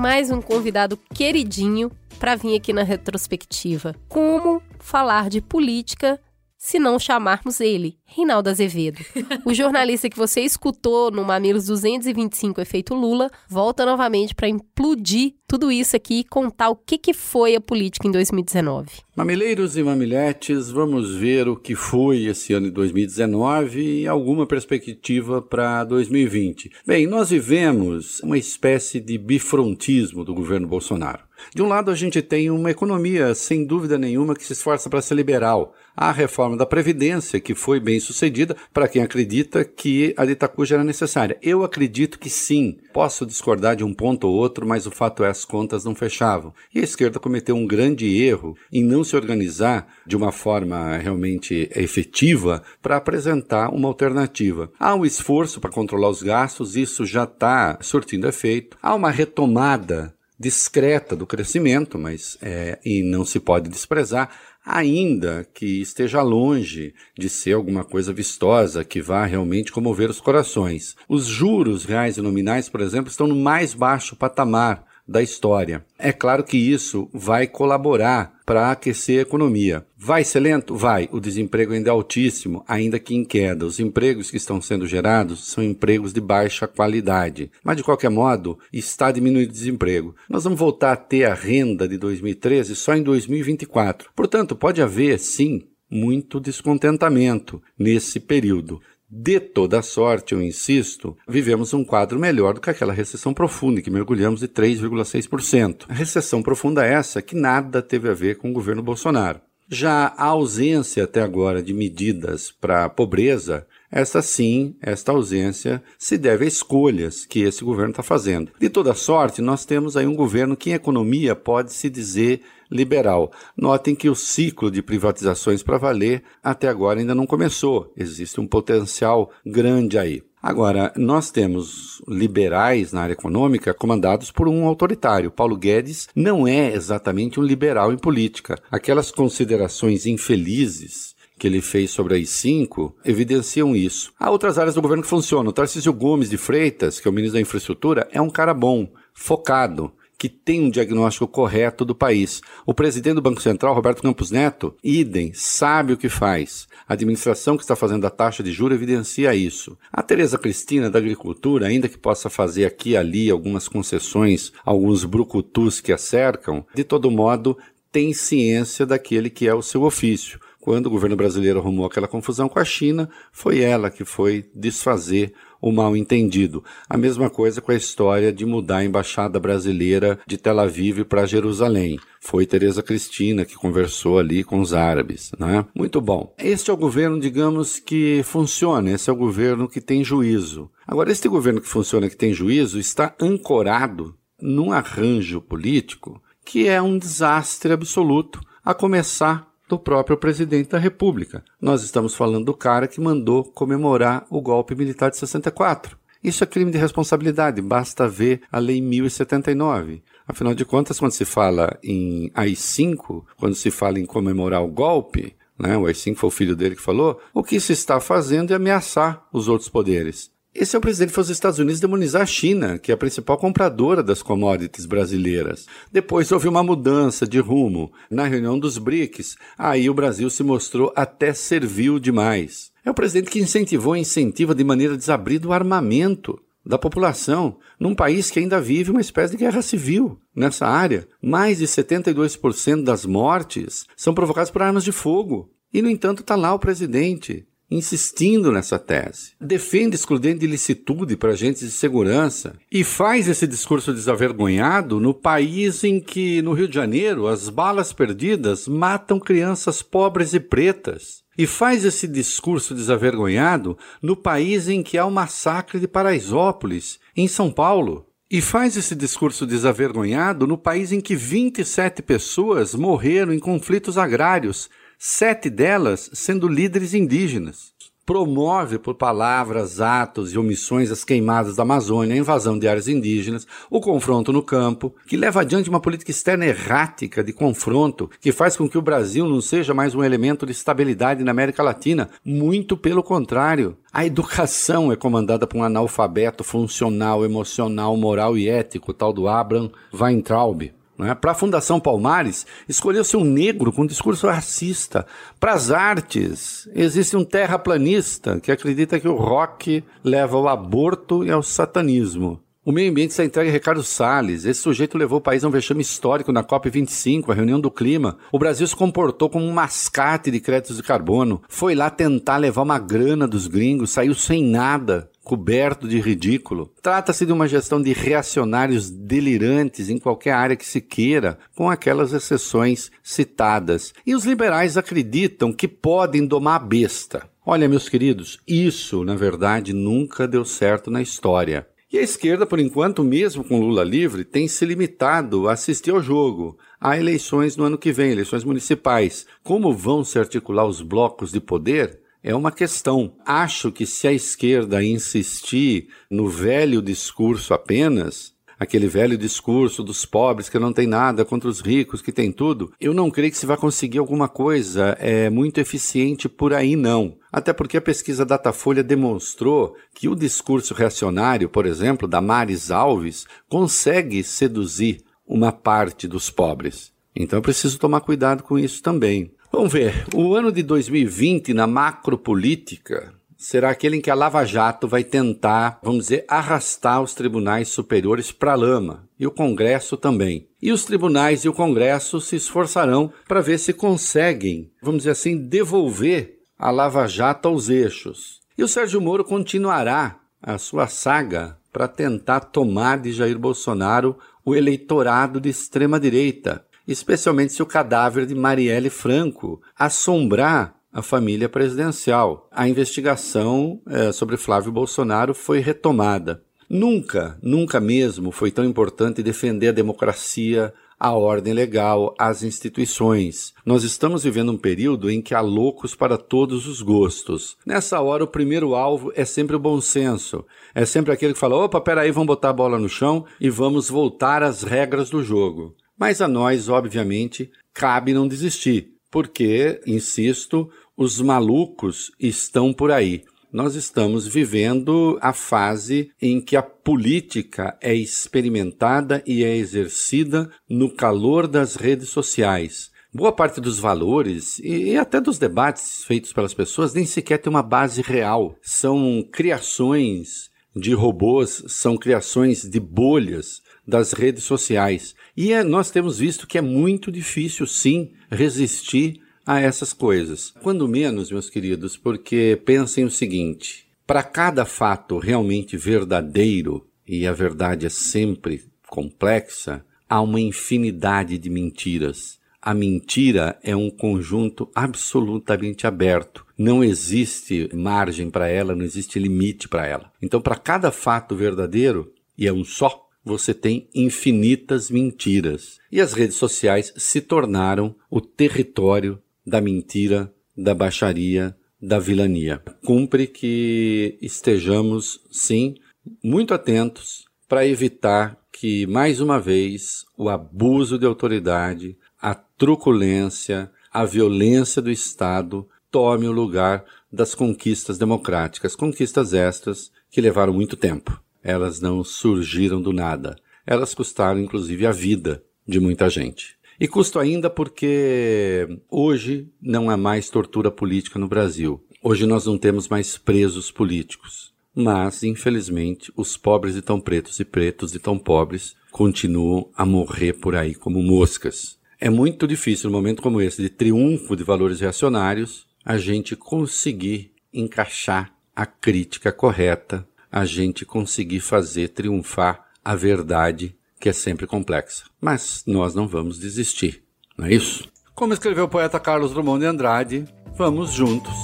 Mais um convidado queridinho para vir aqui na retrospectiva. Como falar de política se não chamarmos ele, Reinaldo Azevedo. O jornalista que você escutou no Mamilos 225 Efeito Lula volta novamente para implodir tudo isso aqui e contar o que, que foi a política em 2019. Mamileiros e mamiletes, vamos ver o que foi esse ano de 2019 e alguma perspectiva para 2020. Bem, nós vivemos uma espécie de bifrontismo do governo Bolsonaro. De um lado, a gente tem uma economia, sem dúvida nenhuma, que se esforça para ser liberal. A reforma da Previdência, que foi bem sucedida, para quem acredita que a Ditacuja era necessária. Eu acredito que sim. Posso discordar de um ponto ou outro, mas o fato é as contas não fechavam. E a esquerda cometeu um grande erro em não se organizar de uma forma realmente efetiva para apresentar uma alternativa. Há um esforço para controlar os gastos, isso já está surtindo efeito. Há uma retomada discreta do crescimento, mas é, e não se pode desprezar, ainda que esteja longe de ser alguma coisa vistosa que vá realmente comover os corações. Os juros reais e nominais, por exemplo, estão no mais baixo patamar da história. É claro que isso vai colaborar para aquecer a economia. Vai ser lento? Vai. O desemprego ainda é altíssimo, ainda que em queda. Os empregos que estão sendo gerados são empregos de baixa qualidade. Mas, de qualquer modo, está diminuindo o desemprego. Nós vamos voltar a ter a renda de 2013 só em 2024. Portanto, pode haver, sim, muito descontentamento nesse período. De toda sorte, eu insisto, vivemos um quadro melhor do que aquela recessão profunda que mergulhamos de 3,6%. A recessão profunda é essa que nada teve a ver com o governo Bolsonaro. Já a ausência até agora de medidas para a pobreza, essa sim, esta ausência se deve a escolhas que esse governo está fazendo. De toda sorte, nós temos aí um governo que em economia pode se dizer liberal. Notem que o ciclo de privatizações para valer até agora ainda não começou. Existe um potencial grande aí. Agora, nós temos liberais na área econômica comandados por um autoritário. Paulo Guedes não é exatamente um liberal em política. Aquelas considerações infelizes que ele fez sobre a I5 evidenciam isso. Há outras áreas do governo que funcionam. O Tarcísio Gomes de Freitas, que é o ministro da Infraestrutura, é um cara bom, focado que tem um diagnóstico correto do país. O presidente do Banco Central, Roberto Campos Neto, idem, sabe o que faz. A administração que está fazendo a taxa de juros evidencia isso. A Tereza Cristina, da Agricultura, ainda que possa fazer aqui e ali algumas concessões, alguns brucutus que a cercam, de todo modo, tem ciência daquele que é o seu ofício. Quando o governo brasileiro arrumou aquela confusão com a China, foi ela que foi desfazer o mal entendido. A mesma coisa com a história de mudar a embaixada brasileira de Tel Aviv para Jerusalém. Foi Tereza Cristina que conversou ali com os árabes, né? Muito bom. Este é o governo, digamos, que funciona, esse é o governo que tem juízo. Agora, este governo que funciona, que tem juízo, está ancorado num arranjo político que é um desastre absoluto, a começar do próprio presidente da República. Nós estamos falando do cara que mandou comemorar o golpe militar de 64. Isso é crime de responsabilidade, basta ver a Lei 1079. Afinal de contas, quando se fala em AI-5, quando se fala em comemorar o golpe, né, o AI-5 foi o filho dele que falou, o que se está fazendo é ameaçar os outros poderes. Esse é o presidente foi aos Estados Unidos demonizar a China, que é a principal compradora das commodities brasileiras. Depois houve uma mudança de rumo. Na reunião dos BRICS, aí o Brasil se mostrou até servil demais. É o presidente que incentivou e incentiva de maneira desabrida o armamento da população, num país que ainda vive uma espécie de guerra civil nessa área. Mais de 72% das mortes são provocadas por armas de fogo. E, no entanto, está lá o presidente insistindo nessa tese. Defende excludente de licitude para agentes de segurança e faz esse discurso desavergonhado no país em que, no Rio de Janeiro, as balas perdidas matam crianças pobres e pretas. E faz esse discurso desavergonhado no país em que há o massacre de Paraisópolis, em São Paulo. E faz esse discurso desavergonhado no país em que 27 pessoas morreram em conflitos agrários, sete delas sendo líderes indígenas. Promove por palavras, atos e omissões as queimadas da Amazônia, a invasão de áreas indígenas, o confronto no campo, que leva adiante uma política externa errática de confronto, que faz com que o Brasil não seja mais um elemento de estabilidade na América Latina. Muito pelo contrário. A educação é comandada por um analfabeto funcional, emocional, moral e ético, tal do Abraham Weintraub. Né? Para a Fundação Palmares, escolheu-se um negro com discurso racista. Para as artes, existe um terraplanista que acredita que o rock leva ao aborto e ao satanismo. O meio ambiente está entregue a Ricardo Salles. Esse sujeito levou o país a um vexame histórico na COP25, a reunião do clima. O Brasil se comportou como um mascate de créditos de carbono. Foi lá tentar levar uma grana dos gringos, saiu sem nada coberto de ridículo. Trata-se de uma gestão de reacionários delirantes em qualquer área que se queira, com aquelas exceções citadas. E os liberais acreditam que podem domar a besta. Olha, meus queridos, isso, na verdade, nunca deu certo na história. E a esquerda, por enquanto, mesmo com Lula livre, tem se limitado a assistir ao jogo. Há eleições no ano que vem, eleições municipais. Como vão se articular os blocos de poder? É uma questão. Acho que se a esquerda insistir no velho discurso apenas, aquele velho discurso dos pobres que não tem nada contra os ricos, que tem tudo, eu não creio que se vai conseguir alguma coisa é, muito eficiente por aí, não. Até porque a pesquisa Datafolha demonstrou que o discurso reacionário, por exemplo, da Maris Alves, consegue seduzir uma parte dos pobres. Então eu preciso tomar cuidado com isso também. Vamos ver. O ano de 2020 na macropolítica será aquele em que a Lava Jato vai tentar, vamos dizer, arrastar os tribunais superiores para a lama e o Congresso também. E os tribunais e o Congresso se esforçarão para ver se conseguem, vamos dizer assim, devolver a Lava Jato aos eixos. E o Sérgio Moro continuará a sua saga para tentar tomar de Jair Bolsonaro o eleitorado de extrema direita, especialmente se o cadáver de Marielle Franco assombrar a família presidencial. A investigação é, sobre Flávio Bolsonaro foi retomada. Nunca, nunca mesmo foi tão importante defender a democracia, a ordem legal, as instituições. Nós estamos vivendo um período em que há loucos para todos os gostos. Nessa hora, o primeiro alvo é sempre o bom senso. É sempre aquele que fala: opa, peraí, vamos botar a bola no chão e vamos voltar às regras do jogo. Mas a nós, obviamente, cabe não desistir, porque, insisto, os malucos estão por aí. Nós estamos vivendo a fase em que a política é experimentada e é exercida no calor das redes sociais. Boa parte dos valores e até dos debates feitos pelas pessoas nem sequer tem uma base real. São criações de robôs, são criações de bolhas das redes sociais. E é, nós temos visto que é muito difícil, sim, resistir a essas coisas. Quando menos, meus queridos, porque pensem o seguinte: para cada fato realmente verdadeiro, e a verdade é sempre complexa, há uma infinidade de mentiras. A mentira é um conjunto absolutamente aberto. Não existe margem para ela, não existe limite para ela. Então, para cada fato verdadeiro, e é um só, você tem infinitas mentiras. E as redes sociais se tornaram o território da mentira, da baixaria, da vilania. Cumpre que estejamos, sim, muito atentos para evitar que, mais uma vez, o abuso de autoridade, a truculência, a violência do Estado tome o lugar das conquistas democráticas, conquistas estas que levaram muito tempo. Elas não surgiram do nada. Elas custaram, inclusive, a vida de muita gente. E custo ainda porque hoje não há mais tortura política no Brasil. Hoje nós não temos mais presos políticos. Mas, infelizmente, os pobres e tão pretos e pretos e tão pobres continuam a morrer por aí como moscas. É muito difícil, num momento como esse, de triunfo de valores reacionários, a gente conseguir encaixar a crítica correta, a gente conseguir fazer triunfar a verdade, que é sempre complexa. Mas nós não vamos desistir, não é isso? Como escreveu o poeta Carlos Drummond de Andrade, vamos juntos,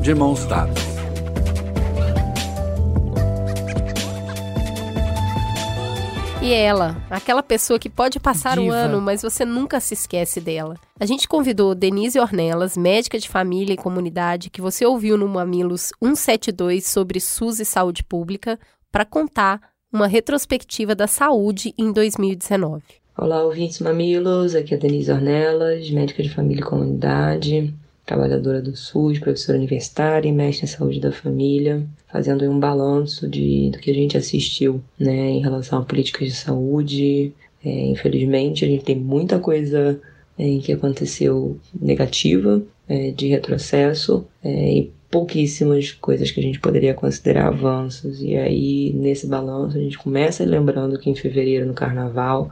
de mãos dadas. E ela, aquela pessoa que pode passar o Diva. ano, mas você nunca se esquece dela. A gente convidou Denise Ornelas, médica de família e comunidade, que você ouviu no Mamilos 172 sobre SUS e saúde pública, para contar uma retrospectiva da saúde em 2019. Olá, ouvintes mamilos. Aqui é a Denise Ornelas, médica de família e comunidade, trabalhadora do SUS, professora universitária e mestre em saúde da família, fazendo um balanço de, do que a gente assistiu né, em relação a políticas de saúde. É, infelizmente, a gente tem muita coisa é, que aconteceu negativa, é, de retrocesso, é, e pouquíssimas coisas que a gente poderia considerar avanços. E aí, nesse balanço, a gente começa lembrando que em fevereiro, no carnaval,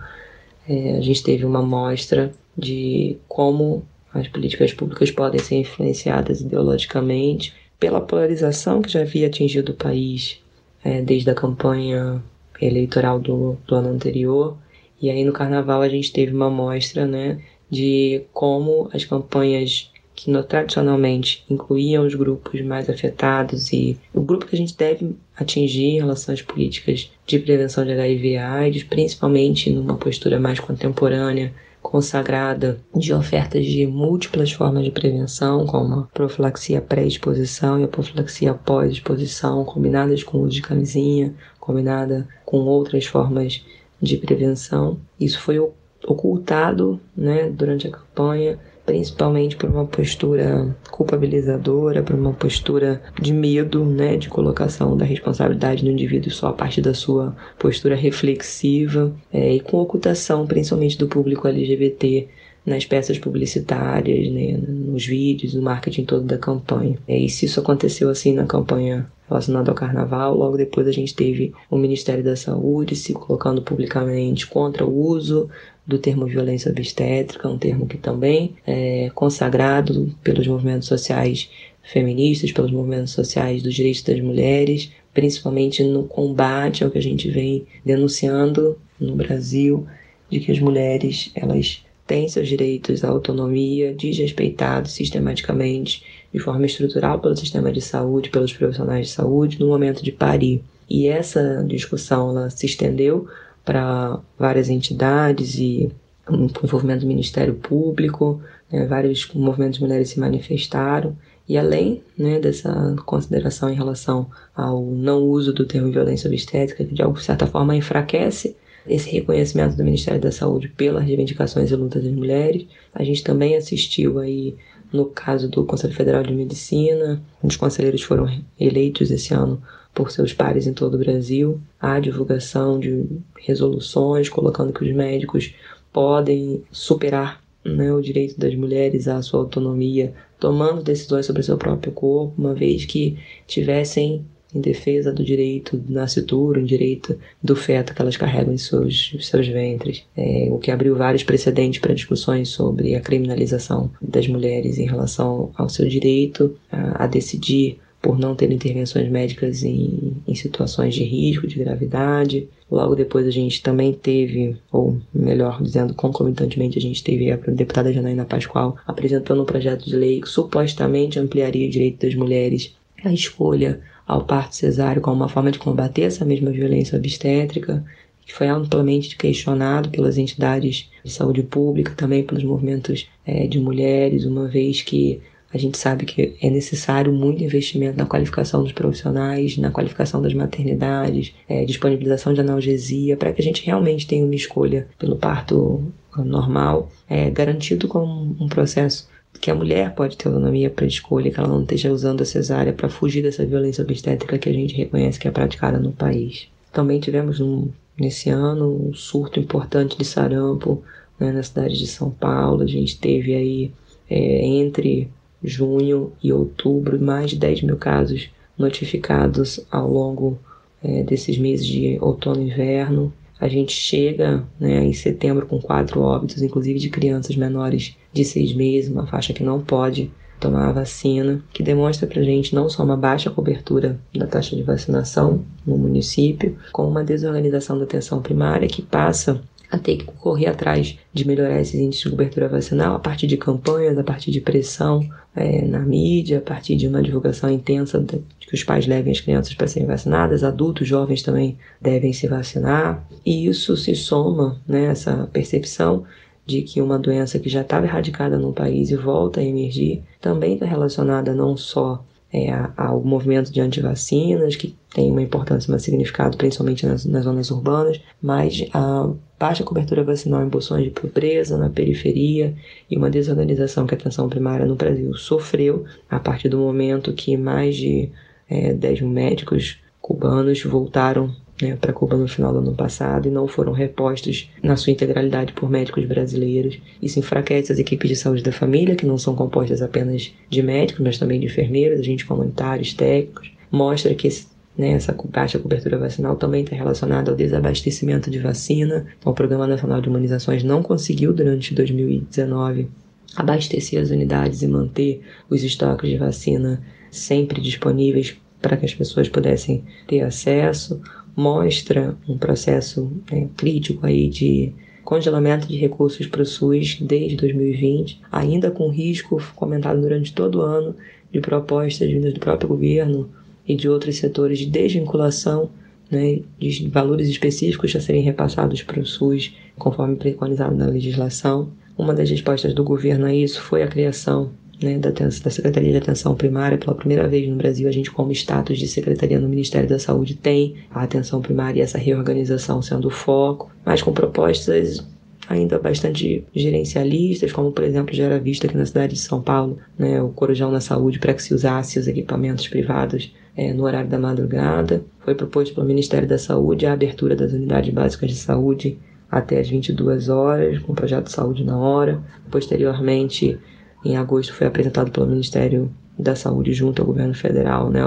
é, a gente teve uma mostra de como as políticas públicas podem ser influenciadas ideologicamente pela polarização que já havia atingido o país é, desde a campanha eleitoral do, do ano anterior. E aí no carnaval a gente teve uma mostra né, de como as campanhas que no, tradicionalmente incluíam os grupos mais afetados e o grupo que a gente deve atingir em relação às políticas de prevenção de HIV AIDS, principalmente numa postura mais contemporânea, consagrada de ofertas de múltiplas formas de prevenção, como a profilaxia pré-exposição e a profilaxia pós-exposição, combinadas com o uso de camisinha, combinada com outras formas de prevenção. Isso foi ocultado né, durante a campanha, principalmente por uma postura culpabilizadora, por uma postura de medo, né, de colocação da responsabilidade no indivíduo só a partir da sua postura reflexiva é, e com ocultação, principalmente do público LGBT nas peças publicitárias, né, nos vídeos, no marketing todo da campanha. É, e se isso aconteceu assim na campanha relacionada ao carnaval, logo depois a gente teve o Ministério da Saúde se colocando publicamente contra o uso do termo violência obstétrica, um termo que também é consagrado pelos movimentos sociais feministas, pelos movimentos sociais dos direitos das mulheres, principalmente no combate ao que a gente vem denunciando no Brasil, de que as mulheres elas têm seus direitos à autonomia desrespeitados sistematicamente, de forma estrutural pelo sistema de saúde, pelos profissionais de saúde, no momento de parir. E essa discussão ela se estendeu para várias entidades e um envolvimento do Ministério Público, né, vários movimentos de mulheres se manifestaram. E além né, dessa consideração em relação ao não uso do termo violência obstétrica, que de certa forma enfraquece esse reconhecimento do Ministério da Saúde pelas reivindicações e lutas das mulheres, a gente também assistiu aí no caso do Conselho Federal de Medicina, os conselheiros foram eleitos esse ano por seus pares em todo o Brasil, a divulgação de resoluções colocando que os médicos podem superar né, o direito das mulheres à sua autonomia, tomando decisões sobre seu próprio corpo, uma vez que tivessem em defesa do direito nascituro, em direito do feto que elas carregam em seus, seus ventres, é, o que abriu vários precedentes para discussões sobre a criminalização das mulheres em relação ao seu direito a, a decidir por não ter intervenções médicas em, em situações de risco, de gravidade. Logo depois a gente também teve, ou melhor dizendo, concomitantemente a gente teve a deputada Janaína Pascoal apresentando um projeto de lei que supostamente ampliaria o direito das mulheres à escolha ao parto cesáreo como uma forma de combater essa mesma violência obstétrica, que foi amplamente questionado pelas entidades de saúde pública, também pelos movimentos é, de mulheres, uma vez que a gente sabe que é necessário muito investimento na qualificação dos profissionais, na qualificação das maternidades, é, disponibilização de analgesia, para que a gente realmente tenha uma escolha pelo parto normal, é, garantido com um processo que a mulher pode ter autonomia para escolha, que ela não esteja usando a cesárea para fugir dessa violência obstétrica que a gente reconhece que é praticada no país. Também tivemos um, nesse ano um surto importante de sarampo né, na cidade de São Paulo. A gente teve aí é, entre junho e outubro mais de 10 mil casos notificados ao longo é, desses meses de outono e inverno. A gente chega né, em setembro com quatro óbitos, inclusive de crianças menores de seis meses, uma faixa que não pode tomar a vacina, que demonstra para a gente não só uma baixa cobertura da taxa de vacinação no município, como uma desorganização da atenção primária que passa a ter que correr atrás de melhorar esses índices de cobertura vacinal a partir de campanhas, a partir de pressão é, na mídia, a partir de uma divulgação intensa de que os pais levem as crianças para serem vacinadas, adultos, jovens também devem se vacinar. E isso se soma, né, percepção de que uma doença que já estava erradicada no país e volta a emergir, também está relacionada não só é, ao movimento de antivacinas, que tem uma importância, um significado, principalmente nas, nas, zonas urbanas, mas a baixa cobertura vacinal em bolsões de pobreza, na periferia e uma desorganização que a atenção primária no Brasil sofreu a partir do momento que mais de é, 10 mil médicos cubanos voltaram né, para Cuba no final do ano passado e não foram repostos na sua integralidade por médicos brasileiros. Isso enfraquece as equipes de saúde da família, que não são compostas apenas de médicos, mas também de enfermeiros, agentes comunitários, técnicos. Mostra que esse né, essa baixa cobertura vacinal também está relacionada ao desabastecimento de vacina. Então, o Programa Nacional de Imunizações não conseguiu, durante 2019, abastecer as unidades e manter os estoques de vacina sempre disponíveis para que as pessoas pudessem ter acesso mostra um processo né, crítico aí de congelamento de recursos para o SUS desde 2020, ainda com risco comentado durante todo o ano de propostas vindas do próprio governo e de outros setores de desvinculação né, de valores específicos a serem repassados para o SUS, conforme preconizado na legislação. Uma das respostas do governo a isso foi a criação né, da, da Secretaria de Atenção Primária. Pela primeira vez no Brasil, a gente, como status de secretaria no Ministério da Saúde, tem a atenção primária e essa reorganização sendo o foco, mas com propostas ainda bastante gerencialistas, como por exemplo já era visto aqui na cidade de São Paulo, né, o Corujão na Saúde para que se usasse os equipamentos privados é, no horário da madrugada. Foi proposto pelo Ministério da Saúde a abertura das unidades básicas de saúde até as 22 horas, com o projeto de saúde na hora. Posteriormente, em agosto foi apresentado pelo Ministério da Saúde junto ao governo federal, né,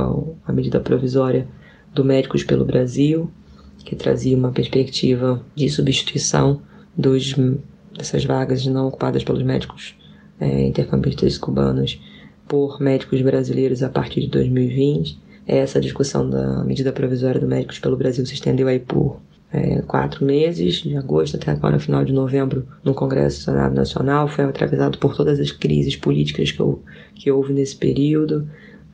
a medida provisória do Médicos pelo Brasil, que trazia uma perspectiva de substituição dos, dessas vagas não ocupadas pelos médicos é, intercampistas cubanos por médicos brasileiros a partir de 2020. Essa discussão da medida provisória do Médicos pelo Brasil se estendeu aí por é, quatro meses, de agosto até agora, final de novembro, no Congresso do Senado Nacional. Foi atravessado por todas as crises políticas que, eu, que houve nesse período.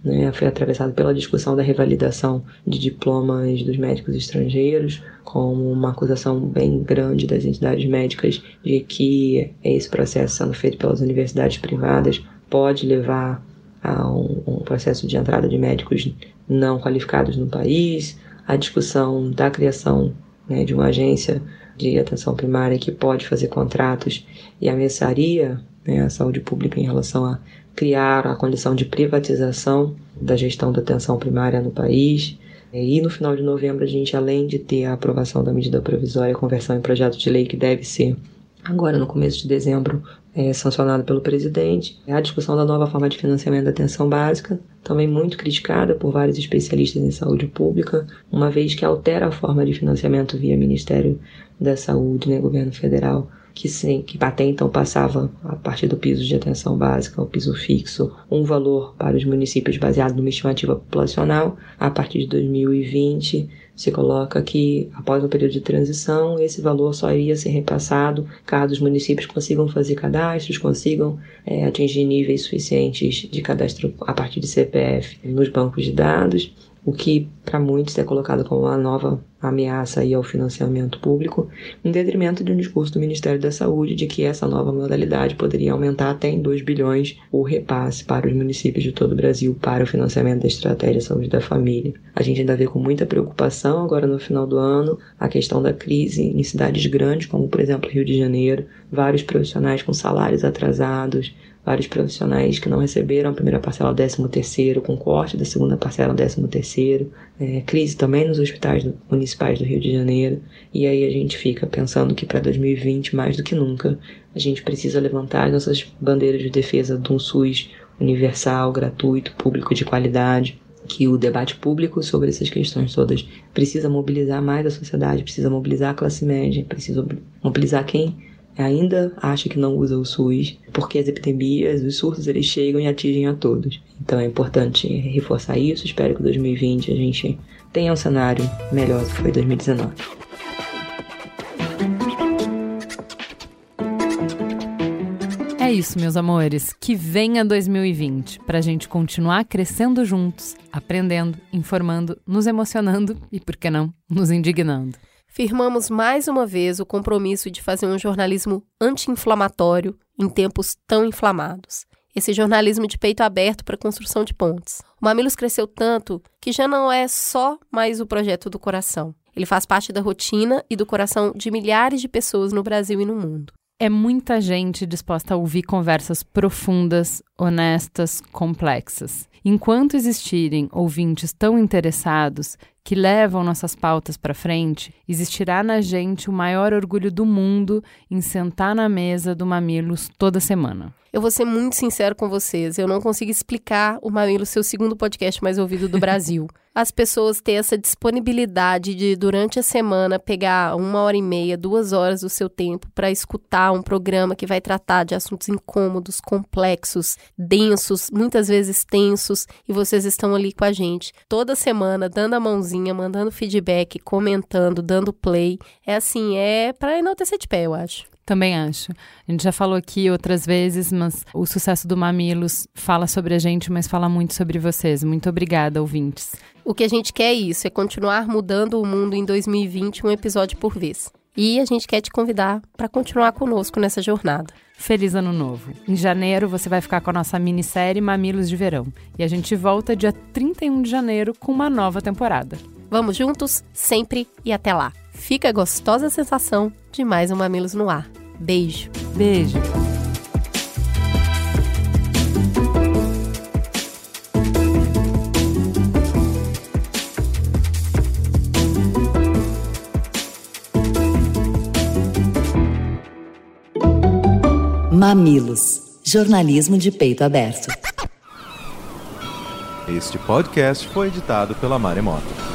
Né? Foi atravessado pela discussão da revalidação de diplomas dos médicos estrangeiros, como uma acusação bem grande das entidades médicas de que esse processo sendo feito pelas universidades privadas pode levar a um, um processo de entrada de médicos não qualificados no país, a discussão da criação né, de uma agência de atenção primária que pode fazer contratos e a messaria, né, a saúde pública em relação a criar a condição de privatização da gestão da atenção primária no país. E no final de novembro a gente, além de ter a aprovação da medida provisória, conversão em projeto de lei que deve ser agora no começo de dezembro, é, sancionado pelo presidente. A discussão da nova forma de financiamento da atenção básica, também muito criticada por vários especialistas em saúde pública, uma vez que altera a forma de financiamento via Ministério da Saúde, né, governo federal, que, sim, que até então passava a partir do piso de atenção básica, o piso fixo, um valor para os municípios baseado numa estimativa populacional. A partir de 2020, se coloca que, após um período de transição, esse valor só iria ser repassado caso os municípios consigam fazer cadastros, consigam é, atingir níveis suficientes de cadastro a partir de CPF nos bancos de dados o que para muitos é colocado como uma nova ameaça aí ao financiamento público, em detrimento de um discurso do Ministério da Saúde de que essa nova modalidade poderia aumentar até em 2 bilhões o repasse para os municípios de todo o Brasil para o financiamento da estratégia saúde da família. A gente ainda vê com muita preocupação agora no final do ano a questão da crise em cidades grandes, como por exemplo Rio de Janeiro, vários profissionais com salários atrasados, vários profissionais que não receberam a primeira parcela do 13 terceiro, com corte da segunda parcela do 13 terceiro, é, crise também nos hospitais municipais do Rio de Janeiro, e aí a gente fica pensando que para 2020, mais do que nunca, a gente precisa levantar nossas bandeiras de defesa de um SUS universal, gratuito, público de qualidade, que o debate público sobre essas questões todas precisa mobilizar mais a sociedade, precisa mobilizar a classe média, precisa mobilizar quem ainda acha que não usa o SUS, porque as epidemias, os surtos, eles chegam e atingem a todos. Então é importante reforçar isso. Espero que 2020 a gente tenha um cenário melhor do que foi 2019. É isso, meus amores. Que venha 2020 para a gente continuar crescendo juntos, aprendendo, informando, nos emocionando e, por que não, nos indignando firmamos mais uma vez o compromisso de fazer um jornalismo anti-inflamatório em tempos tão inflamados. Esse jornalismo de peito aberto para a construção de pontes. O Mamilos cresceu tanto que já não é só mais o projeto do coração. Ele faz parte da rotina e do coração de milhares de pessoas no Brasil e no mundo. É muita gente disposta a ouvir conversas profundas, honestas, complexas. Enquanto existirem ouvintes tão interessados que levam nossas pautas para frente, existirá na gente o maior orgulho do mundo em sentar na mesa do Mamilos toda semana. Eu vou ser muito sincero com vocês, eu não consigo explicar o Mamilos ser o segundo podcast mais ouvido do Brasil. (laughs) As pessoas têm essa disponibilidade de, durante a semana, pegar uma hora e meia, duas horas do seu tempo para escutar um programa que vai tratar de assuntos incômodos, complexos, densos, muitas vezes tensos, e vocês estão ali com a gente toda semana, dando a mãozinha, mandando feedback, comentando, dando play. É assim, é para enaltecer de pé, eu acho. Também acho. A gente já falou aqui outras vezes, mas o sucesso do Mamilos fala sobre a gente, mas fala muito sobre vocês. Muito obrigada, ouvintes. O que a gente quer é isso, é continuar mudando o mundo em 2020, um episódio por vez. E a gente quer te convidar para continuar conosco nessa jornada. Feliz Ano Novo! Em janeiro você vai ficar com a nossa minissérie Mamilos de Verão. E a gente volta dia 31 de janeiro com uma nova temporada. Vamos juntos, sempre e até lá! Fica a gostosa sensação de mais um Mamilos no ar. Beijo. Beijo. Mamilos. Jornalismo de peito aberto. Este podcast foi editado pela Maremoto.